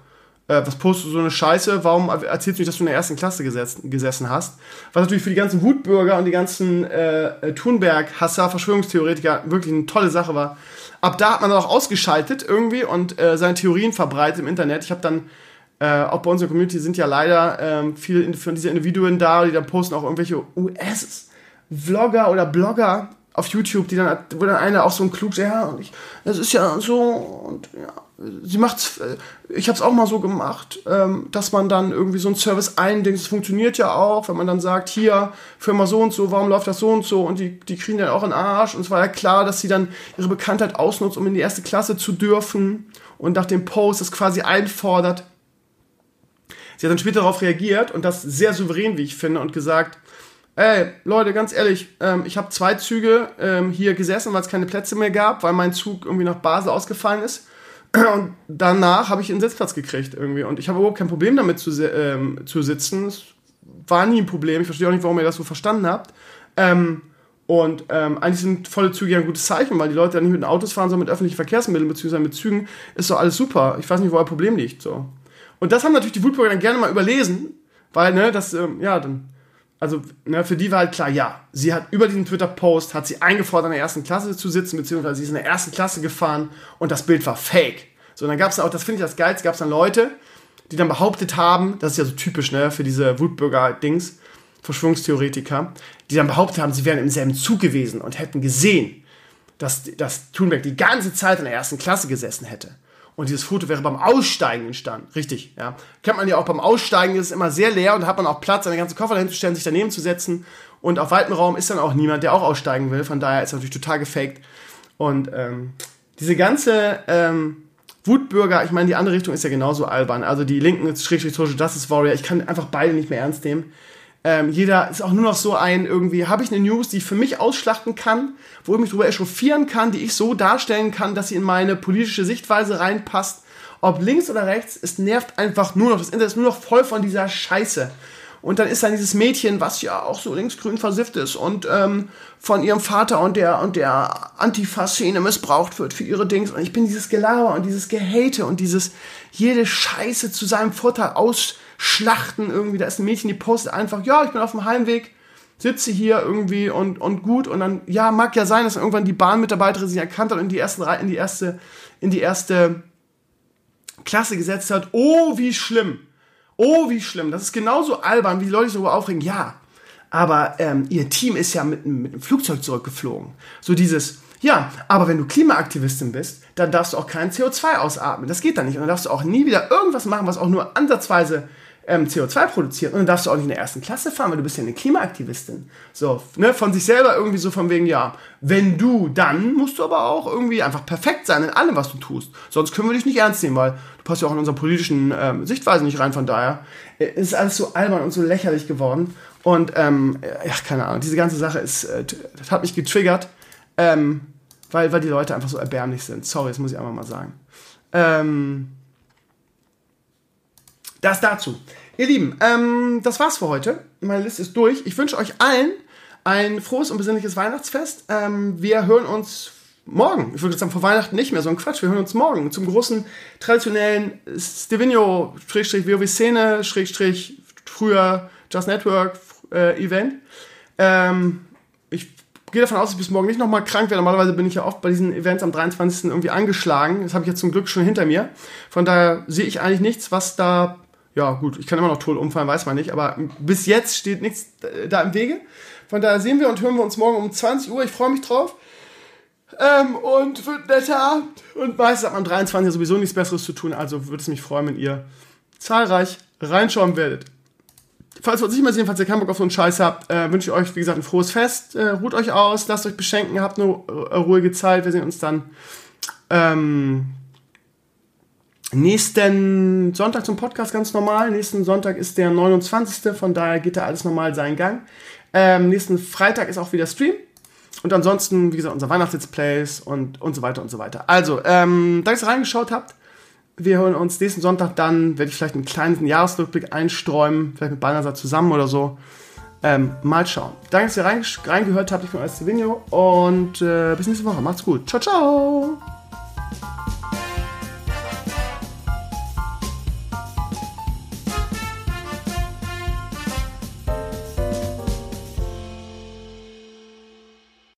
äh, was postest du so eine Scheiße, warum erzählst du nicht, dass du in der ersten Klasse gesessen, gesessen hast? Was natürlich für die ganzen Wutbürger und die ganzen äh, Thunberg-Hasser, Verschwörungstheoretiker wirklich eine tolle Sache war, ab da hat man dann auch ausgeschaltet irgendwie und äh, seine Theorien verbreitet im Internet. Ich habe dann, äh, auch bei unserer Community sind ja leider ähm, viele von diesen Individuen da, die dann posten auch irgendwelche US-Vlogger oder Blogger auf YouTube, die dann, wo dann einer auch so ein klug, ja, ich, das ist ja so, und ja, sie macht's, äh, ich habe es auch mal so gemacht, ähm, dass man dann irgendwie so ein Service eindingt, es funktioniert ja auch, wenn man dann sagt, hier, Firma so und so, warum läuft das so und so, und die, die kriegen dann auch einen Arsch, und es war ja klar, dass sie dann ihre Bekanntheit ausnutzt, um in die erste Klasse zu dürfen, und nach dem Post das quasi einfordert. Sie hat dann später darauf reagiert, und das sehr souverän, wie ich finde, und gesagt, Ey, Leute, ganz ehrlich, ähm, ich habe zwei Züge ähm, hier gesessen, weil es keine Plätze mehr gab, weil mein Zug irgendwie nach Basel ausgefallen ist. Und danach habe ich einen Sitzplatz gekriegt irgendwie. Und ich habe überhaupt kein Problem damit zu, ähm, zu sitzen. Es war nie ein Problem. Ich verstehe auch nicht, warum ihr das so verstanden habt. Ähm, und ähm, eigentlich sind volle Züge ja ein gutes Zeichen, weil die Leute ja nicht mit den Autos fahren, sondern mit öffentlichen Verkehrsmitteln beziehungsweise mit Zügen. Ist doch alles super. Ich weiß nicht, wo euer Problem liegt. So. Und das haben natürlich die Wutbürger dann gerne mal überlesen, weil, ne, das, ähm, ja, dann also ne, für die war halt klar, ja, sie hat über diesen Twitter-Post, hat sie eingefordert, in der ersten Klasse zu sitzen, beziehungsweise sie ist in der ersten Klasse gefahren und das Bild war fake. So, dann gab es auch, das finde ich das Geilste, gab es dann Leute, die dann behauptet haben, das ist ja so typisch, ne, für diese Wutbürger-Dings, Verschwörungstheoretiker, die dann behauptet haben, sie wären im selben Zug gewesen und hätten gesehen, dass, dass Thunberg die ganze Zeit in der ersten Klasse gesessen hätte. Und dieses Foto wäre beim Aussteigen entstanden. Richtig, ja. Kennt man ja auch beim Aussteigen, ist es immer sehr leer und hat man auch Platz, seine ganzen Koffer dahin zu stellen, sich daneben zu setzen. Und auf weitem Raum ist dann auch niemand, der auch aussteigen will. Von daher ist natürlich total gefaked. Und ähm, diese ganze ähm, Wutbürger, ich meine, die andere Richtung ist ja genauso albern. Also die linken Schrägstrich Social Justice Warrior, ich kann einfach beide nicht mehr ernst nehmen. Ähm, jeder ist auch nur noch so ein, irgendwie, habe ich eine News, die ich für mich ausschlachten kann, wo ich mich darüber echauffieren kann, die ich so darstellen kann, dass sie in meine politische Sichtweise reinpasst. Ob links oder rechts, es nervt einfach nur noch. Das Internet ist nur noch voll von dieser Scheiße. Und dann ist dann dieses Mädchen, was ja auch so linksgrün versifft ist und ähm, von ihrem Vater und der und der Antifa-Szene missbraucht wird für ihre Dings. Und ich bin dieses Gelaber und dieses Gehate und dieses jede Scheiße zu seinem Vorteil aus Schlachten irgendwie. Da ist ein Mädchen, die postet einfach, ja, ich bin auf dem Heimweg, sitze hier irgendwie und, und gut. Und dann, ja, mag ja sein, dass irgendwann die Bahnmitarbeiterin sich erkannt hat und in die, ersten, in die erste, in die erste Klasse gesetzt hat. Oh, wie schlimm. Oh, wie schlimm. Das ist genauso albern, wie die Leute sich darüber aufregen. Ja, aber ähm, ihr Team ist ja mit, mit einem Flugzeug zurückgeflogen. So dieses, ja, aber wenn du Klimaaktivistin bist, dann darfst du auch kein CO2 ausatmen. Das geht dann nicht. Und dann darfst du auch nie wieder irgendwas machen, was auch nur ansatzweise ähm, CO2 produziert und dann darfst du auch nicht in der ersten Klasse fahren, weil du bist ja eine Klimaaktivistin. So, ne, von sich selber irgendwie so von wegen, ja, wenn du, dann musst du aber auch irgendwie einfach perfekt sein in allem, was du tust. Sonst können wir dich nicht ernst nehmen, weil du passt ja auch in unserer politischen ähm, Sichtweise nicht rein, von daher äh, ist alles so albern und so lächerlich geworden. Und, ähm, ja, keine Ahnung, diese ganze Sache ist, äh, das hat mich getriggert, ähm, weil, weil die Leute einfach so erbärmlich sind. Sorry, das muss ich einfach mal sagen. Ähm, das dazu. Ihr Lieben, ähm, das war's für heute. Meine Liste ist durch. Ich wünsche euch allen ein frohes und besinnliches Weihnachtsfest. Ähm, wir hören uns morgen. Ich würde sagen, vor Weihnachten nicht mehr, so ein Quatsch. Wir hören uns morgen zum großen traditionellen Stevenio-WoW-Szene, früher Just Network äh, Event. Ähm, ich gehe davon aus, dass ich bis morgen nicht nochmal krank werde. Normalerweise bin ich ja oft bei diesen Events am 23. irgendwie angeschlagen. Das habe ich jetzt zum Glück schon hinter mir. Von daher sehe ich eigentlich nichts, was da ja, gut, ich kann immer noch tot umfallen, weiß man nicht, aber bis jetzt steht nichts da im Wege. Von daher sehen wir und hören wir uns morgen um 20 Uhr. Ich freue mich drauf. Ähm, und wird netter Abend. Und meistens hat man 23 sowieso nichts Besseres zu tun, also würde es mich freuen, wenn ihr zahlreich reinschauen werdet. Falls wir uns nicht mehr sehen, falls ihr keinen Bock auf so einen Scheiß habt, äh, wünsche ich euch, wie gesagt, ein frohes Fest. Äh, ruht euch aus, lasst euch beschenken, habt eine äh, ruhige Zeit. Wir sehen uns dann ähm, Nächsten Sonntag zum Podcast ganz normal. Nächsten Sonntag ist der 29. Von daher geht da alles normal seinen Gang. Ähm, nächsten Freitag ist auch wieder Stream. Und ansonsten, wie gesagt, unser Weihnachts-Let's Plays und, und so weiter und so weiter. Also, ähm, danke, dass ihr reingeschaut habt. Wir hören uns nächsten Sonntag dann, werde ich vielleicht einen kleinen Jahresrückblick einsträumen, vielleicht mit Balnasar zusammen oder so. Ähm, mal schauen. Danke, dass ihr reingehört habt. Ich bin euer Stevenio und äh, bis nächste Woche. Macht's gut. Ciao, ciao.